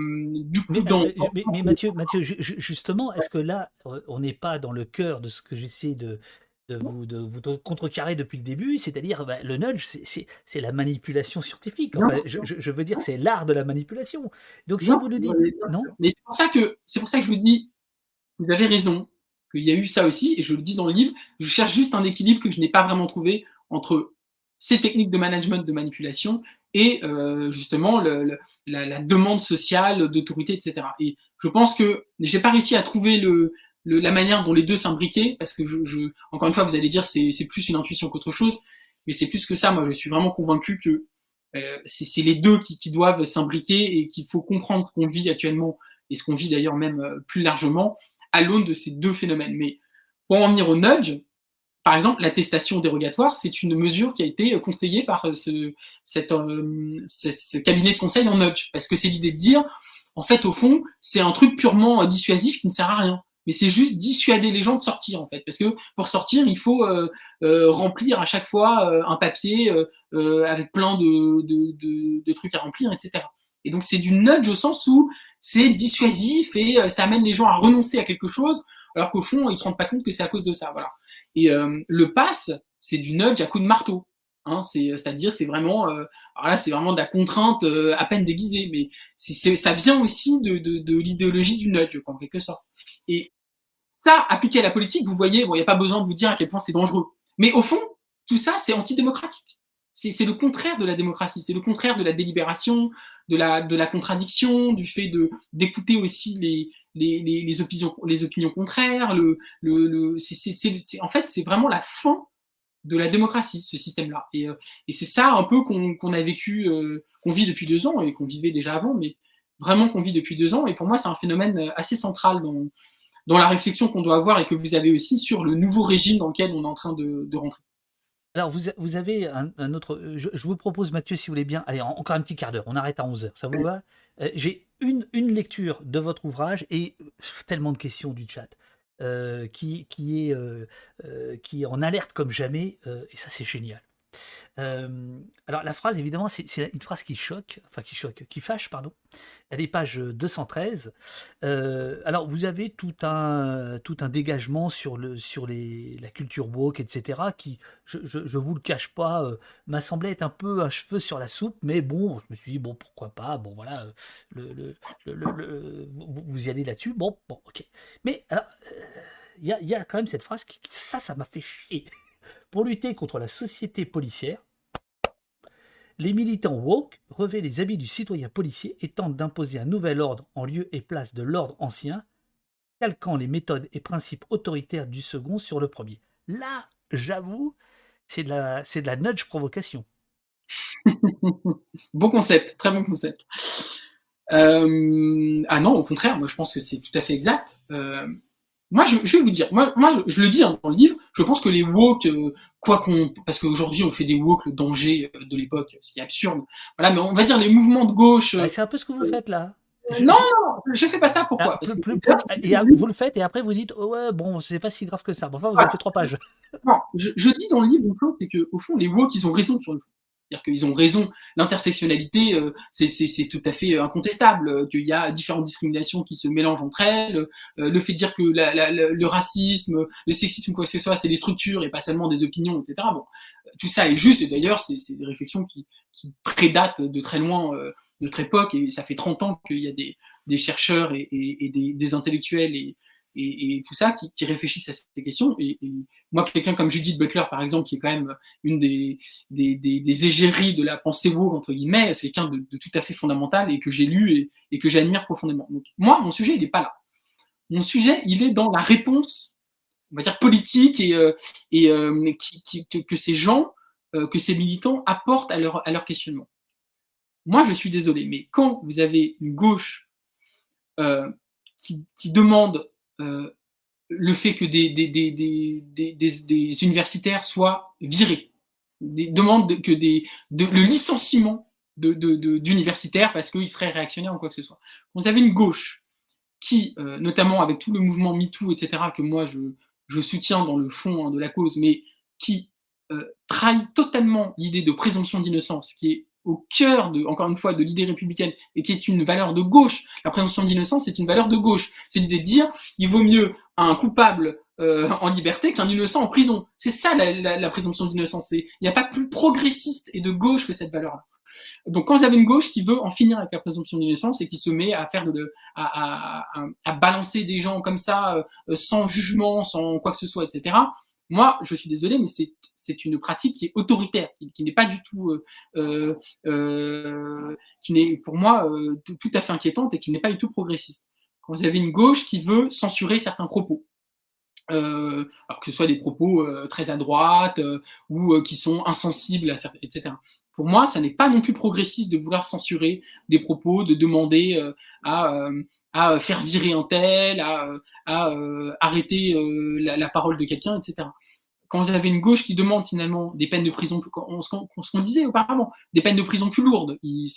du coup, mais, dans... mais, Mathieu, Mathieu, justement, est-ce que là, euh, on n'est pas dans le cœur de ce que j'essaie de, de vous, de vous contrecarrer depuis le début, c'est-à-dire bah, le nudge, c'est la manipulation scientifique. je, je, veux dire, c'est l'art de la manipulation. Donc si vous le dites, non? Mais c'est pour ça que c'est pour ça que je vous dis, vous avez raison, qu'il y a eu ça aussi, et je le dis dans le livre. Je cherche juste un équilibre que je n'ai pas vraiment trouvé entre ces techniques de management de manipulation et euh, justement le, la, la, demande sociale d'autorité, etc. Et je pense que j'ai pas réussi à trouver le, le, la manière dont les deux s'imbriquaient, parce que je, je, encore une fois, vous allez dire c'est c'est plus une intuition qu'autre chose, mais c'est plus que ça. Moi, je suis vraiment convaincu que euh, c'est les deux qui, qui doivent s'imbriquer et qu'il faut comprendre ce qu'on vit actuellement et ce qu'on vit d'ailleurs même euh, plus largement à l'aune de ces deux phénomènes. Mais pour en venir au nudge, par exemple, l'attestation dérogatoire, c'est une mesure qui a été euh, conseillée par euh, euh, ce cabinet de conseil en nudge, parce que c'est l'idée de dire, en fait, au fond, c'est un truc purement dissuasif qui ne sert à rien. Mais c'est juste dissuader les gens de sortir, en fait, parce que pour sortir, il faut remplir à chaque fois un papier avec plein de, de, trucs à remplir, etc. Et donc c'est du nudge au sens où c'est dissuasif et ça amène les gens à renoncer à quelque chose, alors qu'au fond, ils se rendent pas compte que c'est à cause de ça. Voilà. Et euh, le pass, c'est du nudge à coup de marteau. Hein, c'est-à-dire, c'est vraiment, euh, alors là, c'est vraiment de la contrainte euh, à peine déguisée, mais ça vient aussi de, l'idéologie du nudge, en quelque sorte. Et ça, appliqué à la politique, vous voyez, il n'y a pas besoin de vous dire à quel point c'est dangereux. Mais au fond, tout ça, c'est antidémocratique. C'est, le contraire de la démocratie, c'est le contraire de la délibération, de la, de la contradiction, du fait d'écouter aussi les, les, les, les, opinions, les opinions contraires. Le, le, le en fait, c'est vraiment la fin de la démocratie, ce système-là. Et, euh, et c'est ça un peu qu'on, qu'on a vécu, euh, qu'on vit depuis deux ans et qu'on vivait déjà avant, mais vraiment qu'on vit depuis deux ans. Et pour moi, c'est un phénomène euh, assez central dans, dans la réflexion qu'on doit avoir et que vous avez aussi sur le nouveau régime dans lequel on est en train de, de rentrer. Alors, vous, vous avez un, un autre. Je, je, vous propose, Mathieu, si vous voulez bien. Allez, encore un petit quart d'heure. On arrête à 11h. Ça vous va? Euh, J'ai une, lecture de votre ouvrage et tellement de questions du chat. Euh, qui, qui, est, euh, euh, qui est en alerte comme jamais, et ça c'est génial. Euh, alors la phrase, évidemment, c'est une phrase qui choque, enfin qui choque, qui fâche, pardon. Elle est page 213. Euh, alors vous avez tout un, tout un dégagement sur, le, sur les, la culture woke, etc., qui, je, je, je vous le cache pas, euh, m'a semblé être un peu un cheveu sur la soupe, mais bon, je me suis dit, bon, pourquoi pas, bon voilà, le, le, le vous y allez là-dessus, bon, bon, ok. Mais alors, il y, y, a quand même cette phrase, qui, ça, ça m'a fait chier. Pour lutter contre la société policière, les militants woke revêtent les habits du citoyen policier et tentent d'imposer un nouvel ordre en lieu et place de l'ordre ancien, calquant les méthodes et principes autoritaires du second sur le premier. Là, j'avoue, c'est de la, nudge provocation. bon concept, très bon concept. Euh, ah non, au contraire, moi je pense que c'est tout à fait exact. Euh, moi, je, je, vais vous dire, moi, moi, je le dis hein, dans le livre, je pense que les woke, euh, quoi qu'on, parce qu'aujourd'hui on fait des woke le danger euh, de l'époque, ce qui est absurde. Voilà, mais on va dire les mouvements de gauche. Euh, c'est un peu ce que vous faites là. Je, non, non, je fais pas ça. Pourquoi? ah, plus, et, Vous le faites et après vous dites, oh ouais, bon, c'est pas si grave que ça. Bon, enfin, vous avez fait trois pages. Non, je, je, dis dans le livre, c'est que au fond, les woke, ils ont raison sur le fond. C'est-à-dire qu'ils ont raison. L'intersectionnalité, euh, c'est tout à fait euh, incontestable, euh, qu'il y a différentes discriminations qui se mélangent entre elles. le fait de dire que la, la, le racisme, le sexisme, quoi que ce soit, c'est des structures et pas seulement des opinions, etc. Bon, tout ça est juste. Et d'ailleurs, c'est des réflexions qui, qui, prédatent de très loin notre époque. Et ça fait 30 ans qu'il y a des, des chercheurs et, et, et des, des, intellectuels et, et, tout ça qui, réfléchissent à ces questions. Et, moi, quelqu'un comme Judith Butler, par exemple, qui est quand même une des, des, égéries de la pensée woke, entre guillemets, c'est quelqu'un de, tout à fait fondamental et que j'ai lu et, que j'admire profondément. Donc, moi, mon sujet, il n'est pas là. Mon sujet, il est dans la réponse, on va dire, politique et, euh, et euh, que ces gens, euh, que ces militants apportent à leur, à leur questionnement. Moi, je suis désolé, mais quand vous avez une gauche qui, demande le fait que des, universitaires soient virés, des demandes que des, de, le licenciement d'universitaires parce qu'ils seraient réactionnaires ou quoi que ce soit. Vous avez une gauche qui, euh, notamment avec tout le mouvement MeToo, etc., que moi je, je soutiens dans le fond hein, de la cause, mais qui euh, trahit totalement l'idée de présomption d'innocence, qui est au cœur, de, encore une fois, de l'idée républicaine et qui est une valeur de gauche. La présomption d'innocence c'est une valeur de gauche. C'est l'idée de dire il vaut mieux un coupable euh, en liberté qu'un innocent en prison. C'est ça la, la, la présomption d'innocence. Il n'y a pas plus progressiste et de gauche que cette valeur-là. Donc quand vous avez une gauche qui veut en finir avec la présomption d'innocence et qui se met à faire de, à, à, à balancer des gens comme ça, euh, sans jugement, sans quoi que ce soit, etc. Moi, je suis désolé, mais c'est une pratique qui est autoritaire, qui, n'est pas du tout, euh, euh, euh, qui n'est pour moi euh, tout, à fait inquiétante et qui n'est pas du tout progressiste. Quand vous avez une gauche qui veut censurer certains propos, euh, alors que ce soit des propos euh, très à droite ou qui sont insensibles à certains, etc. Pour moi, ça n'est pas non plus progressiste de vouloir censurer des propos, de demander à à faire virer un tel, à, à euh, arrêter euh, la, parole de quelqu'un, etc. Quand vous avez une gauche qui demande finalement des peines de prison, ce qu'on disait auparavant, des peines de prison plus lourdes, ils,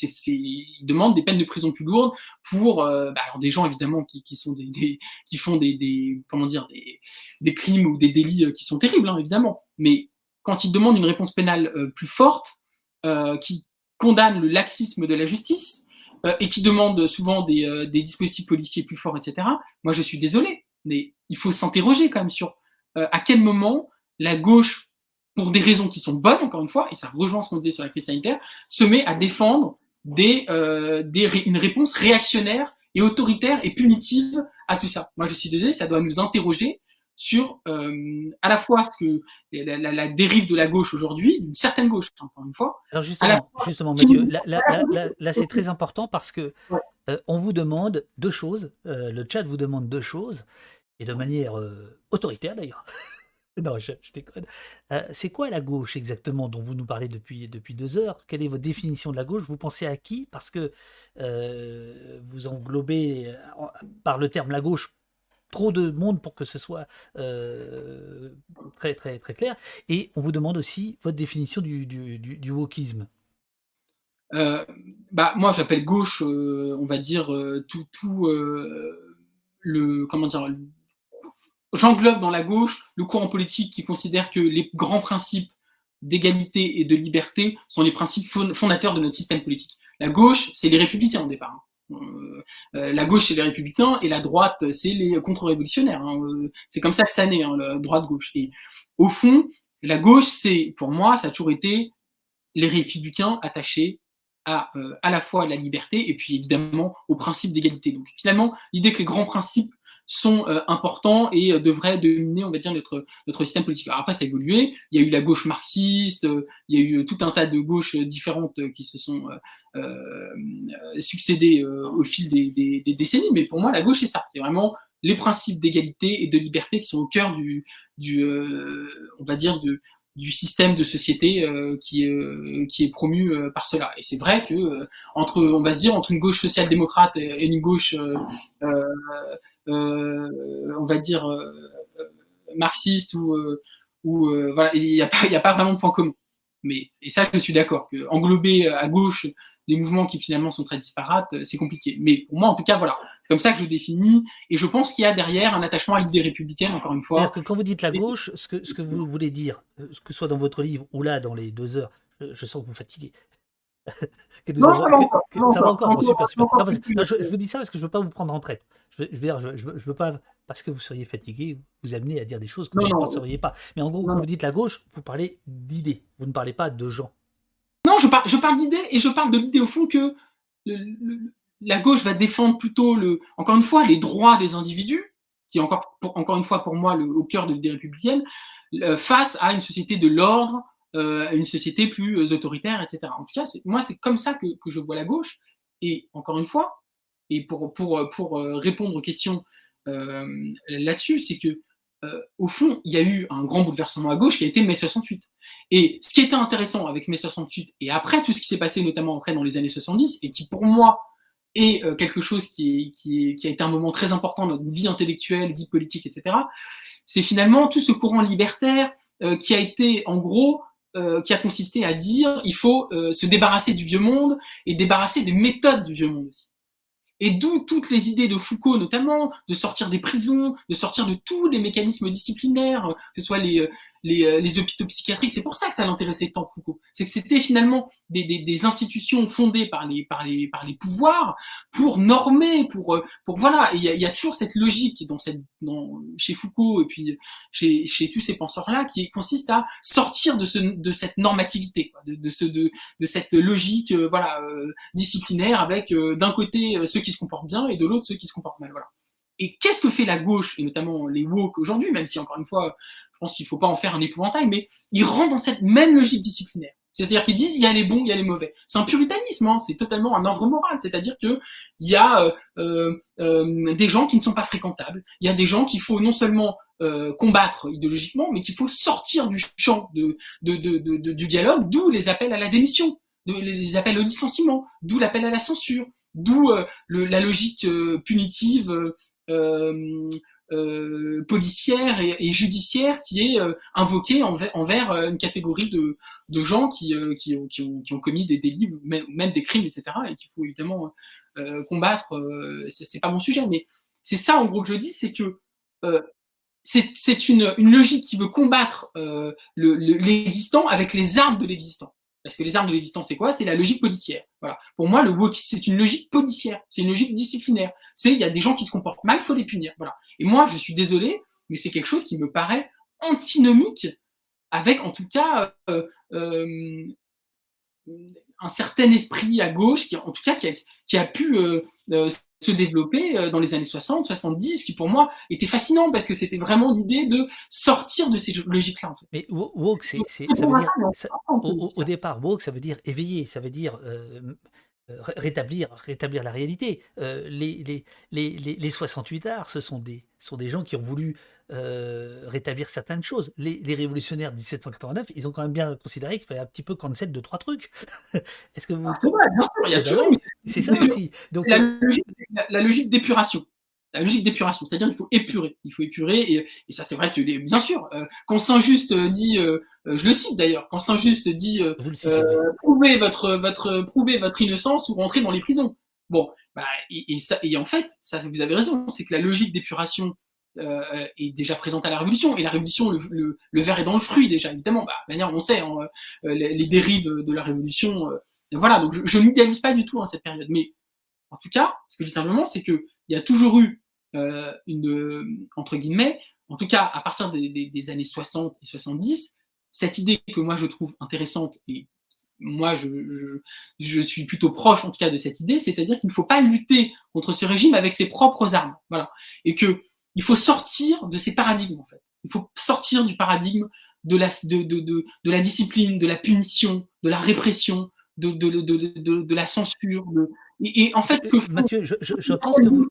demandent des peines de prison plus lourdes pour euh, bah des gens évidemment qui, font des, crimes ou des délits qui sont terribles hein, évidemment, mais quand ils demandent une réponse pénale plus forte, qui condamne le laxisme de la justice, euh, et qui demandent souvent des, euh, des, dispositifs policiers plus forts, etc. Moi, je suis désolé, mais il faut s'interroger quand même sur euh, à quel moment la gauche, pour des raisons qui sont bonnes, encore une fois, et ça rejoint ce qu'on disait sur la crise sanitaire, se met à défendre une réponse réactionnaire et autoritaire et punitive à tout ça. Moi, je suis désolé, ça doit nous interroger sur euh, à la fois ce que la, la, la dérive de la gauche aujourd'hui, d'une certaine gauche, encore une fois. Alors justement, justement Mathieu, là, c'est très important parce que ouais. euh, on vous demande deux choses, euh, le chat vous demande deux choses, et de manière autoritaire d'ailleurs. non, je, je déconne. C'est quoi la gauche exactement dont vous nous parlez depuis, depuis deux heures? Quelle est votre définition de la gauche? Vous pensez à qui? Parce que vous englobez par le terme la gauche trop de monde pour que ce soit euh, très très très clair. Et on vous demande aussi votre définition du, wokisme. Euh, bah, moi, j'appelle gauche, euh, on va dire, tout, tout le. Comment dire J'englobe dans la gauche le courant politique qui considère que les grands principes d'égalité et de liberté sont les principes fondateurs de notre système politique. La gauche, c'est les républicains au départ. Euh, euh, la gauche, c'est les républicains, et la droite, c'est les contre-révolutionnaires. Hein. Euh, c'est comme ça que ça naît, hein, la droite-gauche. Et au fond, la gauche, c'est, pour moi, ça a toujours été les républicains attachés à, à la fois à la liberté et puis évidemment au principe d'égalité. Donc finalement, l'idée que les grands principes sont euh, importants et euh, devraient dominer, on va dire, notre, notre système politique. Alors après, ça a évolué. Il y a eu la gauche marxiste, euh, il y a eu tout un tas de gauches différentes qui se sont euh, succédées au fil des, des, des, décennies. Mais pour moi, la gauche, c'est ça. C'est vraiment les principes d'égalité et de liberté qui sont au cœur du, du on va dire, du système de société euh, qui, euh, qui est promu euh, par cela. Et c'est vrai que entre, on va se dire, entre une gauche social-démocrate et une gauche, on va dire, marxiste ou, ou voilà, il n'y a pas, il a pas vraiment de point commun. Mais et ça, je suis d'accord que englober à gauche des mouvements qui finalement sont très disparates, c'est compliqué. Mais pour moi, en tout cas, voilà, comme ça que je définis. Et je pense qu'il y a derrière un attachement à l'idée républicaine, encore une fois. Que quand vous dites la gauche, ce que, ce que vous voulez dire, euh, que ce soit dans votre livre ou là, dans les deux heures, je, sens que vous fatiguez. non, ça, va encore, ça va encore. super, super. je, vous dis ça parce que je ne veux pas vous prendre en traite. Je veux, je, veux, pas, parce que vous seriez fatigué, vous amener à dire des choses que vous ne penseriez pas. Mais en gros, quand vous dites la gauche, vous parlez d'idées. Vous ne parlez pas de gens. Non, je, je parle d'idées et je parle de l'idée au fond que le, la gauche va défendre plutôt, le, encore une fois, les droits des individus, qui est encore, encore une fois pour moi le, au cœur de l'idée républicaine, euh, face à une société de l'ordre, euh, une société plus euh, autoritaire, etc. En tout cas, moi, c'est comme ça que, je vois la gauche. Et encore une fois, et pour, pour répondre aux questions euh, là-dessus, c'est que euh, au fond, il y a eu un grand bouleversement à gauche qui a été mai 68. Et ce qui était intéressant avec mai 68 et après tout ce qui s'est passé notamment après dans les années 70 et qui pour moi euh, quelque chose qui, a été un moment très important dans notre vie intellectuelle, vie politique, etc., c'est finalement tout ce courant libertaire euh, qui a été, en gros, euh, qui a consisté à dire il faut se débarrasser du vieux monde et débarrasser des méthodes du vieux monde aussi. Et d'où toutes les idées de Foucault notamment, de sortir des prisons, de sortir de tous les mécanismes disciplinaires, que ce soit les, les, euh, les hôpitaux psychiatriques. C'est pour ça que ça l'intéressait tant Foucault. C'est que c'était finalement des, des, des, institutions fondées par les, par les, par les pouvoirs pour normer, pour, euh, pour voilà. Il y, y a toujours cette logique dans cette, dans, chez Foucault et puis chez, chez tous ces penseurs-là qui consiste à sortir de, ce, de cette normativité, de, ce, de, de cette logique euh, voilà disciplinaire avec d'un côté ceux qui se comportent bien et de l'autre ceux qui se comportent mal. Voilà. Et qu'est-ce que fait la gauche, et notamment les woke aujourd'hui, même si encore une fois, pense qu'il ne faut pas en faire un épouvantail, mais ils rentrent dans cette même logique disciplinaire. C'est-à-dire qu'ils disent il y a les bons, il y a les mauvais. C'est un puritanisme, hein, c'est totalement un ordre moral. C'est-à-dire que il y a euh, euh, euh, des gens qui ne sont pas fréquentables. Il y a des gens qu'il faut non seulement combattre idéologiquement, mais qu'il faut sortir du champ de, du dialogue, d'où les appels à la démission, les appels au licenciement, d'où l'appel à la censure, d'où la logique punitive. Euh, policière et, judiciaire qui est euh, invoquée envers, euh, une catégorie de, gens qui, qui, ont, qui, ont, commis des délits, même, même des crimes, etc. Et qu'il faut évidemment combattre. c'est pas mon sujet, mais c'est ça en gros que je dis, c'est que c'est une, une, logique qui veut combattre l'existant avec les armes de l'existant. Parce que les armes de l'existence, c'est quoi? C'est la logique policière. Voilà. Pour moi, le woke, c'est une logique policière, c'est une logique disciplinaire. C'est il y a des gens qui se comportent mal, faut les punir. Voilà. Et moi, je suis désolé, mais c'est quelque chose qui me paraît antinomique avec, en tout cas, euh, euh, un certain esprit à gauche, qui, en tout cas, qui a, pu euh se développer euh, dans les années 60, 70, qui pour moi était fascinant parce que c'était vraiment l'idée de sortir de ces logiques-là. En fait. Mais woke, c'est, ça veut dire, au, départ, woke, ça veut dire éveiller, ça veut dire euh, euh, rétablir, rétablir la réalité. les, les, les, les, 68 arts, ce sont des, sont des gens qui ont voulu rétablir certaines choses. Les, révolutionnaires de 1789, ils ont quand même bien considéré qu'il fallait un petit peu cancel de trois trucs. Est-ce que vous... Ah, bien sûr, il y a toujours c'est ça aussi. Donc, la, logique, d'épuration. La logique d'épuration, c'est-à-dire qu'il faut épurer. Il faut épurer, et, et ça c'est vrai que, bien sûr, euh, quand Saint-Just dit, euh, euh, je le cite d'ailleurs, quand Saint-Just dit prouvez, votre, votre, prouvez votre innocence ou rentrez dans les prisons. Bon, bah, et, et, ça, et en fait, ça, vous avez raison, c'est que la logique d'épuration est déjà présente à la Révolution. Et la Révolution, le, le, verre est dans le fruit déjà, évidemment. Bah, manière, on sait, hein, les, les, dérives de la Révolution voilà, donc je, ne n'idéalise pas du tout hein, cette période. Mais en tout cas, ce que je dis simplement, c'est qu'il y a toujours eu euh, une, entre guillemets, en tout cas à partir des, des, des, années 60 et 70, cette idée que moi je trouve intéressante et moi je, je, je suis plutôt proche en tout cas de cette idée, c'est-à-dire qu'il ne faut pas lutter contre ce régime avec ses propres armes, voilà, et que il faut sortir de ces paradigmes en fait. Il faut sortir du paradigme de la, de, de, de, de la discipline, de la punition, de la répression, de, la censure. Et, et, en fait, que Mathieu, j'entends ce que vous.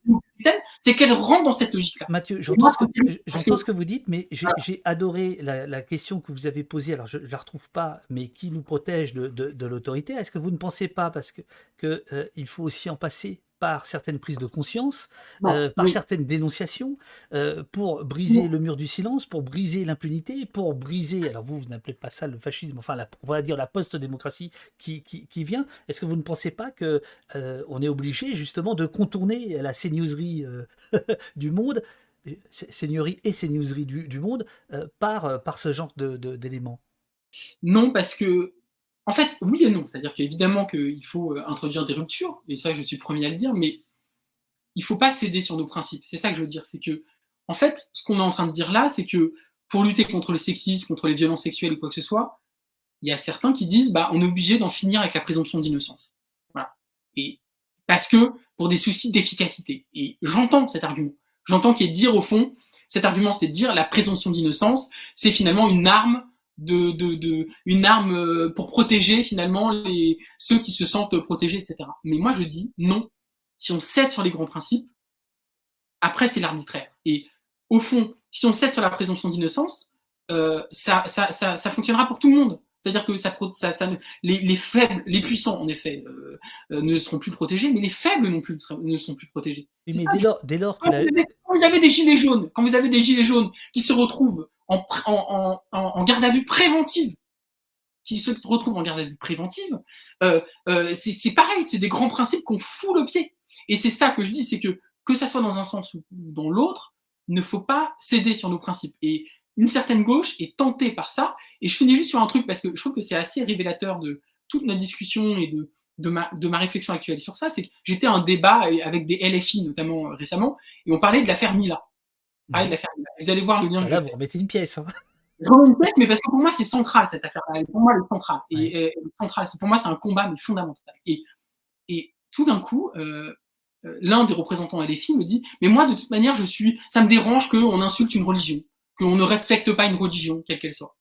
c'est qu'elle rentre dans cette logique-là. Mathieu, j'entends ce, que vous dites, mais j'ai adoré la, question que vous avez posée. Alors, je ne la retrouve pas, mais qui nous protège de, l'autorité? Est-ce que vous ne pensez pas, parce que, que euh, il faut aussi en passer par certaines prises de conscience, euh, par certaines dénonciations, euh, pour briser le mur du silence, pour briser l'impunité, pour briser, alors vous, vous n'appelez pas ça le fascisme, enfin, la, on va dire la post-démocratie qui, qui, vient. Est-ce que vous ne pensez pas que euh, on est obligé justement de contourner la seigneurie du monde, seigneurie et seigneurie du, du monde, par, par ce genre d'éléments? Non, parce que en fait, oui et non. C'est-à-dire qu'évidemment qu'il faut euh, introduire des ruptures, et ça, je suis premier à le dire, mais il ne faut pas céder sur nos principes. C'est ça que je veux dire. C'est que, en fait, ce qu'on est en train de dire là, c'est que pour lutter contre le sexisme, contre les violences sexuelles ou quoi que ce soit, il y a certains qui disent, bah, on est obligé d'en finir avec la présomption d'innocence. Voilà. Et parce que pour des soucis d'efficacité. Et j'entends cet argument. J'entends qu'il est dire au fond, cet argument, c'est de dire la présomption d'innocence, c'est finalement une arme de, de, de, une arme euh, pour protéger finalement les, ceux qui se sentent protégés, etc. Mais moi je dis non. Si on cède sur les grands principes, après c'est l'arbitraire. Et au fond, si on cède sur la présomption d'innocence, euh, ça, ça, ça, ça, fonctionnera pour tout le monde. C'est-à-dire que ça, ça, ça les, les, faibles, les puissants, en effet, euh, euh, ne seront plus protégés, mais les faibles non plus ne seront plus protégés. mais dès lors, dès lors quand, vous avez, des gilets jaunes, quand vous avez des gilets jaunes qui se retrouvent en, en, en, garde à vue préventive, qui se retrouvent en garde à vue préventive, euh, euh, c'est pareil, c'est des grands principes qu'on fout le pied. Et c'est ça que je dis, c'est que que ça soit dans un sens ou dans l'autre, ne faut pas céder sur nos principes. Et une certaine gauche est tentée par ça. Et je finis juste sur un truc parce que je trouve que c'est assez révélateur de toute notre discussion et de, de, ma, de ma réflexion actuelle sur ça. C'est que j'étais en débat avec des LFI notamment euh, récemment et on parlait de l'affaire Mila. Ah, de l'affaire Mila. Vous allez voir le lien. Là, vous remettez une pièce. Hein. Je remets une pièce, mais parce que pour moi, c'est central cette affaire-là. Pour moi, elle est centrale. Et, centrale. Pour moi, c'est un combat mais fondamental. Et, et tout d'un coup, euh, euh l'un des représentants LFI me dit Mais moi, de toute manière, je suis. Ça me dérange qu'on insulte une religion qu'on ne respecte pas une religion, quelle qu'elle soit.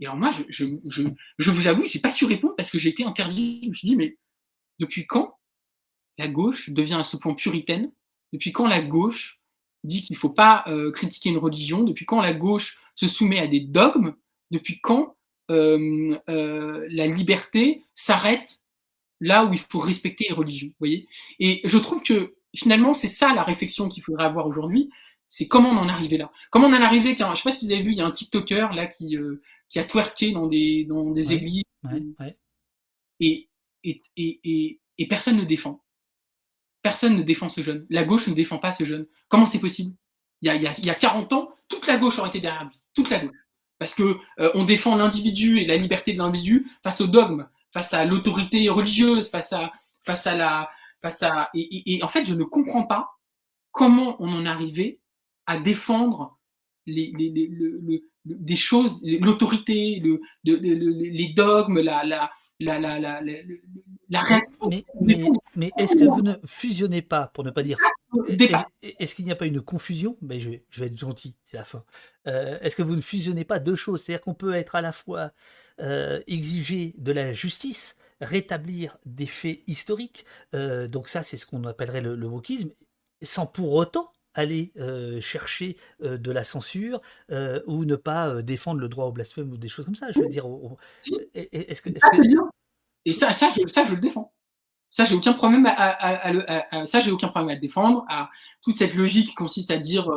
Et alors moi, je, je, je, je vous avoue, j'ai pas su répondre parce que j'ai été interdit. Je me suis dit, mais depuis quand la gauche devient à ce point puritaine? Depuis quand la gauche dit qu'il ne faut pas euh, critiquer une religion Depuis quand la gauche se soumet à des dogmes Depuis quand euh, euh, la liberté s'arrête là où il faut respecter les religions voyez? Et je trouve que finalement, c'est ça la réflexion qu'il faudrait avoir aujourd'hui c'est comment on en est arrivé là? Comment on en est arrivé qu'un, je sais pas si vous avez vu, il y a un TikToker là qui euh, qui a twerké dans des dans des églises Et, et, et, et, personne ne défend. Personne ne défend ce jeune. La gauche ne défend pas ce jeune. Comment c'est possible? Il y, a, il, y a, il y a 40 ans, toute la gauche aurait été derrière lui. Toute la gauche. Parce que euh, on défend l'individu et la liberté de l'individu face au dogme, face à l'autorité religieuse, face à face à la face à et, et, en fait je ne comprends pas comment on en est arrivé à défendre les, les, les, le, des choses, l'autorité, le, les dogmes, la, la, la, la, la, la Mais, mais, mais est-ce que vous ne fusionnez pas, pour ne pas dire. Est-ce qu'il n'y a pas une confusion? Ben je, vais, je vais être gentil, c'est la fin. Euh, est-ce que vous ne fusionnez pas deux choses? C'est-à-dire qu'on peut être à la fois euh, exiger de la justice, rétablir des faits historiques, euh, donc ça c'est ce qu'on appellerait le, le wokisme, sans pour autant aller euh, chercher euh, de la censure euh, ou ne pas défendre le droit au blasphème ou des choses comme ça. Je veux dire, est-ce que, et ça, ça, je, ça, je le défends. Ça, j'ai aucun problème à, ça, j'ai aucun problème à le défendre. À toute cette logique qui consiste à dire,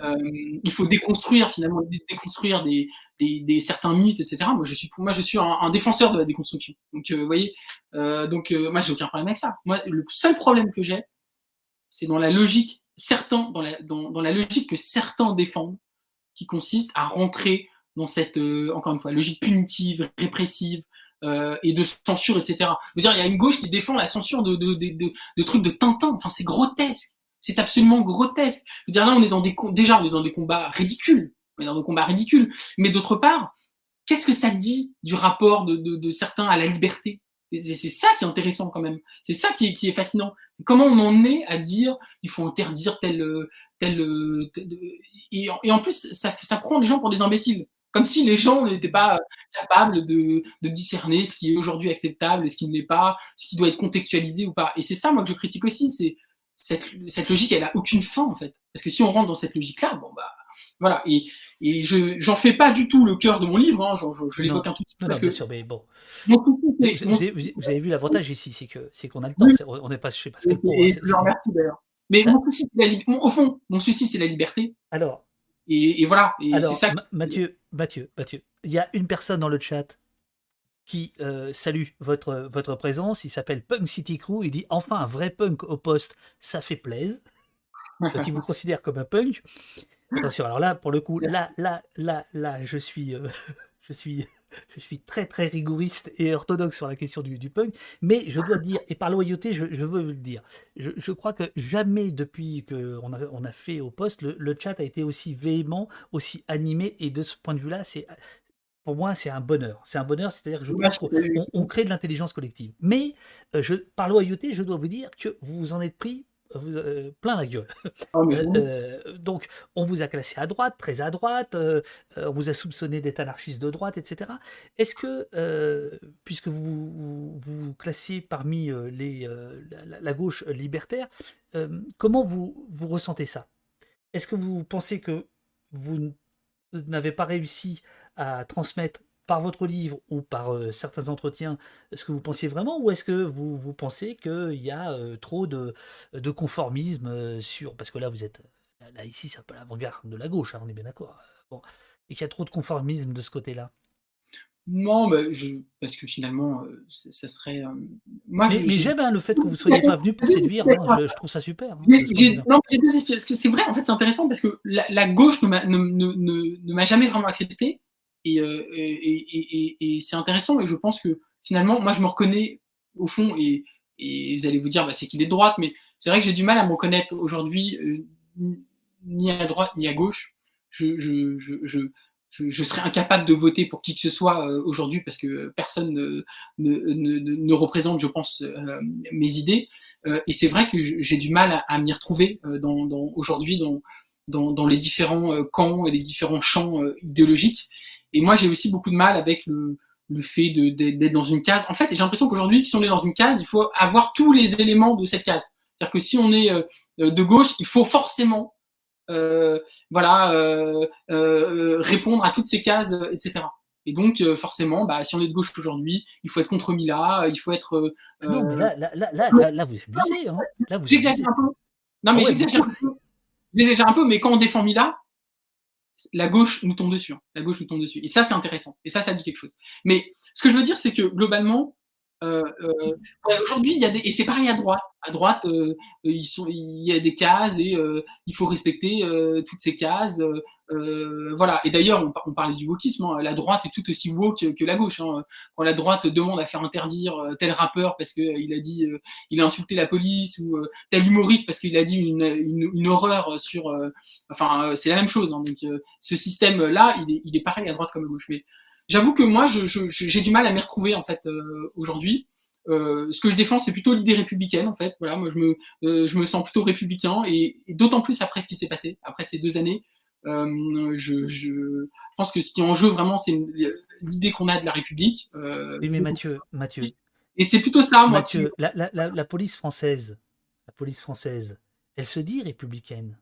il faut déconstruire finalement, déconstruire des, des, certains mythes, etc. Moi, je suis, pour moi, je suis un, défenseur de la déconstruction. Donc, vous voyez, donc moi, j'ai aucun problème avec ça. Moi, le seul problème que j'ai, c'est dans la logique certains, dans la, dans, la logique que certains défendent, qui consiste à rentrer dans cette, euh, encore une fois, logique punitive, répressive, euh, et de censure, etc. Dire, il y a une gauche qui défend la censure de, de, trucs de Tintin. Enfin, c'est grotesque. C'est absolument grotesque. Je veux dire, là, on est dans des, déjà, on est dans des combats ridicules. On dans des combats ridicules. Mais d'autre part, qu'est-ce que ça dit du rapport de certains à la liberté? C'est ça qui est intéressant quand même. C'est ça qui est, qui est fascinant. Comment on en est à dire il faut interdire tel tel, et, et, en plus ça, ça prend les gens pour des imbéciles. Comme si les gens n'étaient pas capables de, de, discerner ce qui est aujourd'hui acceptable et ce qui ne l'est pas, ce qui doit être contextualisé ou pas. Et c'est ça moi que je critique aussi. C'est cette, cette logique, elle a aucune fin en fait. Parce que si on rentre dans cette logique-là, bon bah voilà. Et, et je j'en fais pas du tout le cœur de mon livre. Hein, je, je, l'évoque un tout petit peu. parce que sûr, mais bon. vous, avez, vu l'avantage ici, c'est que c'est qu'on a le temps. On n'est pas chez Pascal Pro. Et, hein, je remercie d'ailleurs. Mais mon souci, la, au fond, mon souci, c'est la liberté. Alors. Et, et voilà. Et alors, ça... Mathieu, Mathieu, Mathieu, il y a une personne dans le chat qui euh, salue votre, votre présence. Il s'appelle Punk City Crew. Il dit enfin un vrai punk au poste, ça fait plaisir. Donc il vous considère comme un punk. Attention, alors là, pour le coup, là, là, là, là, je suis, euh, je suis, je suis très, très rigoriste et orthodoxe sur la question du, du punk. Mais je dois dire, et par loyauté, je, je veux le dire, je, je, crois que jamais depuis qu'on a, on a fait au poste, le, le, chat a été aussi véhément, aussi animé. Et de ce point de vue-là, c'est pour moi, c'est un bonheur. C'est un bonheur, c'est-à-dire que je pense qu'on on crée de l'intelligence collective. Mais euh, je, par loyauté, je dois vous dire que vous vous en êtes pris vous, euh, plein la gueule. Ah, euh, donc, on vous a classé à droite, très à droite, on vous a soupçonné d'être anarchiste de droite, etc. Est-ce que, puisque vous, vous classez parmi les, la, la, gauche libertaire, comment vous, vous ressentez ça? Est-ce que vous pensez que vous n'avez pas réussi à transmettre par votre livre ou par euh, certains entretiens ce que vous pensiez vraiment ou est-ce que vous, vous pensez qu'il y a euh, trop de, de conformisme euh, sur parce que là vous êtes là ici c'est un peu l'avant-garde de la gauche hein, on est bien d'accord bon et qu'il y a trop de conformisme de ce côté-là? Non, mais je, parce que finalement, ça serait. moi, mais, j'aime hein, le fait que vous soyez pas venu pour séduire. Hein, je, trouve ça super. non, deux effets. Parce que c'est vrai, en fait, c'est intéressant parce que la, la gauche ne m'a jamais vraiment accepté. Euh, et, c'est intéressant, et je pense que finalement, moi, je me reconnais au fond, et, vous allez vous dire, bah, c'est qu'il est de droite, mais c'est vrai que j'ai du mal à me reconnaître aujourd'hui, euh, ni à droite ni à gauche. Je, serais incapable de voter pour qui que ce soit euh, aujourd'hui parce que personne ne, représente, je pense, mes idées. et c'est vrai que j'ai du mal à, m'y retrouver aujourd'hui dans, les différents camps et les différents champs idéologiques. Et moi, j'ai aussi beaucoup de mal avec le, le fait d'être dans une case. En fait, j'ai l'impression qu'aujourd'hui, si on est dans une case, il faut avoir tous les éléments de cette case. C'est-à-dire que si on est euh, de gauche, il faut forcément euh, voilà, euh, euh, répondre à toutes ces cases, etc. Et donc, euh, forcément, bah, si on est de gauche aujourd'hui, il faut être contre Mila, il faut être. non, mais là, là, là, là, là, vous abusez. Hein. J'exagère un peu. Non, mais ah j'exagère un peu. J'exagère un peu, mais quand on défend Mila, la gauche nous tombe dessus. Hein. La gauche nous tombe dessus. Et ça, c'est intéressant. Et ça, ça dit quelque chose. Mais ce que je veux dire, c'est que globalement, euh, euh, aujourd'hui, il y a des, et c'est pareil à droite. À droite, euh, il y a des cases et il faut respecter toutes ces cases. Euh, voilà. Et d'ailleurs, on, parlait du wokisme. Hein. La droite est tout aussi woke que la gauche. Hein. Quand la droite demande à faire interdire tel rappeur parce qu'il a dit, il a insulté la police ou tel humoriste parce qu'il a dit une, horreur sur, enfin, c'est la même chose. Hein. Donc, ce système-là, il est, il est pareil à droite comme à gauche. Mais j'avoue que moi, j'ai du mal à m'y retrouver en fait euh, aujourd'hui. Euh, ce que je défends, c'est plutôt l'idée républicaine en fait. Voilà, moi je me, euh, je me sens plutôt républicain et d'autant plus après ce qui s'est passé, après ces deux années. Euh, je, je, pense que ce qui est en jeu vraiment, c'est l'idée qu'on a de la République. oui, mais Mathieu, Mathieu. Et c'est plutôt ça, moi. La police française, la police française, elle se dit républicaine.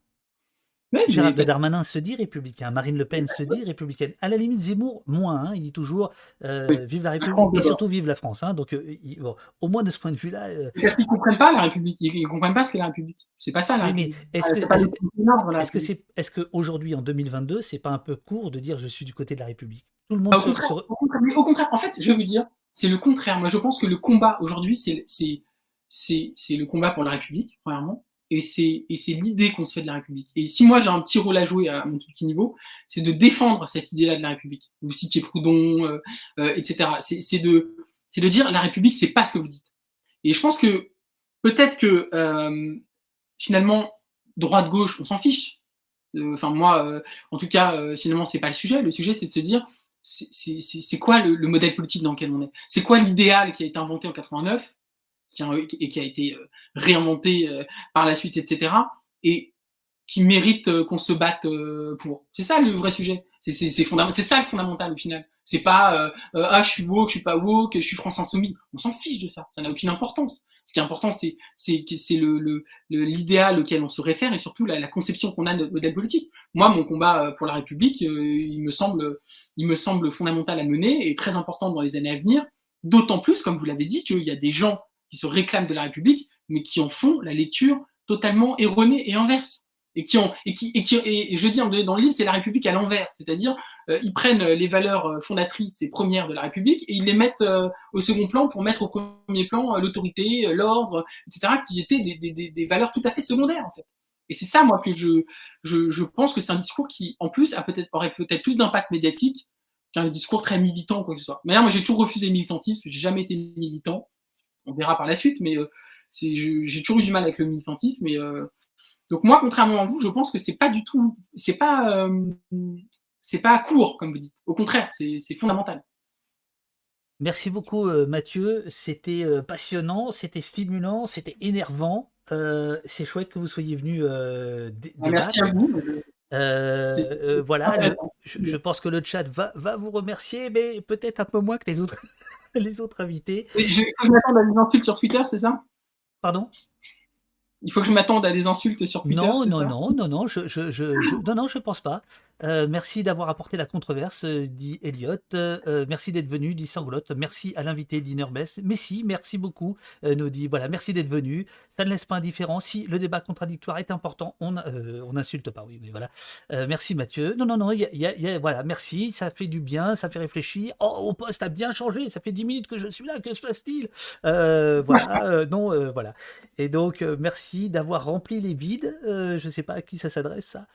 Mais, Gérald Darmanin se dit républicain, Marine Le Pen se dit républicaine. À la limite, Zemmour, moins, hein, il dit toujours euh, vive la République et surtout vive la France. Hein, donc, euh, il, bon, au moins de ce point de vue-là. Euh... Parce qu'ils ne comprennent pas la République, ils ne comprennent pas ce qu'est la République. C'est pas ça la République. Mais est-ce que, est-ce que c'est, est-ce qu'aujourd'hui, en 2022, c'est pas un peu court de dire je suis du côté de la République? Tout le monde au, se, contraire, au, contraire, au, contraire, en fait, je vais vous dire, c'est le contraire. Moi, je pense que le combat aujourd'hui, c'est, c'est, c'est, c'est le combat pour la République, premièrement et c'est et c'est l'idée qu'on se fait de la République. Et si moi j'ai un petit rôle à jouer à mon tout petit niveau, c'est de défendre cette idée-là de la République. Vous citiez Proudhon, euh, euh, etc. C'est de c'est de dire la République c'est pas ce que vous dites. Et je pense que peut-être que euh, finalement droite gauche on s'en fiche. Euh, enfin moi euh, en tout cas finalement c'est pas le sujet. Le sujet c'est de se dire c'est quoi le, le modèle politique dans lequel on est? C'est quoi l'idéal qui a été inventé en 89 qui a, et qui a été euh, réinventé euh, par la suite, etc. Et qui mérite euh, qu'on se batte pour. C'est ça le vrai sujet. C'est ça le fondamental au final. C'est pas ah je suis woke, je suis pas woke, je suis France insoumise. On s'en fiche de ça. Ça n'a aucune importance. Ce qui est important, c'est c'est c'est le l'idéal auquel on se réfère et surtout la, la conception qu'on a de notre modèle politique. Moi, mon combat pour la République, il me semble il me semble fondamental à mener et très important dans les années à venir. D'autant plus, comme vous l'avez dit, qu'il y a des gens qui se réclament de la République, mais qui en font la lecture totalement erronée et inverse. Et qui ont, et qui, et qui, et je dis dans le livre, c'est la République à l'envers. C'est-à-dire, euh, ils prennent les valeurs euh, fondatrices et premières de la République et ils les mettent euh, au second plan pour mettre au premier plan l'autorité, l'ordre, etc., qui étaient des, des, des, valeurs tout à fait secondaires, en fait. Et c'est ça, moi, que je, je, je pense que c'est un discours qui, en plus, a peut-être, aurait peut-être plus d'impact médiatique qu'un discours très militant, quoi que ce soit. Mais moi, j'ai toujours refusé le militantisme, j'ai jamais été militant. On verra par la suite, mais j'ai toujours eu du mal avec le militantisme. Et, euh, donc moi, contrairement à vous, je pense que c'est pas du tout, c'est pas, euh, c'est pas court comme vous dites. Au contraire, c'est fondamental. Merci beaucoup euh, Mathieu, c'était passionnant, c'était stimulant, c'était énervant. c'est chouette que vous soyez venu. Merci à vous. Voilà, je, pense que le chat va, va vous remercier, mais peut-être un peu moins que les autres, les autres invités. je, je m'attends à des insultes sur Twitter, c'est ça? Pardon? Il faut que je m'attende à des insultes sur Twitter. Non, non, non, non, non, je, je, je, non, non, je pense pas. Euh, merci d'avoir apporté la controverse, euh, dit Elliot. Euh, merci d'être venu, dit Sanglotte. Merci à l'invité, dit Nurbès. Mais si, merci beaucoup, nous dit. Voilà, merci d'être venu. Ça ne laisse pas indifférent. Si le débat contradictoire est important, on n'insulte pas, oui, mais voilà. merci Mathieu. Non, non, non, y y a, voilà, merci. Ça fait du bien, ça fait réfléchir. Oh, au poste a bien changé. Ça fait 10 minutes que je suis là. Que se passe-t-il? Voilà, non, voilà. Et donc, merci d'avoir rempli les vides. je ne sais pas à qui ça s'adresse, ça.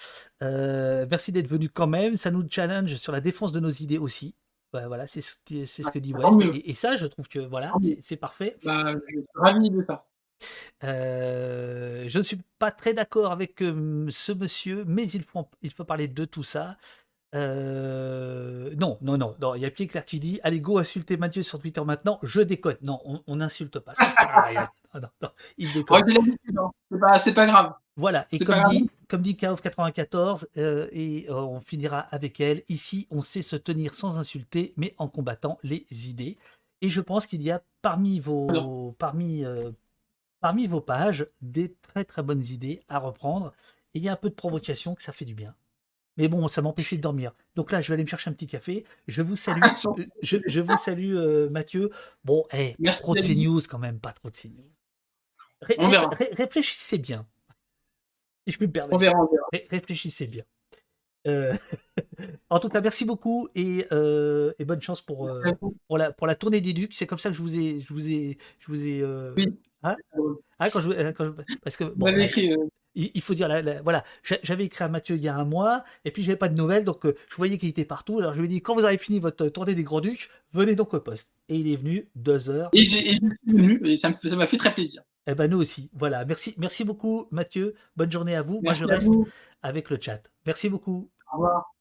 merci d'être venu quand même. Ça nous challenge sur la défense de nos idées aussi. voilà, c'est ce, que dit West. Et, ça, je trouve que voilà, c'est parfait. Bah, je suis ravi de ça. Euh, je ne suis pas très d'accord avec euh, ce monsieur, mais il faut, il faut parler de tout ça. Euh, non, non, non, Il y a Pierre Claire qui dit Allez, go insulter Mathieu sur Twitter maintenant. Je déconne. Non, on n'insulte pas. Ça sert à rien. il déconne. C'est pas, grave. Voilà. Et comme dit, comme dit 94, euh, et euh, on finira avec elle Ici, on sait se tenir sans insulter, mais en combattant les idées. Et je pense qu'il y a parmi vos, parmi, parmi vos pages des très très bonnes idées à reprendre. Et il y a un peu de provocation que ça fait du bien. Mais bon, ça m'empêchait de dormir. Donc là, je vais aller me chercher un petit café. Je vous salue. Euh, je, vous salue, euh, Mathieu. Bon, hey, eh, trop de CNews quand même, pas trop de CNews. réfléchissez bien. Si je peux me permettre. On verra, réfléchissez bien. Euh, en tout cas, merci beaucoup et, bonne chance pour, pour, la, pour la tournée des Ducs. C'est comme ça que je vous ai. Je vous ai, je vous ai oui. Hein? Ah, quand je, quand parce que bon, il, faut dire, voilà, j'avais écrit à Mathieu il y a un mois, et puis j'avais pas de nouvelles, donc euh, je voyais qu'il était partout. Alors je lui ai dit, quand vous avez fini votre tournée des Grands-Ducs, venez donc au poste. Et il est venu deux heures. Et, j'ai venu, et ça m'a fait très plaisir. Eh ben nous aussi. Voilà, merci, merci beaucoup Mathieu. Bonne journée à vous. Moi je reste avec le chat. Merci beaucoup. Au revoir.